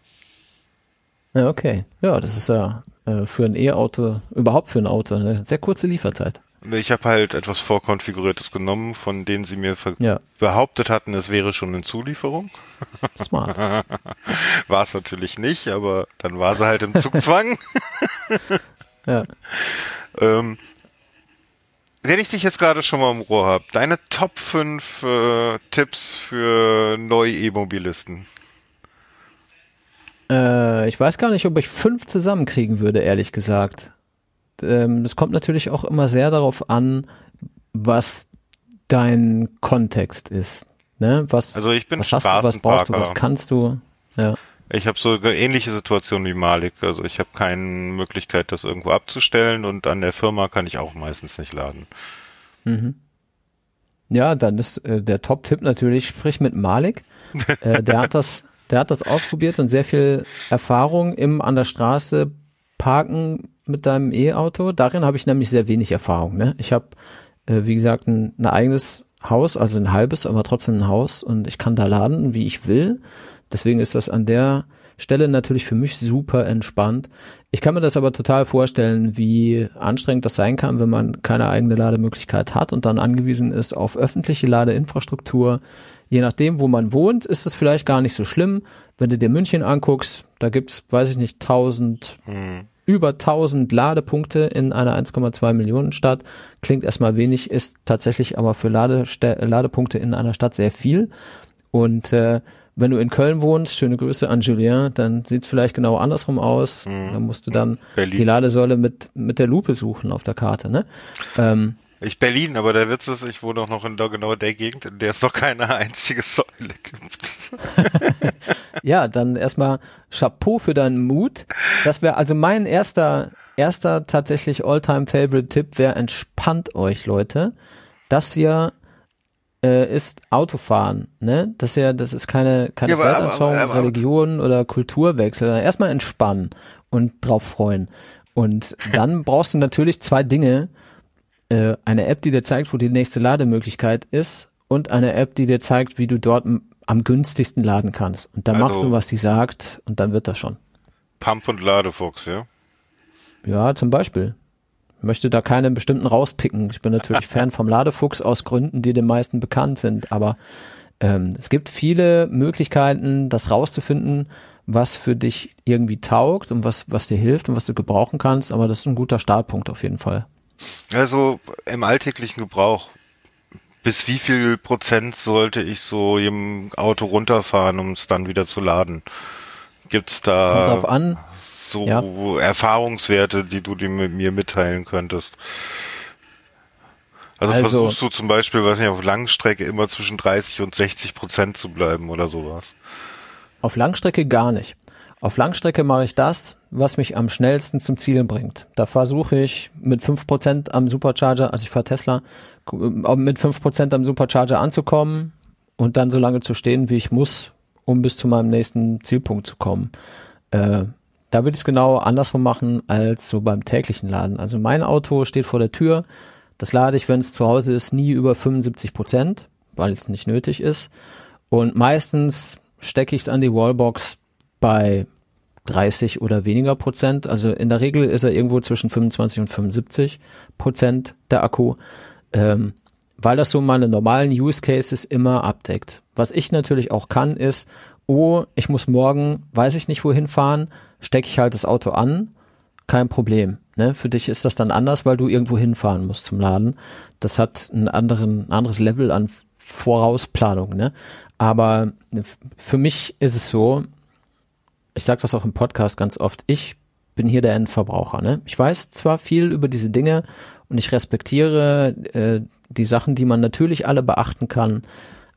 Ja, okay. Ja, das ist ja äh, für ein E-Auto, überhaupt für ein Auto, eine sehr kurze Lieferzeit. Ich habe halt etwas Vorkonfiguriertes genommen, von denen sie mir ja. behauptet hatten, es wäre schon in Zulieferung. Smart. war es natürlich nicht, aber dann war sie halt im Zugzwang. ja. ähm, wenn ich dich jetzt gerade schon mal im Rohr habe, deine Top 5 äh, Tipps für neue E-Mobilisten. Äh, ich weiß gar nicht, ob ich fünf zusammenkriegen würde, ehrlich gesagt. Ähm, es kommt natürlich auch immer sehr darauf an, was dein Kontext ist. Ne? Was, also ich bin was hast du, was brauchst du, was kannst du? Ja. Ich habe so ähnliche Situation wie Malik. Also ich habe keine Möglichkeit, das irgendwo abzustellen und an der Firma kann ich auch meistens nicht laden. Mhm. Ja, dann ist äh, der Top-Tipp natürlich, sprich mit Malik. äh, der hat das, der hat das ausprobiert und sehr viel Erfahrung im an der Straße parken mit deinem E-Auto. Darin habe ich nämlich sehr wenig Erfahrung. Ne? Ich habe, äh, wie gesagt, ein, ein eigenes Haus, also ein halbes, aber trotzdem ein Haus und ich kann da laden, wie ich will. Deswegen ist das an der Stelle natürlich für mich super entspannt. Ich kann mir das aber total vorstellen, wie anstrengend das sein kann, wenn man keine eigene Lademöglichkeit hat und dann angewiesen ist auf öffentliche Ladeinfrastruktur. Je nachdem, wo man wohnt, ist es vielleicht gar nicht so schlimm. Wenn du dir München anguckst, da gibt's, weiß ich nicht, tausend, mhm. Über tausend Ladepunkte in einer 1,2 Millionen Stadt. Klingt erstmal wenig, ist tatsächlich aber für Ladeste Ladepunkte in einer Stadt sehr viel. Und äh, wenn du in Köln wohnst, schöne Grüße an Julien, dann sieht es vielleicht genau andersrum aus. Mhm. Dann musst du dann Berlin. die Ladesäule mit, mit der Lupe suchen auf der Karte. Ne? Ähm, ich Berlin, aber der Witz ist, ich wohne auch noch in der, genau der Gegend, in der es noch keine einzige Säule gibt. ja, dann erstmal Chapeau für deinen Mut. Das wäre also mein erster, erster tatsächlich Alltime favorite Tipp wäre entspannt euch, Leute, dass ihr äh, ist Autofahren, ne? Das ist ja, das ist keine, keine ja, Weltanschauung, Religion oder Kulturwechsel. Erstmal entspannen und drauf freuen. Und dann brauchst du natürlich zwei Dinge. Äh, eine App, die dir zeigt, wo die nächste Lademöglichkeit ist und eine App, die dir zeigt, wie du dort am günstigsten laden kannst. Und dann also, machst du, was die sagt und dann wird das schon. Pump und Ladefuchs, ja? Ja, zum Beispiel möchte da keinen bestimmten rauspicken. Ich bin natürlich Fan vom Ladefuchs aus Gründen, die den meisten bekannt sind, aber ähm, es gibt viele Möglichkeiten, das rauszufinden, was für dich irgendwie taugt und was, was dir hilft und was du gebrauchen kannst, aber das ist ein guter Startpunkt auf jeden Fall. Also im alltäglichen Gebrauch, bis wie viel Prozent sollte ich so im Auto runterfahren, um es dann wieder zu laden? Gibt's da? So ja. Erfahrungswerte, die du mit mir mitteilen könntest? Also, also, versuchst du zum Beispiel, weiß nicht, auf Langstrecke immer zwischen 30 und 60 Prozent zu bleiben oder sowas? Auf Langstrecke gar nicht. Auf Langstrecke mache ich das, was mich am schnellsten zum Ziel bringt. Da versuche ich mit 5% am Supercharger, also ich fahre Tesla, mit 5% am Supercharger anzukommen und dann so lange zu stehen, wie ich muss, um bis zu meinem nächsten Zielpunkt zu kommen. Äh, da würde ich es genau andersrum machen als so beim täglichen Laden. Also mein Auto steht vor der Tür. Das lade ich, wenn es zu Hause ist, nie über 75 Prozent, weil es nicht nötig ist. Und meistens stecke ich es an die Wallbox bei 30 oder weniger Prozent. Also in der Regel ist er irgendwo zwischen 25 und 75 Prozent der Akku, ähm, weil das so meine normalen Use Cases immer abdeckt. Was ich natürlich auch kann, ist oh, ich muss morgen, weiß ich nicht wohin fahren, stecke ich halt das Auto an, kein Problem. Ne? Für dich ist das dann anders, weil du irgendwo hinfahren musst zum Laden. Das hat einen anderen, ein anderes Level an Vorausplanung. Ne? Aber für mich ist es so, ich sage das auch im Podcast ganz oft, ich bin hier der Endverbraucher. Ne? Ich weiß zwar viel über diese Dinge und ich respektiere äh, die Sachen, die man natürlich alle beachten kann,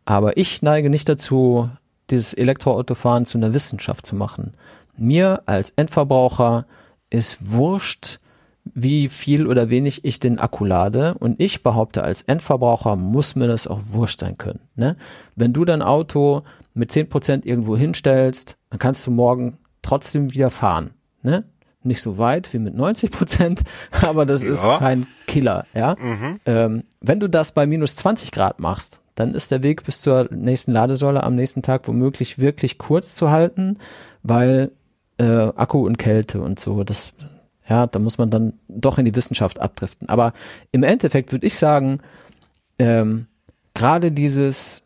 aber ich neige nicht dazu, dieses Elektroautofahren zu einer Wissenschaft zu machen. Mir als Endverbraucher ist wurscht, wie viel oder wenig ich den Akku lade. Und ich behaupte, als Endverbraucher muss mir das auch wurscht sein können. Ne? Wenn du dein Auto mit zehn Prozent irgendwo hinstellst, dann kannst du morgen trotzdem wieder fahren. Ne? Nicht so weit wie mit 90 Prozent, aber das ja. ist kein Killer. Ja? Mhm. Ähm, wenn du das bei minus 20 Grad machst, dann ist der Weg bis zur nächsten Ladesäule am nächsten Tag womöglich wirklich kurz zu halten, weil äh, Akku und Kälte und so, das, ja, da muss man dann doch in die Wissenschaft abdriften. Aber im Endeffekt würde ich sagen, ähm, gerade dieses,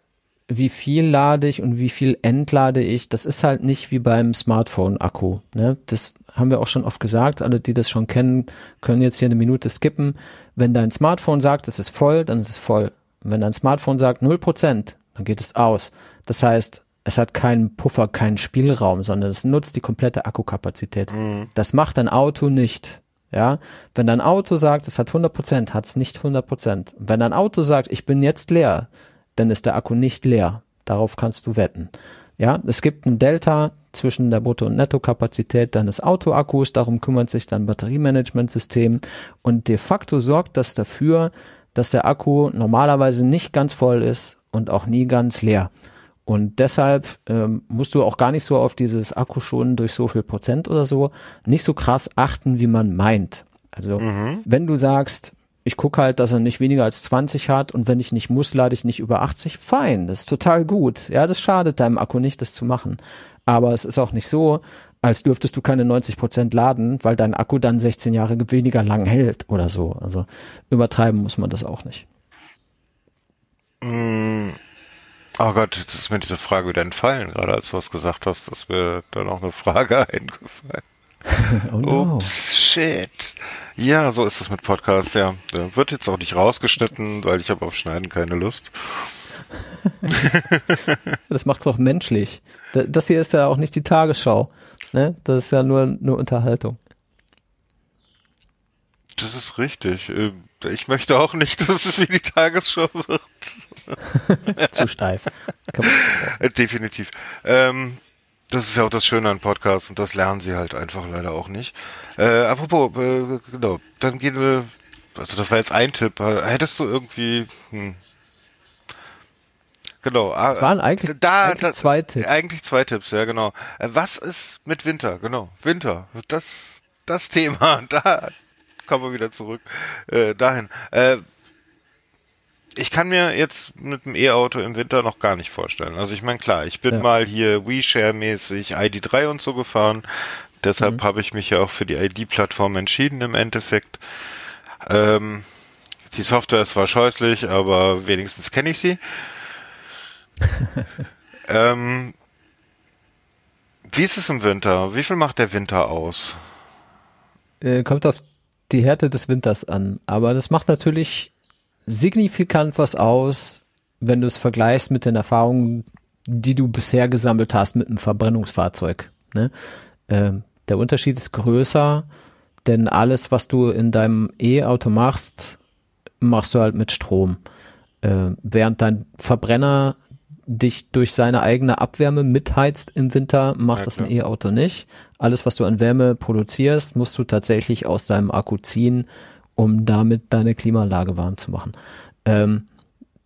wie viel lade ich und wie viel entlade ich, das ist halt nicht wie beim Smartphone-Akku. Ne? Das haben wir auch schon oft gesagt. Alle, die das schon kennen, können jetzt hier eine Minute skippen. Wenn dein Smartphone sagt, es ist voll, dann ist es voll. Wenn dein Smartphone sagt 0%, dann geht es aus. Das heißt, es hat keinen Puffer, keinen Spielraum, sondern es nutzt die komplette Akkukapazität. Mhm. Das macht dein Auto nicht. Ja, wenn dein Auto sagt, es hat 100%, hat es nicht 100%. Wenn dein Auto sagt, ich bin jetzt leer, dann ist der Akku nicht leer. Darauf kannst du wetten. Ja, es gibt ein Delta zwischen der Brutto- und Nettokapazität deines Autoakkus, darum kümmert sich dein Batteriemanagementsystem und de facto sorgt das dafür, dass der Akku normalerweise nicht ganz voll ist und auch nie ganz leer. Und deshalb ähm, musst du auch gar nicht so auf dieses Akku schon durch so viel Prozent oder so nicht so krass achten, wie man meint. Also mhm. wenn du sagst, ich gucke halt, dass er nicht weniger als 20 hat und wenn ich nicht muss, lade ich nicht über 80, fein, das ist total gut. Ja, das schadet deinem Akku nicht, das zu machen. Aber es ist auch nicht so, als dürftest du keine 90 Prozent laden, weil dein Akku dann 16 Jahre weniger lang hält oder so. Also übertreiben muss man das auch nicht. Mm. Oh Gott, jetzt ist mir diese Frage wieder entfallen, gerade als du was gesagt hast, dass mir da noch eine Frage eingefallen. oh no. Ups, shit. Ja, so ist es mit Podcast, ja. Wird jetzt auch nicht rausgeschnitten, weil ich habe auf Schneiden keine Lust. das macht's auch menschlich. Das hier ist ja auch nicht die Tagesschau. Ne? Das ist ja nur, nur Unterhaltung. Das ist richtig. Ähm, ich möchte auch nicht, dass es wie die Tagesschau wird. Zu steif. Definitiv. Ähm, das ist ja auch das Schöne an Podcasts und das lernen sie halt einfach leider auch nicht. Äh, apropos, äh, genau, dann gehen wir, also das war jetzt ein Tipp. Hättest du irgendwie, hm, Genau. Es waren eigentlich, da, eigentlich da, zwei Tipps. Eigentlich zwei Tipps, ja genau. Äh, was ist mit Winter? Genau, Winter. Das, das Thema. Da kommen wir wieder zurück äh, dahin. Äh, ich kann mir jetzt mit dem E-Auto im Winter noch gar nicht vorstellen. Also ich meine, klar, ich bin ja. mal hier WeShare-mäßig ID3 und so gefahren. Deshalb mhm. habe ich mich ja auch für die ID-Plattform entschieden im Endeffekt. Ähm, die Software ist zwar scheußlich, aber wenigstens kenne ich sie. ähm, wie ist es im Winter? Wie viel macht der Winter aus? Äh, kommt auf die Härte des Winters an. Aber das macht natürlich signifikant was aus, wenn du es vergleichst mit den Erfahrungen, die du bisher gesammelt hast mit einem Verbrennungsfahrzeug. Ne? Ähm, der Unterschied ist größer, denn alles, was du in deinem E-Auto machst, machst du halt mit Strom. Äh, während dein Verbrenner dich durch seine eigene Abwärme mitheizt im Winter, macht ja, das ein E-Auto nicht. Alles, was du an Wärme produzierst, musst du tatsächlich aus deinem Akku ziehen, um damit deine Klimaanlage warm zu machen. Ähm,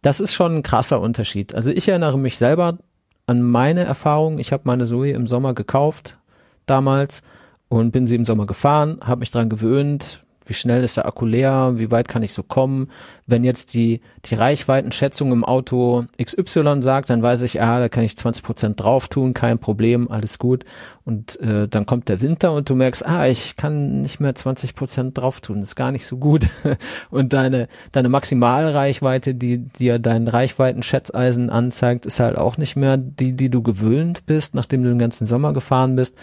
das ist schon ein krasser Unterschied. Also ich erinnere mich selber an meine Erfahrung. Ich habe meine Zoe im Sommer gekauft damals und bin sie im Sommer gefahren, habe mich dran gewöhnt, wie schnell ist der Akku leer, wie weit kann ich so kommen. Wenn jetzt die, die Reichweitenschätzung im Auto XY sagt, dann weiß ich, ah, da kann ich 20 Prozent drauf tun, kein Problem, alles gut. Und äh, dann kommt der Winter und du merkst, ah, ich kann nicht mehr 20 Prozent drauf tun, ist gar nicht so gut. und deine, deine Maximalreichweite, die dir dein Reichweitenschätzeisen anzeigt, ist halt auch nicht mehr die, die du gewöhnt bist, nachdem du den ganzen Sommer gefahren bist.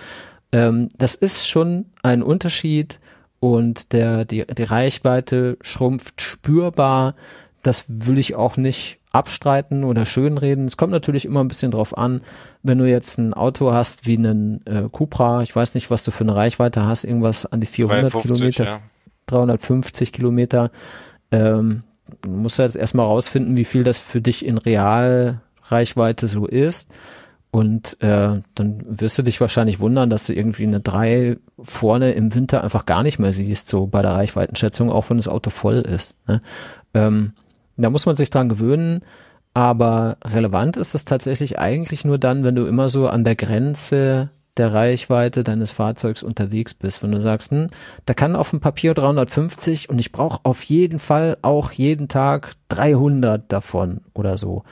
Ähm, das ist schon ein Unterschied und der, die, die Reichweite schrumpft spürbar. Das will ich auch nicht abstreiten oder schönreden. Es kommt natürlich immer ein bisschen drauf an, wenn du jetzt ein Auto hast wie einen äh, Cupra, ich weiß nicht, was du für eine Reichweite hast, irgendwas an die 400 350, Kilometer, ja. 350 Kilometer, ähm, du musst jetzt erstmal rausfinden, wie viel das für dich in Realreichweite so ist. Und äh, dann wirst du dich wahrscheinlich wundern, dass du irgendwie eine 3 vorne im Winter einfach gar nicht mehr siehst, so bei der Reichweitenschätzung, auch wenn das Auto voll ist. Ne? Ähm, da muss man sich dran gewöhnen, aber relevant ist das tatsächlich eigentlich nur dann, wenn du immer so an der Grenze der Reichweite deines Fahrzeugs unterwegs bist. Wenn du sagst, hm, da kann auf dem Papier 350 und ich brauche auf jeden Fall auch jeden Tag 300 davon oder so,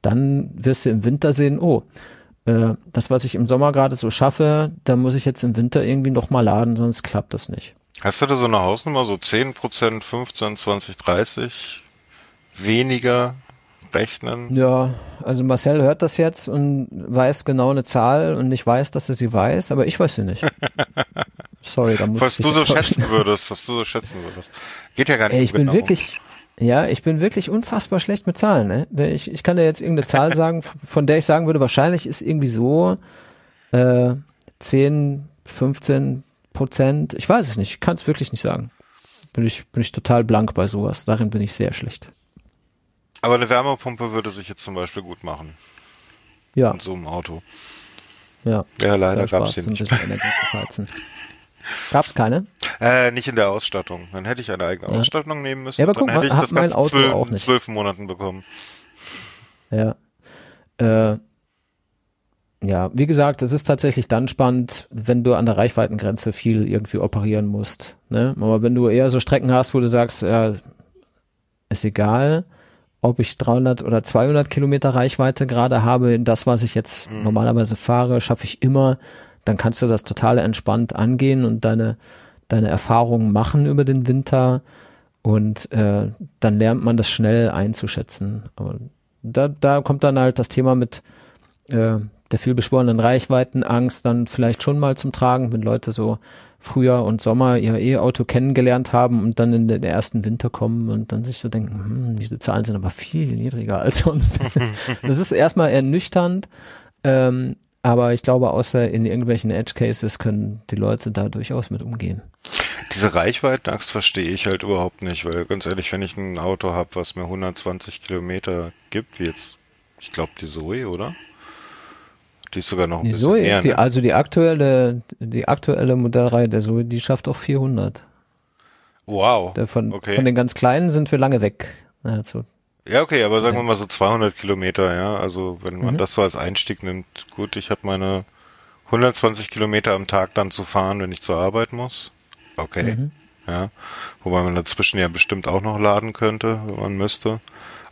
dann wirst du im Winter sehen, oh, äh, das, was ich im Sommer gerade so schaffe, da muss ich jetzt im Winter irgendwie noch mal laden, sonst klappt das nicht. Hast du da so eine Hausnummer, so 10 Prozent, 15, 20, 30 weniger rechnen? Ja, also Marcel hört das jetzt und weiß genau eine Zahl und ich weiß, dass er sie weiß, aber ich weiß sie nicht. Sorry, da muss was ich du so schätzen würdest, was du so schätzen würdest. Geht ja gar nicht. Ey, ich bin genau. wirklich, ja, ich bin wirklich unfassbar schlecht mit Zahlen. Ne? Ich, ich kann dir jetzt irgendeine Zahl sagen, von der ich sagen würde, wahrscheinlich ist irgendwie so äh, 10, 15 Prozent. Ich weiß es nicht, ich kann es wirklich nicht sagen. Bin ich, bin ich total blank bei sowas. Darin bin ich sehr schlecht. Aber eine Wärmepumpe würde sich jetzt zum Beispiel gut machen. Ja. In so einem Auto. Ja. Ja, leider gab es nicht. es keine? Äh, nicht in der Ausstattung. Dann hätte ich eine eigene ja. Ausstattung nehmen müssen. Ja, aber guck dann hätte mal, ich das Ganze Auto zwölf, auch nicht. zwölf Monaten bekommen. Ja. Äh, ja, wie gesagt, es ist tatsächlich dann spannend, wenn du an der Reichweitengrenze viel irgendwie operieren musst. Ne? Aber wenn du eher so Strecken hast, wo du sagst, ja, ist egal, ob ich 300 oder 200 Kilometer Reichweite gerade habe, das, was ich jetzt mhm. normalerweise fahre, schaffe ich immer dann kannst du das total entspannt angehen und deine, deine Erfahrungen machen über den Winter und äh, dann lernt man das schnell einzuschätzen. Aber da, da kommt dann halt das Thema mit äh, der vielbeschworenen Reichweitenangst dann vielleicht schon mal zum Tragen, wenn Leute so Frühjahr und Sommer ihr E-Auto kennengelernt haben und dann in den ersten Winter kommen und dann sich so denken, hm, diese Zahlen sind aber viel niedriger als sonst. das ist erstmal ernüchternd, ähm, aber ich glaube, außer in irgendwelchen Edge Cases können die Leute da durchaus mit umgehen. Diese Reichweitenangst verstehe ich halt überhaupt nicht, weil ganz ehrlich, wenn ich ein Auto habe, was mir 120 Kilometer gibt, wie jetzt, ich glaube die Zoe, oder? Die ist sogar noch ein die bisschen Zoe, mehr. Die, ne? also die aktuelle, die aktuelle Modellreihe der Zoe, die schafft auch 400. Wow. Von, okay. von den ganz kleinen sind wir lange weg. Also ja, okay, aber sagen wir mal so 200 Kilometer, ja. Also wenn man mhm. das so als Einstieg nimmt, gut, ich habe meine 120 Kilometer am Tag dann zu fahren, wenn ich zur Arbeit muss. Okay, mhm. ja. Wobei man dazwischen ja bestimmt auch noch laden könnte, wenn man müsste.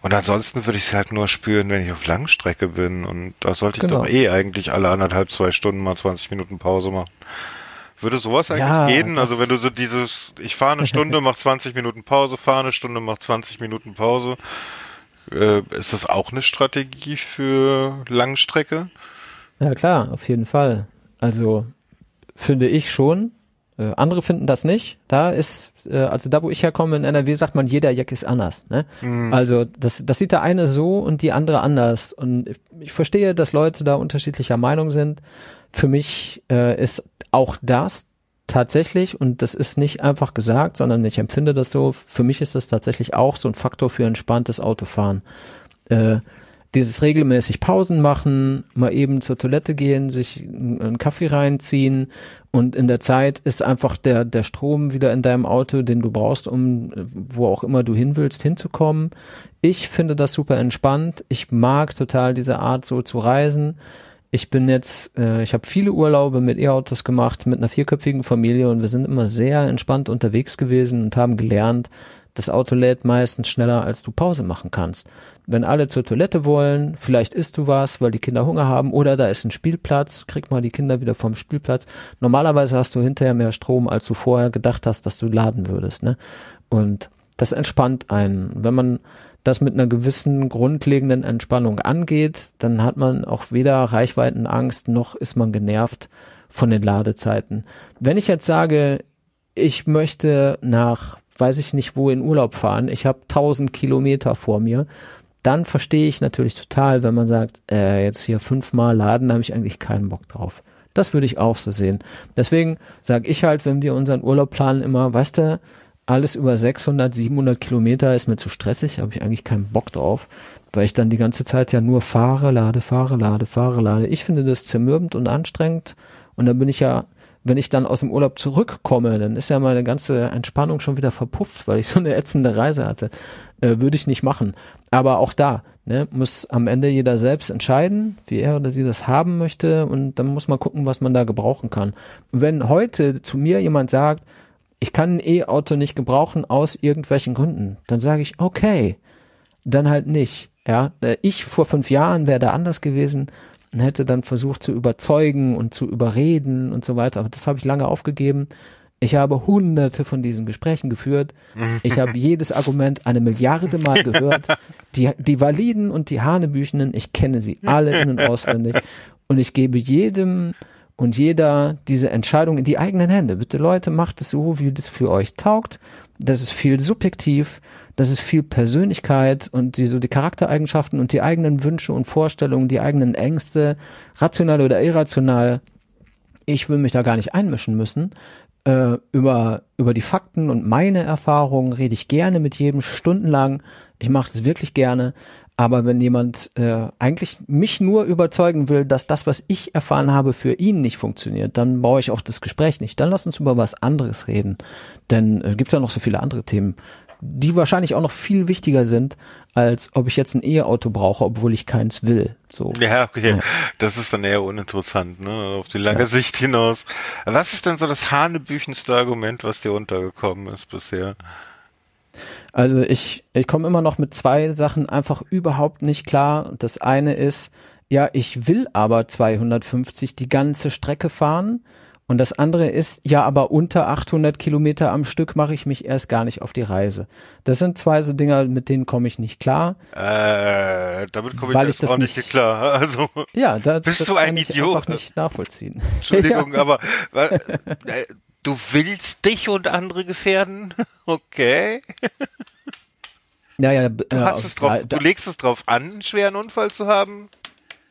Und ansonsten würde ich es halt nur spüren, wenn ich auf Langstrecke bin. Und da sollte ich genau. doch eh eigentlich alle anderthalb, zwei Stunden mal 20 Minuten Pause machen. Würde sowas eigentlich ja, gehen? Also wenn du so dieses, ich fahre eine Stunde, mach 20 Minuten Pause, fahre eine Stunde, mach 20 Minuten Pause. Äh, ist das auch eine Strategie für Langstrecke? Ja klar, auf jeden Fall. Also finde ich schon. Äh, andere finden das nicht. Da ist, äh, also da wo ich herkomme in NRW, sagt man, jeder Jack ist anders. Ne? Mhm. Also das, das sieht der eine so und die andere anders. Und ich, ich verstehe, dass Leute da unterschiedlicher Meinung sind. Für mich äh, ist auch das tatsächlich, und das ist nicht einfach gesagt, sondern ich empfinde das so, für mich ist das tatsächlich auch so ein Faktor für entspanntes Autofahren. Äh, dieses regelmäßig Pausen machen, mal eben zur Toilette gehen, sich einen Kaffee reinziehen und in der Zeit ist einfach der, der Strom wieder in deinem Auto, den du brauchst, um wo auch immer du hin willst, hinzukommen. Ich finde das super entspannt. Ich mag total diese Art so zu reisen. Ich bin jetzt, äh, ich habe viele Urlaube mit E-Autos gemacht, mit einer vierköpfigen Familie und wir sind immer sehr entspannt unterwegs gewesen und haben gelernt, das Auto lädt meistens schneller, als du Pause machen kannst. Wenn alle zur Toilette wollen, vielleicht isst du was, weil die Kinder Hunger haben, oder da ist ein Spielplatz, krieg mal die Kinder wieder vom Spielplatz. Normalerweise hast du hinterher mehr Strom, als du vorher gedacht hast, dass du laden würdest. Ne? Und das entspannt einen. Wenn man das mit einer gewissen grundlegenden Entspannung angeht, dann hat man auch weder Reichweitenangst noch ist man genervt von den Ladezeiten. Wenn ich jetzt sage, ich möchte nach weiß ich nicht wo in Urlaub fahren, ich habe 1000 Kilometer vor mir, dann verstehe ich natürlich total, wenn man sagt, äh, jetzt hier fünfmal laden, da habe ich eigentlich keinen Bock drauf. Das würde ich auch so sehen. Deswegen sage ich halt, wenn wir unseren Urlaub planen, immer, weißt du, alles über 600, 700 Kilometer ist mir zu stressig, habe ich eigentlich keinen Bock drauf, weil ich dann die ganze Zeit ja nur fahre, lade, fahre, lade, fahre, lade. Ich finde das zermürbend und anstrengend und dann bin ich ja wenn ich dann aus dem Urlaub zurückkomme, dann ist ja meine ganze Entspannung schon wieder verpufft, weil ich so eine ätzende Reise hatte. Äh, würde ich nicht machen. Aber auch da ne, muss am Ende jeder selbst entscheiden, wie er oder sie das haben möchte und dann muss man gucken, was man da gebrauchen kann. Wenn heute zu mir jemand sagt, ich kann ein E-Auto nicht gebrauchen aus irgendwelchen Gründen, dann sage ich, okay, dann halt nicht. Ja, äh, ich vor fünf Jahren wäre da anders gewesen und hätte dann versucht zu überzeugen und zu überreden und so weiter. Aber das habe ich lange aufgegeben. Ich habe hunderte von diesen Gesprächen geführt. Ich habe jedes Argument eine Milliarde Mal gehört. Die, die validen und die Hanebüchenen, ich kenne sie alle in- und auswendig. Und ich gebe jedem und jeder diese Entscheidung in die eigenen Hände. Bitte Leute, macht es so, wie das für euch taugt. Das ist viel subjektiv, das ist viel Persönlichkeit und die, so die Charaktereigenschaften und die eigenen Wünsche und Vorstellungen, die eigenen Ängste, rational oder irrational. Ich will mich da gar nicht einmischen müssen. Äh, über, über die Fakten und meine Erfahrungen rede ich gerne mit jedem stundenlang. Ich mache das wirklich gerne. Aber wenn jemand äh, eigentlich mich nur überzeugen will, dass das, was ich erfahren habe, für ihn nicht funktioniert, dann baue ich auch das Gespräch nicht. Dann lass uns über was anderes reden. Denn äh, gibt ja noch so viele andere Themen, die wahrscheinlich auch noch viel wichtiger sind, als ob ich jetzt ein E-Auto brauche, obwohl ich keins will. So. Ja, okay. Ja. Das ist dann eher uninteressant, ne? Auf die lange ja. Sicht hinaus. Was ist denn so das hanebüchenste Argument, was dir untergekommen ist bisher? Also ich, ich komme immer noch mit zwei Sachen einfach überhaupt nicht klar. Das eine ist, ja, ich will aber 250 die ganze Strecke fahren. Und das andere ist, ja, aber unter 800 Kilometer am Stück mache ich mich erst gar nicht auf die Reise. Das sind zwei so Dinger, mit denen komme ich nicht klar. Äh, damit komme ich erst auch nicht klar. Also, ja, da, bist du ein Idiot? einfach nicht nachvollziehen. Entschuldigung, aber äh, du willst dich und andere gefährden? Okay. Ja, ja, du, hast es drauf, du legst es drauf an, einen schweren Unfall zu haben?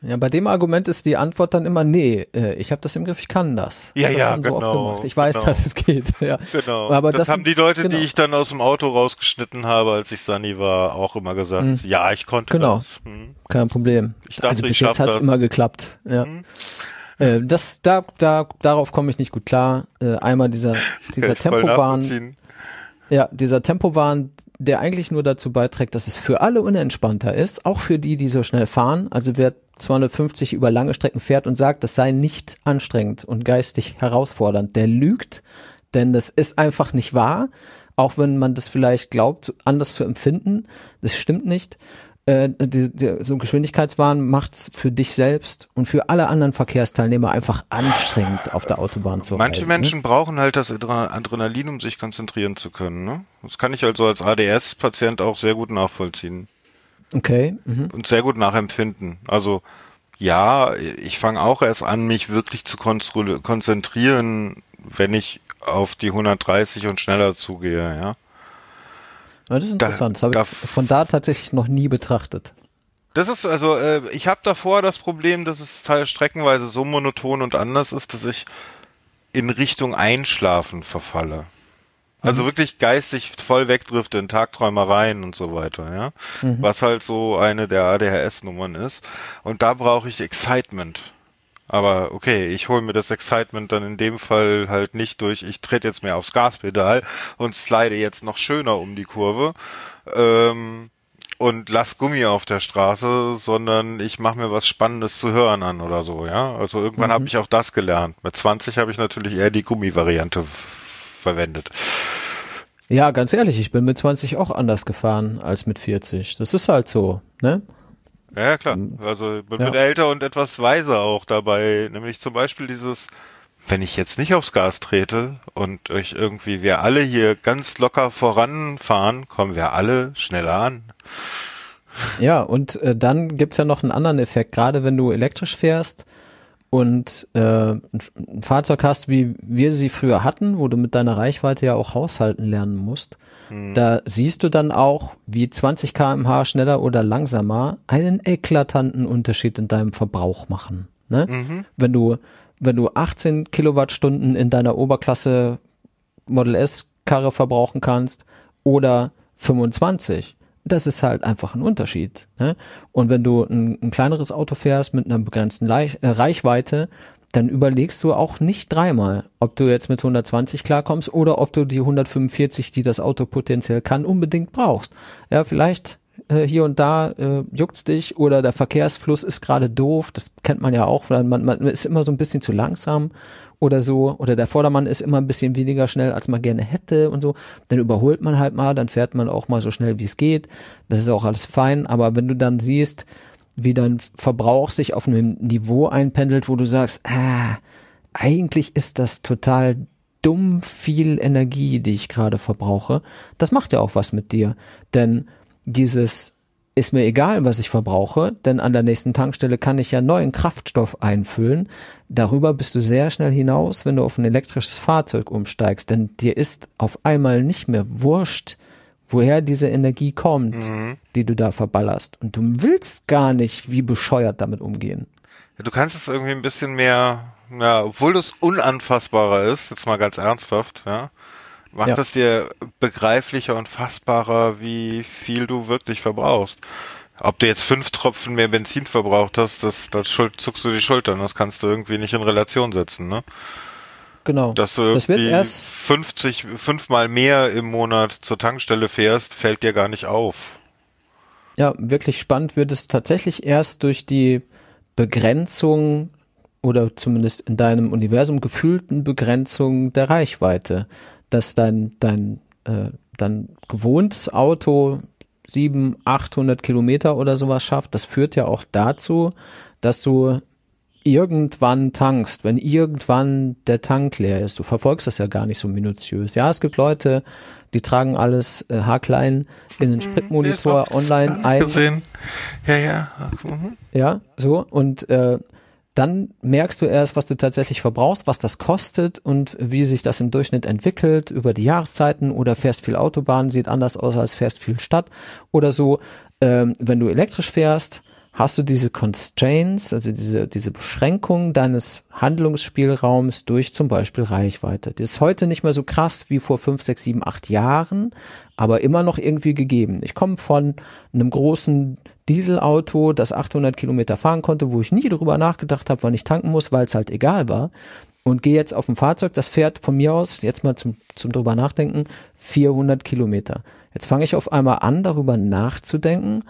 Ja, bei dem Argument ist die Antwort dann immer, nee, äh, ich habe das im Griff, ich kann das. Ja, ich ja, so genau. Ich weiß, genau. dass es geht. Ja. Genau. Aber das, das haben die Leute, genau. die ich dann aus dem Auto rausgeschnitten habe, als ich Sunny war, auch immer gesagt. Mhm. Ja, ich konnte genau. das. Hm. Kein Problem. Ich dachte, also bis ich jetzt hat's das. immer geklappt. Ja. Mhm. Äh, das, da, da, darauf komme ich nicht gut klar. Äh, einmal dieser, dieser Tempobahn. Ja, dieser Tempowahn, der eigentlich nur dazu beiträgt, dass es für alle unentspannter ist, auch für die, die so schnell fahren. Also wer 250 über lange Strecken fährt und sagt, das sei nicht anstrengend und geistig herausfordernd, der lügt, denn das ist einfach nicht wahr, auch wenn man das vielleicht glaubt, anders zu empfinden. Das stimmt nicht. Äh, die, die, so ein Geschwindigkeitswahn macht's für dich selbst und für alle anderen Verkehrsteilnehmer einfach anstrengend, auf der Autobahn zu Manche Menschen ne? brauchen halt das Adrenalin, um sich konzentrieren zu können. Ne? Das kann ich also als ADS-Patient auch sehr gut nachvollziehen. Okay. Mhm. Und sehr gut nachempfinden. Also ja, ich fange auch erst an, mich wirklich zu konzentrieren, wenn ich auf die 130 und schneller zugehe, ja. Ja, das ist interessant. Da, das habe ich von da tatsächlich noch nie betrachtet. Das ist also, äh, ich habe davor das Problem, dass es streckenweise so monoton und anders ist, dass ich in Richtung Einschlafen verfalle. Also mhm. wirklich geistig voll wegdrifte in Tagträumereien und so weiter, ja. Mhm. Was halt so eine der ADHS-Nummern ist. Und da brauche ich Excitement. Aber okay, ich hole mir das Excitement dann in dem Fall halt nicht durch, ich trete jetzt mehr aufs Gaspedal und slide jetzt noch schöner um die Kurve ähm, und lass Gummi auf der Straße, sondern ich mache mir was Spannendes zu hören an oder so, ja. Also irgendwann mhm. habe ich auch das gelernt. Mit 20 habe ich natürlich eher die Gummi-Variante verwendet. Ja, ganz ehrlich, ich bin mit 20 auch anders gefahren als mit 40. Das ist halt so, ne? Ja, klar. Ähm, also man ja. wird älter und etwas weiser auch dabei. Nämlich zum Beispiel dieses, wenn ich jetzt nicht aufs Gas trete und euch irgendwie wir alle hier ganz locker voranfahren, kommen wir alle schneller an. Ja, und äh, dann gibt's ja noch einen anderen Effekt. Gerade wenn du elektrisch fährst, und äh, ein Fahrzeug hast, wie wir sie früher hatten, wo du mit deiner Reichweite ja auch haushalten lernen musst, mhm. da siehst du dann auch, wie 20 kmh schneller oder langsamer einen eklatanten Unterschied in deinem Verbrauch machen. Ne? Mhm. Wenn du wenn du 18 Kilowattstunden in deiner Oberklasse Model S Karre verbrauchen kannst oder 25, das ist halt einfach ein Unterschied. Ne? Und wenn du ein, ein, kleineres Auto fährst mit einer begrenzten Leich, äh, Reichweite, dann überlegst du auch nicht dreimal, ob du jetzt mit 120 klarkommst oder ob du die 145, die das Auto potenziell kann, unbedingt brauchst. Ja, vielleicht äh, hier und da äh, juckt's dich oder der Verkehrsfluss ist gerade doof, das kennt man ja auch, man, man ist immer so ein bisschen zu langsam oder so, oder der Vordermann ist immer ein bisschen weniger schnell, als man gerne hätte und so, dann überholt man halt mal, dann fährt man auch mal so schnell, wie es geht. Das ist auch alles fein, aber wenn du dann siehst, wie dein Verbrauch sich auf einem Niveau einpendelt, wo du sagst, ah, eigentlich ist das total dumm viel Energie, die ich gerade verbrauche, das macht ja auch was mit dir. Denn dieses ist mir egal, was ich verbrauche, denn an der nächsten Tankstelle kann ich ja neuen Kraftstoff einfüllen. Darüber bist du sehr schnell hinaus, wenn du auf ein elektrisches Fahrzeug umsteigst, denn dir ist auf einmal nicht mehr wurscht, woher diese Energie kommt, mhm. die du da verballerst. Und du willst gar nicht wie bescheuert damit umgehen. Ja, du kannst es irgendwie ein bisschen mehr, ja, obwohl das unanfassbarer ist, jetzt mal ganz ernsthaft, ja, macht ja. es dir begreiflicher und fassbarer, wie viel du wirklich verbrauchst. Ob du jetzt fünf Tropfen mehr Benzin verbraucht hast, das, das zuckst du die Schultern. Das kannst du irgendwie nicht in Relation setzen, ne? Genau. Dass du das irgendwie 50, fünfmal mehr im Monat zur Tankstelle fährst, fällt dir gar nicht auf. Ja, wirklich spannend wird es tatsächlich erst durch die Begrenzung oder zumindest in deinem Universum gefühlten Begrenzung der Reichweite dass dein, dein, äh, dein gewohntes Auto sieben, achthundert Kilometer oder sowas schafft, das führt ja auch dazu, dass du irgendwann tankst, wenn irgendwann der Tank leer ist. Du verfolgst das ja gar nicht so minutiös. Ja, es gibt Leute, die tragen alles äh, haarklein in den hm, Spritmonitor online ein. Gesehen. Ja, ja. Mhm. Ja, so und äh, dann merkst du erst, was du tatsächlich verbrauchst, was das kostet und wie sich das im Durchschnitt entwickelt über die Jahreszeiten oder fährst viel Autobahn, sieht anders aus als fährst viel Stadt oder so. Ähm, wenn du elektrisch fährst, hast du diese Constraints, also diese, diese Beschränkung deines Handlungsspielraums durch zum Beispiel Reichweite. Die ist heute nicht mehr so krass wie vor fünf, sechs, sieben, acht Jahren, aber immer noch irgendwie gegeben. Ich komme von einem großen Dieselauto, das 800 Kilometer fahren konnte, wo ich nie darüber nachgedacht habe, wann ich tanken muss, weil es halt egal war. Und gehe jetzt auf ein Fahrzeug, das fährt von mir aus, jetzt mal zum, zum drüber nachdenken, 400 Kilometer. Jetzt fange ich auf einmal an, darüber nachzudenken,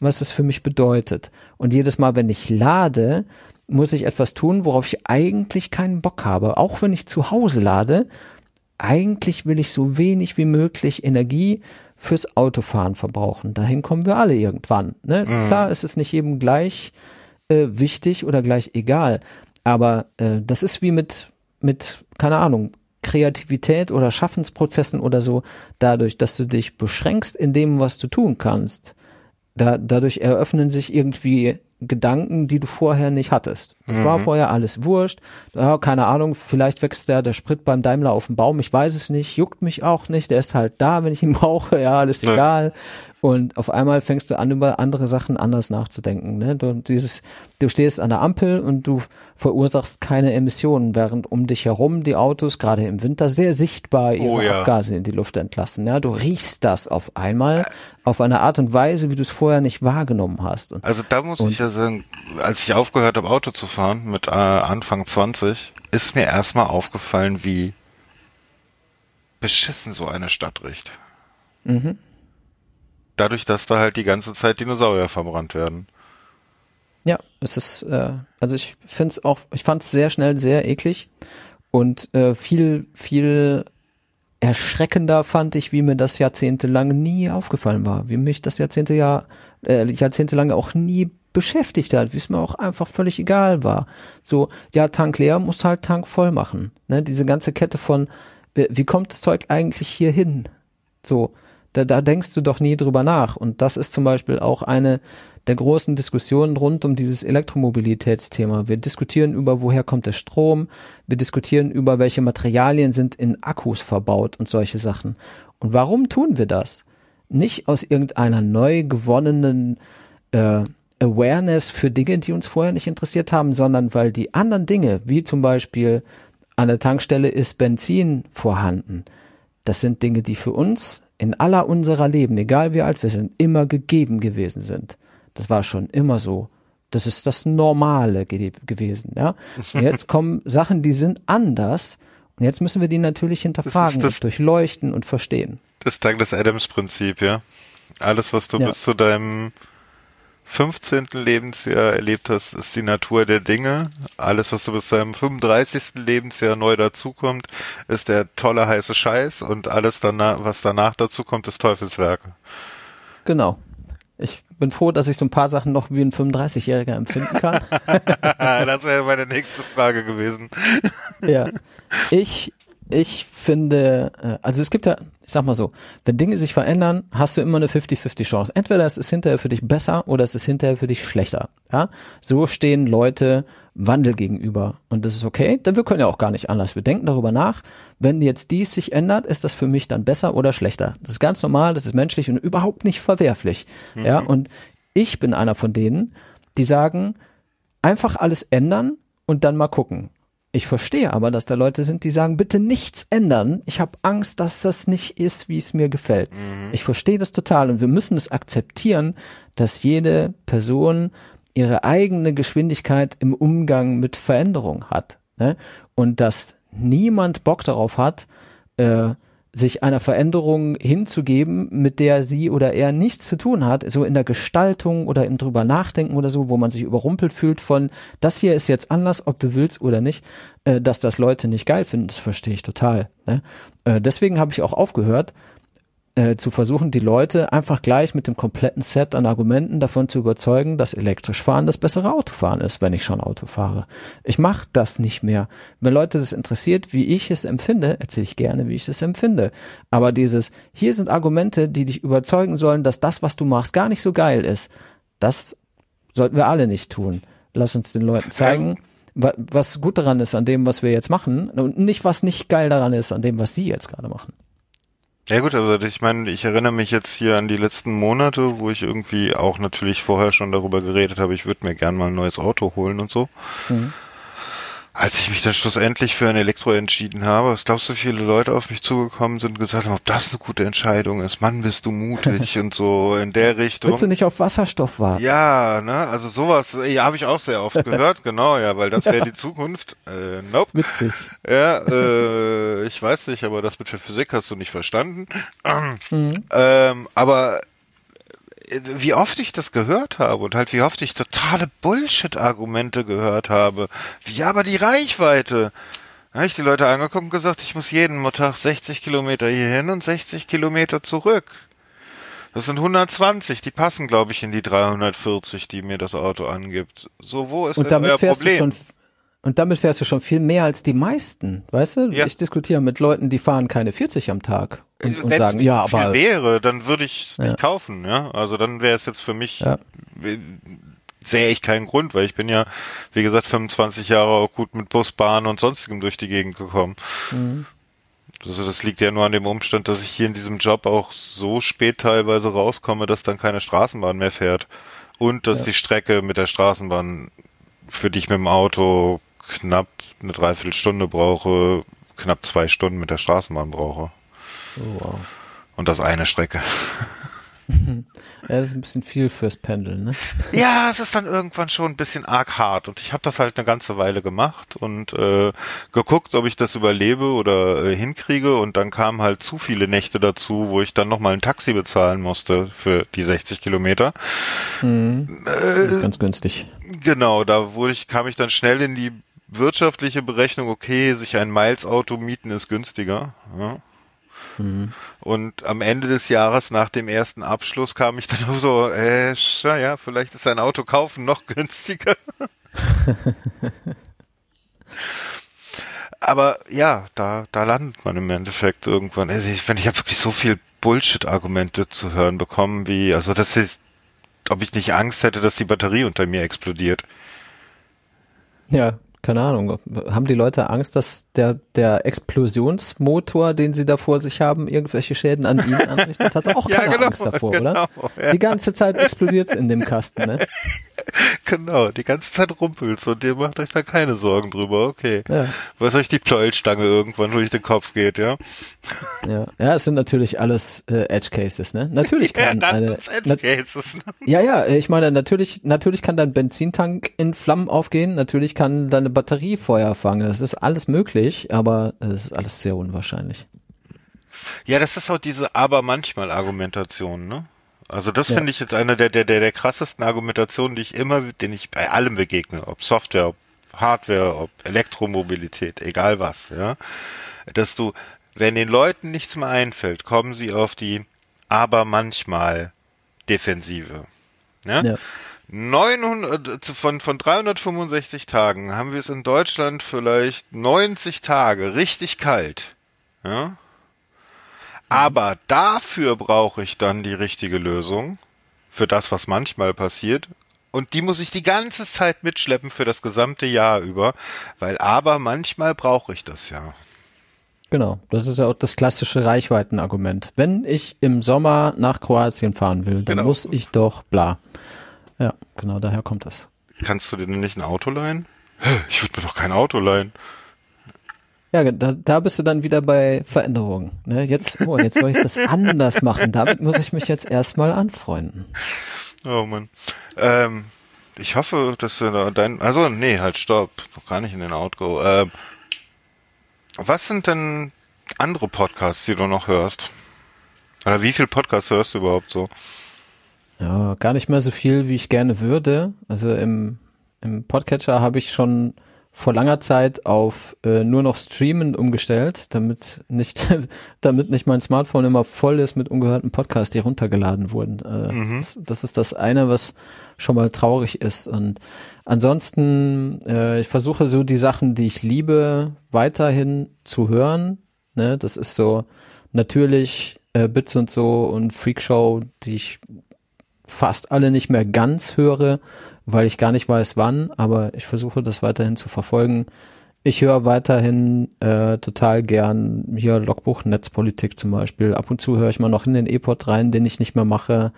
was das für mich bedeutet. Und jedes Mal, wenn ich lade, muss ich etwas tun, worauf ich eigentlich keinen Bock habe. Auch wenn ich zu Hause lade, eigentlich will ich so wenig wie möglich Energie fürs Autofahren verbrauchen. Dahin kommen wir alle irgendwann. Ne? Mhm. Klar ist es nicht jedem gleich äh, wichtig oder gleich egal, aber äh, das ist wie mit, mit, keine Ahnung, Kreativität oder Schaffensprozessen oder so, dadurch, dass du dich beschränkst in dem, was du tun kannst, da, dadurch eröffnen sich irgendwie Gedanken, die du vorher nicht hattest. Das mhm. war vorher alles wurscht. Ja, keine Ahnung, vielleicht wächst der, der Sprit beim Daimler auf dem Baum, ich weiß es nicht, juckt mich auch nicht, der ist halt da, wenn ich ihn brauche, ja, alles ja. egal. Und auf einmal fängst du an, über andere Sachen anders nachzudenken. Ne? Du, dieses, du stehst an der Ampel und du verursachst keine Emissionen, während um dich herum die Autos gerade im Winter sehr sichtbar ihre oh, ja. Abgase in die Luft entlassen. Ja? Du riechst das auf einmal auf eine Art und Weise, wie du es vorher nicht wahrgenommen hast. Und, also da muss ich ja sagen, als ich aufgehört habe, Auto zu fahren, mit äh, Anfang 20, ist mir erstmal aufgefallen, wie beschissen so eine Stadt riecht. Mhm dadurch, dass da halt die ganze Zeit Dinosaurier verbrannt werden. Ja, es ist, äh, also ich finde es auch, ich fand es sehr schnell sehr eklig und äh, viel, viel erschreckender fand ich, wie mir das jahrzehntelang nie aufgefallen war, wie mich das Jahrzehnte ja, äh, jahrzehntelang auch nie beschäftigt hat, wie es mir auch einfach völlig egal war. So, ja, Tank leer, muss halt Tank voll machen. Ne? Diese ganze Kette von, äh, wie kommt das Zeug eigentlich hier hin? So, da, da denkst du doch nie drüber nach. Und das ist zum Beispiel auch eine der großen Diskussionen rund um dieses Elektromobilitätsthema. Wir diskutieren über, woher kommt der Strom, wir diskutieren über, welche Materialien sind in Akkus verbaut und solche Sachen. Und warum tun wir das? Nicht aus irgendeiner neu gewonnenen äh, Awareness für Dinge, die uns vorher nicht interessiert haben, sondern weil die anderen Dinge, wie zum Beispiel an der Tankstelle ist Benzin vorhanden, das sind Dinge, die für uns in aller unserer Leben, egal wie alt wir sind, immer gegeben gewesen sind. Das war schon immer so. Das ist das Normale ge gewesen, ja. Und jetzt kommen Sachen, die sind anders. Und jetzt müssen wir die natürlich hinterfragen, das das, durchleuchten und verstehen. Das Douglas Adams Prinzip, ja. Alles, was du ja. bis zu deinem 15. Lebensjahr erlebt hast, ist die Natur der Dinge. Alles, was du bis deinem 35. Lebensjahr neu dazukommt, ist der tolle heiße Scheiß und alles danach, was danach dazukommt, ist Teufelswerke. Genau. Ich bin froh, dass ich so ein paar Sachen noch wie ein 35-Jähriger empfinden kann. das wäre meine nächste Frage gewesen. ja. Ich ich finde, äh, also es gibt ja, ich sag mal so, wenn Dinge sich verändern, hast du immer eine 50-50 Chance. Entweder es ist hinterher für dich besser oder es ist hinterher für dich schlechter. Ja, so stehen Leute Wandel gegenüber und das ist okay, denn wir können ja auch gar nicht anders. Wir denken darüber nach. Wenn jetzt dies sich ändert, ist das für mich dann besser oder schlechter. Das ist ganz normal, das ist menschlich und überhaupt nicht verwerflich. Mhm. Ja, und ich bin einer von denen, die sagen, einfach alles ändern und dann mal gucken. Ich verstehe aber, dass da Leute sind, die sagen, bitte nichts ändern. Ich habe Angst, dass das nicht ist, wie es mir gefällt. Mhm. Ich verstehe das total und wir müssen es akzeptieren, dass jede Person ihre eigene Geschwindigkeit im Umgang mit Veränderung hat. Ne? Und dass niemand Bock darauf hat, äh, sich einer Veränderung hinzugeben, mit der sie oder er nichts zu tun hat, so in der Gestaltung oder im drüber nachdenken oder so, wo man sich überrumpelt fühlt von, das hier ist jetzt anders, ob du willst oder nicht, äh, dass das Leute nicht geil finden, das verstehe ich total. Ne? Äh, deswegen habe ich auch aufgehört, äh, zu versuchen, die Leute einfach gleich mit dem kompletten Set an Argumenten davon zu überzeugen, dass elektrisch fahren das bessere Autofahren ist, wenn ich schon Auto fahre. Ich mache das nicht mehr. Wenn Leute das interessiert, wie ich es empfinde, erzähle ich gerne, wie ich es empfinde. Aber dieses, hier sind Argumente, die dich überzeugen sollen, dass das, was du machst, gar nicht so geil ist, das sollten wir alle nicht tun. Lass uns den Leuten zeigen, was gut daran ist an dem, was wir jetzt machen und nicht, was nicht geil daran ist an dem, was sie jetzt gerade machen. Ja gut, also ich meine, ich erinnere mich jetzt hier an die letzten Monate, wo ich irgendwie auch natürlich vorher schon darüber geredet habe, ich würde mir gern mal ein neues Auto holen und so. Mhm als ich mich dann schlussendlich für ein Elektro entschieden habe, was glaubst du, viele Leute auf mich zugekommen sind und gesagt haben, ob das eine gute Entscheidung ist. Mann, bist du mutig und so in der Richtung. Willst du nicht auf Wasserstoff warten? Ja, ne, also sowas, ja, habe ich auch sehr oft gehört, genau, ja, weil das wäre die Zukunft. Äh, nope. Witzig. Ja, äh, ich weiß nicht, aber das mit der Physik hast du nicht verstanden. Mhm. Ähm, aber wie oft ich das gehört habe und halt wie oft ich totale Bullshit-Argumente gehört habe. Wie aber die Reichweite. Da habe ich die Leute angeguckt und gesagt, ich muss jeden Tag 60 Kilometer hierhin und 60 Kilometer zurück. Das sind 120, die passen, glaube ich, in die 340, die mir das Auto angibt. So, wo ist und denn euer Problem? Und damit fährst du schon viel mehr als die meisten, weißt du? Ja. Ich diskutiere mit Leuten, die fahren keine 40 am Tag und, und sagen, ja, aber wäre, dann würde ich es nicht ja. kaufen, ja. Also dann wäre es jetzt für mich ja. sehe ich keinen Grund, weil ich bin ja, wie gesagt, 25 Jahre auch gut mit Bus, Bahn und sonstigem durch die Gegend gekommen. Mhm. Also das liegt ja nur an dem Umstand, dass ich hier in diesem Job auch so spät teilweise rauskomme, dass dann keine Straßenbahn mehr fährt. Und dass ja. die Strecke mit der Straßenbahn, für die ich mit dem Auto knapp eine Dreiviertelstunde brauche, knapp zwei Stunden mit der Straßenbahn brauche. Oh, wow. Und das eine Strecke. ja, das ist ein bisschen viel fürs Pendeln, ne? Ja, es ist dann irgendwann schon ein bisschen arg hart und ich habe das halt eine ganze Weile gemacht und äh, geguckt, ob ich das überlebe oder äh, hinkriege und dann kamen halt zu viele Nächte dazu, wo ich dann nochmal ein Taxi bezahlen musste für die 60 Kilometer. Mhm. Äh, Ganz günstig. Genau, da wurde ich, kam ich dann schnell in die wirtschaftliche Berechnung, okay, sich ein Miles-Auto mieten ist günstiger. Ja. Mhm. Und am Ende des Jahres nach dem ersten Abschluss kam ich dann so, äh, ja, vielleicht ist ein Auto kaufen noch günstiger. Aber ja, da, da landet man im Endeffekt irgendwann. Also ich, wenn ich habe wirklich so viel Bullshit-Argumente zu hören bekommen, wie, also das ist, ob ich nicht Angst hätte, dass die Batterie unter mir explodiert. Ja, keine Ahnung, haben die Leute Angst, dass der, der Explosionsmotor, den sie da vor sich haben, irgendwelche Schäden an ihnen anrichtet? Hat auch keine ja, genau, Angst davor, genau, oder? Ja. Die ganze Zeit explodiert in dem Kasten, ne? Genau, die ganze Zeit rumpelt's und ihr macht euch da keine Sorgen drüber, okay. Ja. Was euch die Pleuelstange irgendwann durch den Kopf geht, ja? Ja, ja es sind natürlich alles äh, Edge Cases, ne? Natürlich kann ja, eine Edge Cases. Ne? Ja, ja, ich meine, natürlich, natürlich kann dein Benzintank in Flammen aufgehen, natürlich kann deine Batterie Feuer fangen. Das ist alles möglich, aber es ist alles sehr unwahrscheinlich. Ja, das ist auch diese aber manchmal Argumentation, ne? Also das ja. finde ich jetzt eine der, der, der, der krassesten Argumentationen, die ich immer, den ich bei allem begegne, ob Software, ob Hardware, ob Elektromobilität, egal was, ja. Dass du, wenn den Leuten nichts mehr einfällt, kommen sie auf die aber manchmal Defensive. Ja? ja. 900, von, von 365 Tagen haben wir es in Deutschland vielleicht 90 Tage richtig kalt. Ja? Aber dafür brauche ich dann die richtige Lösung für das, was manchmal passiert. Und die muss ich die ganze Zeit mitschleppen für das gesamte Jahr über, weil aber manchmal brauche ich das ja. Genau, das ist ja auch das klassische Reichweitenargument. Wenn ich im Sommer nach Kroatien fahren will, dann genau. muss ich doch bla. Ja, genau, daher kommt das. Kannst du dir denn nicht ein Auto leihen? Ich würde mir doch kein Auto leihen. Ja, da, da bist du dann wieder bei Veränderungen. Ne? Jetzt, oh, jetzt soll ich das anders machen. Damit muss ich mich jetzt erstmal anfreunden. Oh Mann. Ähm, ich hoffe, dass du da dein, also nee, halt stopp, noch gar nicht in den Outgo. Ähm, was sind denn andere Podcasts, die du noch hörst? Oder wie viel Podcasts hörst du überhaupt so? Ja, gar nicht mehr so viel, wie ich gerne würde. Also im, im Podcatcher habe ich schon vor langer Zeit auf äh, nur noch Streamen umgestellt, damit nicht, damit nicht mein Smartphone immer voll ist mit ungehörten Podcasts, die runtergeladen wurden. Äh, mhm. das, das, ist das eine, was schon mal traurig ist. Und ansonsten, äh, ich versuche so die Sachen, die ich liebe, weiterhin zu hören. Ne, das ist so natürlich äh, Bits und so und Freakshow, die ich fast alle nicht mehr ganz höre, weil ich gar nicht weiß wann, aber ich versuche das weiterhin zu verfolgen. Ich höre weiterhin äh, total gern hier Logbuch Netzpolitik zum Beispiel. Ab und zu höre ich mal noch in den E-Pod rein, den ich nicht mehr mache.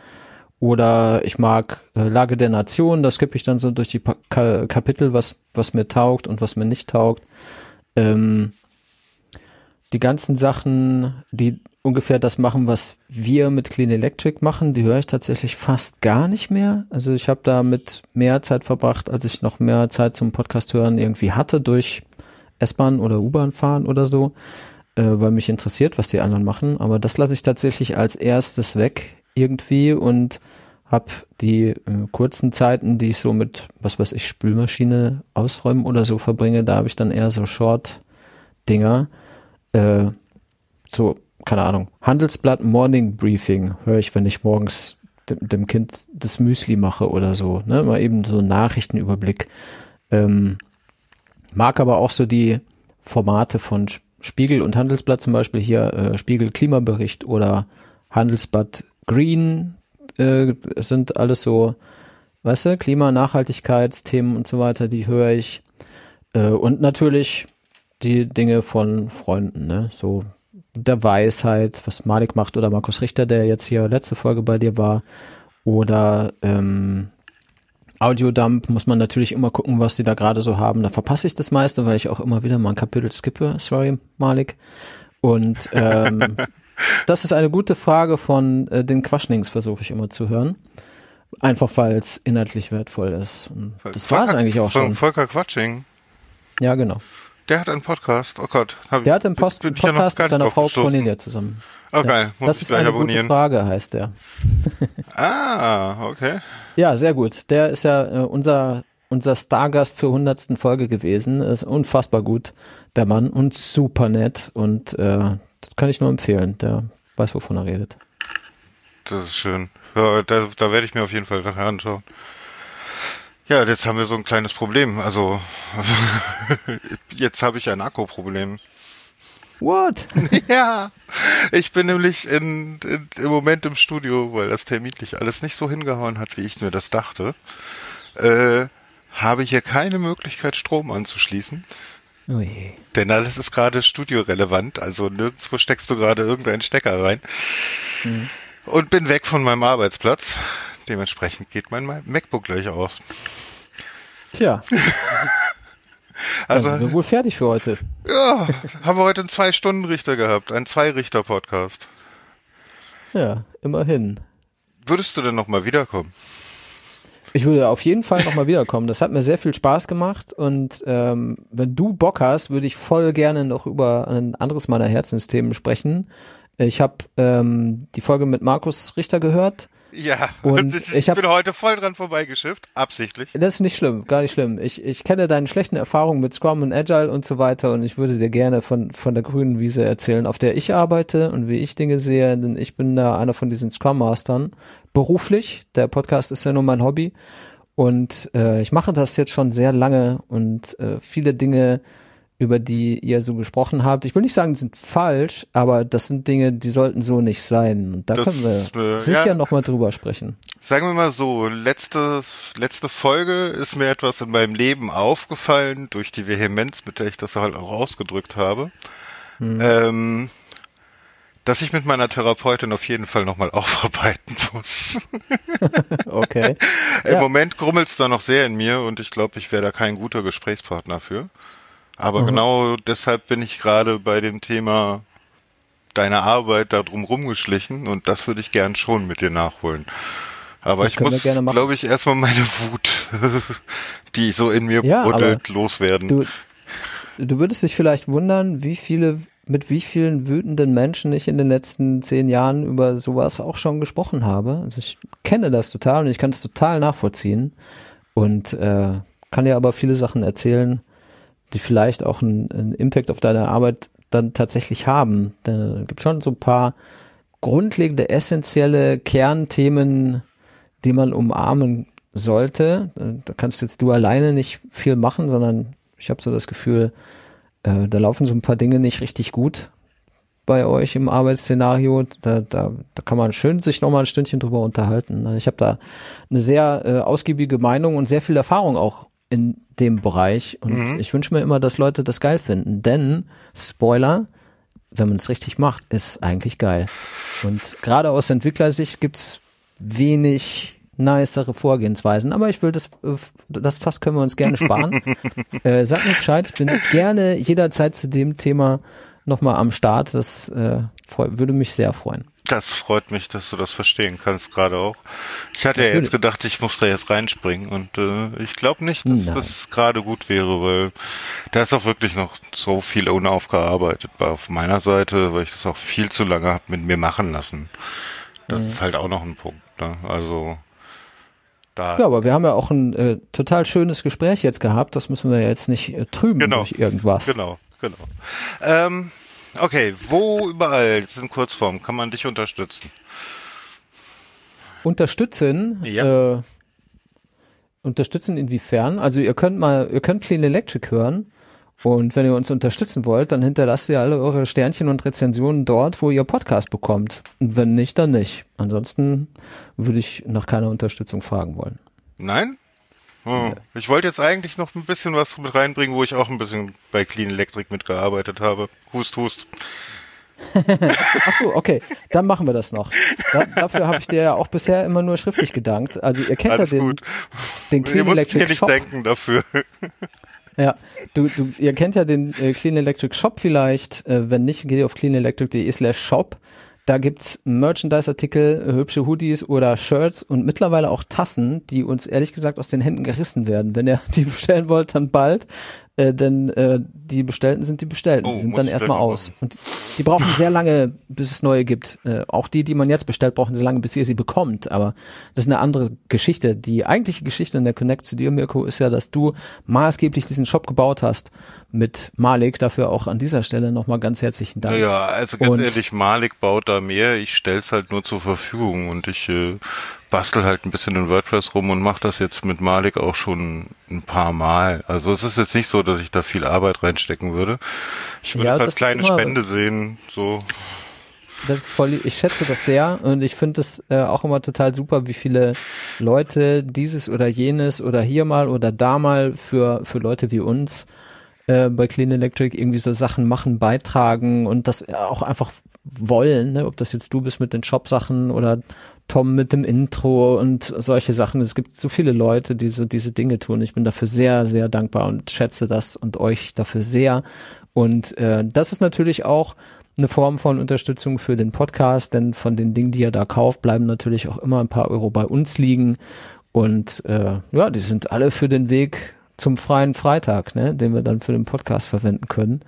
Oder ich mag äh, Lage der Nation, da skippe ich dann so durch die pa Ka Kapitel, was, was mir taugt und was mir nicht taugt. Ähm, die ganzen Sachen, die ungefähr das machen, was wir mit Clean Electric machen, die höre ich tatsächlich fast gar nicht mehr. Also ich habe damit mehr Zeit verbracht, als ich noch mehr Zeit zum Podcast hören irgendwie hatte durch S-Bahn oder U-Bahn fahren oder so, äh, weil mich interessiert, was die anderen machen. Aber das lasse ich tatsächlich als erstes weg irgendwie und habe die äh, kurzen Zeiten, die ich so mit, was weiß ich, Spülmaschine ausräumen oder so verbringe, da habe ich dann eher so Short-Dinger. Äh, so keine Ahnung, Handelsblatt Morning Briefing höre ich, wenn ich morgens dem, dem, Kind das Müsli mache oder so, ne, mal eben so Nachrichtenüberblick. Ähm, mag aber auch so die Formate von Spiegel und Handelsblatt, zum Beispiel hier äh, Spiegel Klimabericht oder Handelsblatt Green, äh, sind alles so weißt du, Klima, Nachhaltigkeitsthemen und so weiter, die höre ich. Äh, und natürlich die Dinge von Freunden, ne? So der Weisheit, was Malik macht oder Markus Richter, der jetzt hier letzte Folge bei dir war. Oder ähm, Audiodump muss man natürlich immer gucken, was die da gerade so haben. Da verpasse ich das meiste, weil ich auch immer wieder mal ein Kapitel skippe. Sorry, Malik. Und ähm, das ist eine gute Frage von äh, den Quaschnings, versuche ich immer zu hören. Einfach weil es inhaltlich wertvoll ist. Und das war es eigentlich auch schon. Volker Quatsching. Ja, genau. Der hat einen Podcast. Oh Gott. Hab der hat einen Post bin, bin Podcast ja mit seiner Frau Cornelia zusammen. Okay, ja. muss das ist eine abonnieren. gute Frage, heißt der. ah, okay. Ja, sehr gut. Der ist ja äh, unser unser Stargast zur hundertsten Folge gewesen. Ist unfassbar gut, der Mann und super nett und äh, das kann ich nur empfehlen. Der weiß, wovon er redet. Das ist schön. Ja, da, da werde ich mir auf jeden Fall nachher anschauen. Ja, jetzt haben wir so ein kleines Problem. Also jetzt habe ich ein Akkuproblem. What? ja, ich bin nämlich in, in, im Moment im Studio, weil das terminlich alles nicht so hingehauen hat, wie ich mir das dachte. Äh, habe hier keine Möglichkeit, Strom anzuschließen. Oh je. Denn alles ist gerade studiorelevant, also nirgendwo steckst du gerade irgendeinen Stecker rein. Mhm. Und bin weg von meinem Arbeitsplatz. Dementsprechend geht mein MacBook gleich aus. Tja. also, sind wir wohl fertig für heute. Ja, haben wir heute einen Zwei-Stunden-Richter gehabt, einen Zwei-Richter-Podcast. Ja, immerhin. Würdest du denn nochmal wiederkommen? Ich würde auf jeden Fall nochmal wiederkommen. Das hat mir sehr viel Spaß gemacht und ähm, wenn du Bock hast, würde ich voll gerne noch über ein anderes meiner Herzensthemen sprechen. Ich habe ähm, die Folge mit Markus Richter gehört ja, und ich, ich hab, bin heute voll dran vorbeigeschifft, absichtlich. Das ist nicht schlimm, gar nicht schlimm. Ich, ich kenne deine schlechten Erfahrungen mit Scrum und Agile und so weiter und ich würde dir gerne von, von der grünen Wiese erzählen, auf der ich arbeite und wie ich Dinge sehe, denn ich bin da einer von diesen Scrum Mastern. Beruflich, der Podcast ist ja nur mein Hobby und äh, ich mache das jetzt schon sehr lange und äh, viele Dinge über die ihr so gesprochen habt. Ich will nicht sagen, die sind falsch, aber das sind Dinge, die sollten so nicht sein. Und da das, können wir äh, sicher ja, nochmal drüber sprechen. Sagen wir mal so, letzte, letzte Folge ist mir etwas in meinem Leben aufgefallen, durch die Vehemenz, mit der ich das halt auch ausgedrückt habe. Hm. Ähm, dass ich mit meiner Therapeutin auf jeden Fall nochmal aufarbeiten muss. okay. Im ja. Moment grummelt's da noch sehr in mir und ich glaube, ich wäre da kein guter Gesprächspartner für. Aber mhm. genau deshalb bin ich gerade bei dem Thema deiner Arbeit da drum rumgeschlichen und das würde ich gern schon mit dir nachholen. Aber das ich muss, glaube ich, erstmal meine Wut, die so in mir ja, brodelt, loswerden. Du, du würdest dich vielleicht wundern, wie viele, mit wie vielen wütenden Menschen ich in den letzten zehn Jahren über sowas auch schon gesprochen habe. Also ich kenne das total und ich kann es total nachvollziehen und äh, kann dir aber viele Sachen erzählen, die vielleicht auch einen, einen Impact auf deine Arbeit dann tatsächlich haben. Denn es gibt schon so ein paar grundlegende, essentielle Kernthemen, die man umarmen sollte. Da kannst jetzt du alleine nicht viel machen, sondern ich habe so das Gefühl, äh, da laufen so ein paar Dinge nicht richtig gut bei euch im Arbeitsszenario. Da, da, da kann man schön sich nochmal ein Stündchen drüber unterhalten. Ich habe da eine sehr äh, ausgiebige Meinung und sehr viel Erfahrung auch in dem Bereich und mhm. ich wünsche mir immer, dass Leute das geil finden, denn Spoiler, wenn man es richtig macht, ist eigentlich geil. Und gerade aus Entwicklersicht gibt's wenig nicere Vorgehensweisen, aber ich will das, das fast können wir uns gerne sparen. äh, sag mir Bescheid, ich bin gerne jederzeit zu dem Thema nochmal am Start, das äh, würde mich sehr freuen. Das freut mich, dass du das verstehen kannst, gerade auch. Ich hatte ja, ja jetzt gedacht, ich muss da jetzt reinspringen und äh, ich glaube nicht, dass Nein. das gerade gut wäre, weil da ist auch wirklich noch so viel unaufgearbeitet auf meiner Seite, weil ich das auch viel zu lange habe mit mir machen lassen. Das mhm. ist halt auch noch ein Punkt. Ne? Also da. Ja, aber wir haben ja auch ein äh, total schönes Gespräch jetzt gehabt. Das müssen wir jetzt nicht äh, trüben genau. durch irgendwas. Genau, genau. Ähm, Okay, wo überall, das in Kurzform, kann man dich unterstützen? Unterstützen? Ja. Äh, unterstützen inwiefern? Also ihr könnt mal, ihr könnt Clean Electric hören. Und wenn ihr uns unterstützen wollt, dann hinterlasst ihr alle eure Sternchen und Rezensionen dort, wo ihr Podcast bekommt. Und wenn nicht, dann nicht. Ansonsten würde ich nach keiner Unterstützung fragen wollen. Nein? Hm. Ich wollte jetzt eigentlich noch ein bisschen was mit reinbringen, wo ich auch ein bisschen bei Clean Electric mitgearbeitet habe. Hust, hust. Ach so, okay, dann machen wir das noch. Da, dafür habe ich dir ja auch bisher immer nur schriftlich gedankt. Also ihr kennt Alles ja den, gut. den Clean Ihr Electric nicht Shop. denken dafür. Ja, du, du, ihr kennt ja den äh, Clean Electric Shop vielleicht. Äh, wenn nicht, geht ihr auf cleanelectric.de slash shop. Da gibt's Merchandise-Artikel, hübsche Hoodies oder Shirts und mittlerweile auch Tassen, die uns ehrlich gesagt aus den Händen gerissen werden. Wenn ihr die bestellen wollt, dann bald. Äh, denn äh, die Bestellten sind die Bestellten. Oh, die sind dann erstmal aus. Und die brauchen sehr lange, bis es neue gibt. Äh, auch die, die man jetzt bestellt, brauchen sehr lange, bis ihr sie bekommt. Aber das ist eine andere Geschichte. Die eigentliche Geschichte in der Connect zu dir, Mirko, ist ja, dass du maßgeblich diesen Shop gebaut hast mit Malik. Dafür auch an dieser Stelle nochmal ganz herzlichen Dank. Ja, also ganz Und- ehrlich, Malik baut da mehr. Ich stell's halt nur zur Verfügung und ich äh, bastel halt ein bisschen in WordPress rum und mache das jetzt mit Malik auch schon ein paar Mal. Also es ist jetzt nicht so, dass ich da viel Arbeit reinstecken würde. Ich würde Ja, es als kleine Spende sehen. So, Das ist voll, ich schätze das sehr und ich finde es äh, auch immer total super, wie viele Leute dieses oder jenes oder hier mal oder da mal für, für Leute wie uns äh, bei Clean Electric irgendwie so Sachen machen, beitragen und das auch einfach wollen, ne? ob das jetzt du bist mit den Shop-Sachen oder Tom mit dem Intro und solche Sachen. Es gibt so viele Leute, die so diese Dinge tun. Ich bin dafür sehr, sehr dankbar und schätze das und euch dafür sehr. Und äh, das ist natürlich auch eine Form von Unterstützung für den Podcast, denn von den Dingen, die ihr da kauft, bleiben natürlich auch immer ein paar Euro bei uns liegen. Und äh, ja, die sind alle für den Weg zum freien Freitag, ne, den wir dann für den Podcast verwenden können,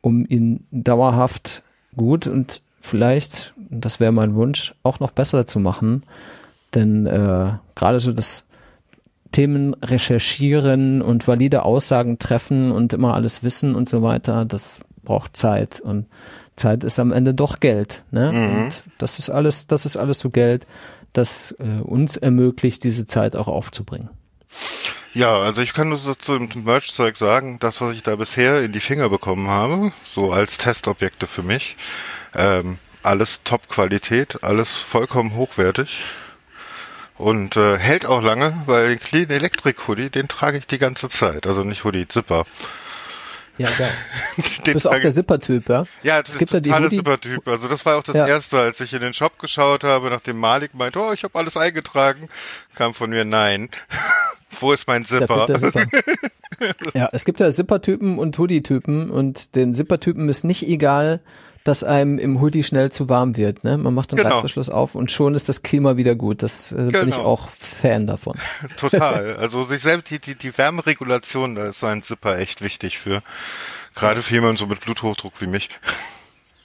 um ihn dauerhaft gut und vielleicht, das wäre mein Wunsch, auch noch besser zu machen. Denn äh, gerade so das Themen recherchieren und valide Aussagen treffen und immer alles wissen und so weiter, das braucht Zeit und Zeit ist am Ende doch Geld, ne? Mhm. Und das ist alles, das ist alles so Geld, das äh, uns ermöglicht, diese Zeit auch aufzubringen. Ja, also ich kann nur so zum Merch-Zeug sagen, das, was ich da bisher in die Finger bekommen habe, so als Testobjekte für mich, ähm, alles Top-Qualität, alles vollkommen hochwertig und äh, hält auch lange, weil den Clean Electric Hoodie, den trage ich die ganze Zeit, also nicht Hoodie, Zipper. Ja, geil. Du bist auch der Zipper-Typ, ja? ja, das es gibt ist Hoodie- Zipper-Typ. Also das war auch das Ja. erste, als ich in den Shop geschaut habe, nachdem Malik meinte, oh, ich habe alles eingetragen, kam von mir nein. Wo ist mein Zipper? Zipper. ja, es gibt ja Zipper-Typen und Hoodie-Typen und den Zipper-Typen ist nicht egal, dass einem im Hoodie schnell zu warm wird. Ne? Man macht den Genau. Reißverschluss auf und schon ist das Klima wieder gut. Das äh, bin ich Genau. auch Fan davon. Total. Also sich selbst die, die, die Wärmeregulation, da ist so ein Zipper echt wichtig für. Gerade für jemanden so mit Bluthochdruck wie mich.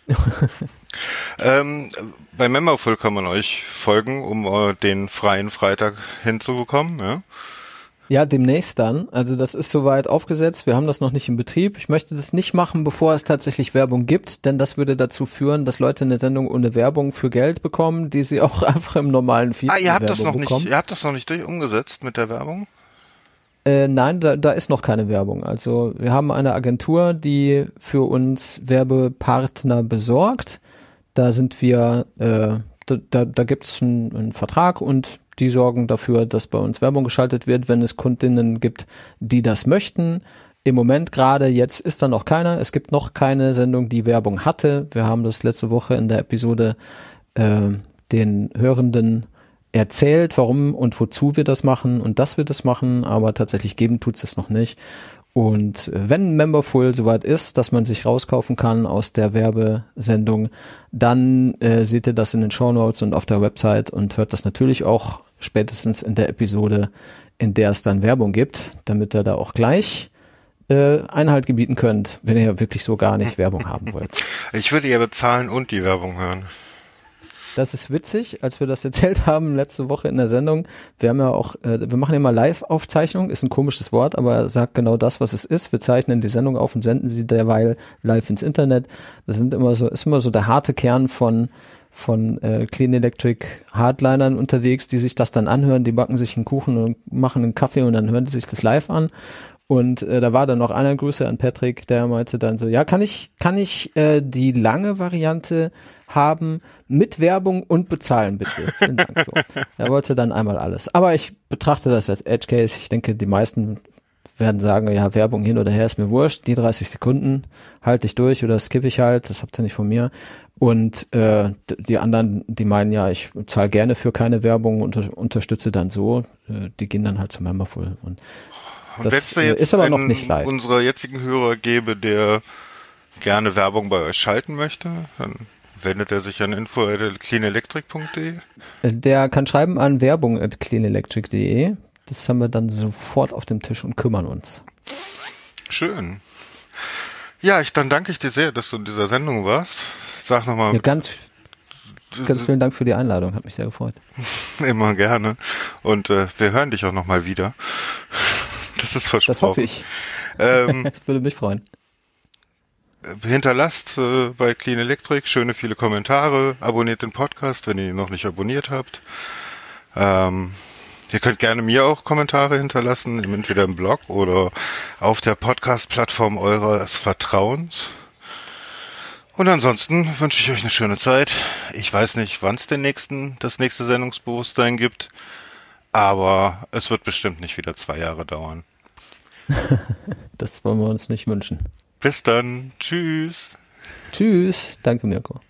ähm, bei Memberful kann man euch folgen, um äh, den freien Freitag hinzubekommen. Ja? Ja, demnächst dann. Also das ist soweit aufgesetzt. Wir haben das noch nicht in Betrieb. Ich möchte das nicht machen, bevor es tatsächlich Werbung gibt, denn das würde dazu führen, dass Leute eine Sendung ohne Werbung für Geld bekommen, die sie auch einfach im normalen Feed Ah, ihr habt mit das noch Werbung nicht, bekommen. ihr habt das noch nicht durch umgesetzt mit der Werbung? Äh, nein, da, da ist noch keine Werbung. Also wir haben eine Agentur, die für uns Werbepartner besorgt. Da sind wir, äh, da, da, da gibt es einen, einen Vertrag und die sorgen dafür, dass bei uns Werbung geschaltet wird, wenn es Kundinnen gibt, die das möchten. Im Moment gerade jetzt ist da noch keiner. Es gibt noch keine Sendung, die Werbung hatte. Wir haben das letzte Woche in der Episode äh, den Hörenden erzählt, warum und wozu wir das machen und dass wir das machen, aber tatsächlich geben tut's es noch nicht. Und wenn Memberful soweit ist, dass man sich rauskaufen kann aus der Werbesendung, dann äh, seht ihr das in den Show Notes und auf der Website und hört das natürlich auch spätestens in der Episode, in der es dann Werbung gibt, damit ihr da auch gleich äh, Einhalt gebieten könnt, wenn ihr wirklich so gar nicht Werbung haben wollt. Ich würde ja bezahlen und die Werbung hören. Das ist witzig, als wir das erzählt haben letzte Woche in der Sendung. Wir haben ja auch, äh, wir machen ja immer Live-Aufzeichnung, ist ein komisches Wort, aber sagt genau das, was es ist. Wir zeichnen die Sendung auf und senden sie derweil live ins Internet. Das sind immer so, ist immer so der harte Kern von von äh, Clean Electric Hardlinern unterwegs, die sich das dann anhören, die backen sich einen Kuchen und machen einen Kaffee und dann hören die sich das live an. Und äh, da war dann noch einer Grüße an Patrick, der meinte dann so, ja, kann ich, kann ich äh, die lange Variante haben mit Werbung und bezahlen bitte. Vielen Dank. So. Er wollte dann einmal alles. Aber ich betrachte das als Edge Case. Ich denke, die meisten werden sagen, ja, Werbung hin oder her ist mir wurscht. Die 30 Sekunden halte ich durch oder skippe ich halt. Das habt ihr nicht von mir. Und äh, die anderen, die meinen ja, ich zahle gerne für keine Werbung und unter, unterstütze dann so. Äh, die gehen dann halt zum Memberful. Und und wenn es da jetzt ist aber noch nicht live. unserer jetzigen Hörer gäbe, der gerne Werbung bei euch schalten möchte, dann wendet er sich an info.cleanelectric.de. Der kann schreiben an werbung at cleanelectric.de. Das haben wir dann sofort auf dem Tisch und kümmern uns. Schön. Ja, ich dann danke ich dir sehr, dass du in dieser Sendung warst. Sag nochmal. Ja, ganz, ganz vielen Dank für die Einladung, hat mich sehr gefreut. Immer gerne. Und äh, wir hören dich auch nochmal wieder. Das ist versprochen. Das hoffe ich. Ähm, ich würde mich freuen. Hinterlasst äh, bei Clean Electric schöne viele Kommentare, abonniert den Podcast, wenn ihr ihn noch nicht abonniert habt. Ähm, ihr könnt gerne mir auch Kommentare hinterlassen, entweder im Blog oder auf der Podcast-Plattform eures Vertrauens. Und ansonsten wünsche ich euch eine schöne Zeit. Ich weiß nicht, wann es den nächsten, das nächste Sendungsbewusstsein gibt, aber es wird bestimmt nicht wieder zwei Jahre dauern. das wollen wir uns nicht wünschen. Bis dann. Tschüss. Tschüss. Danke, Mirko.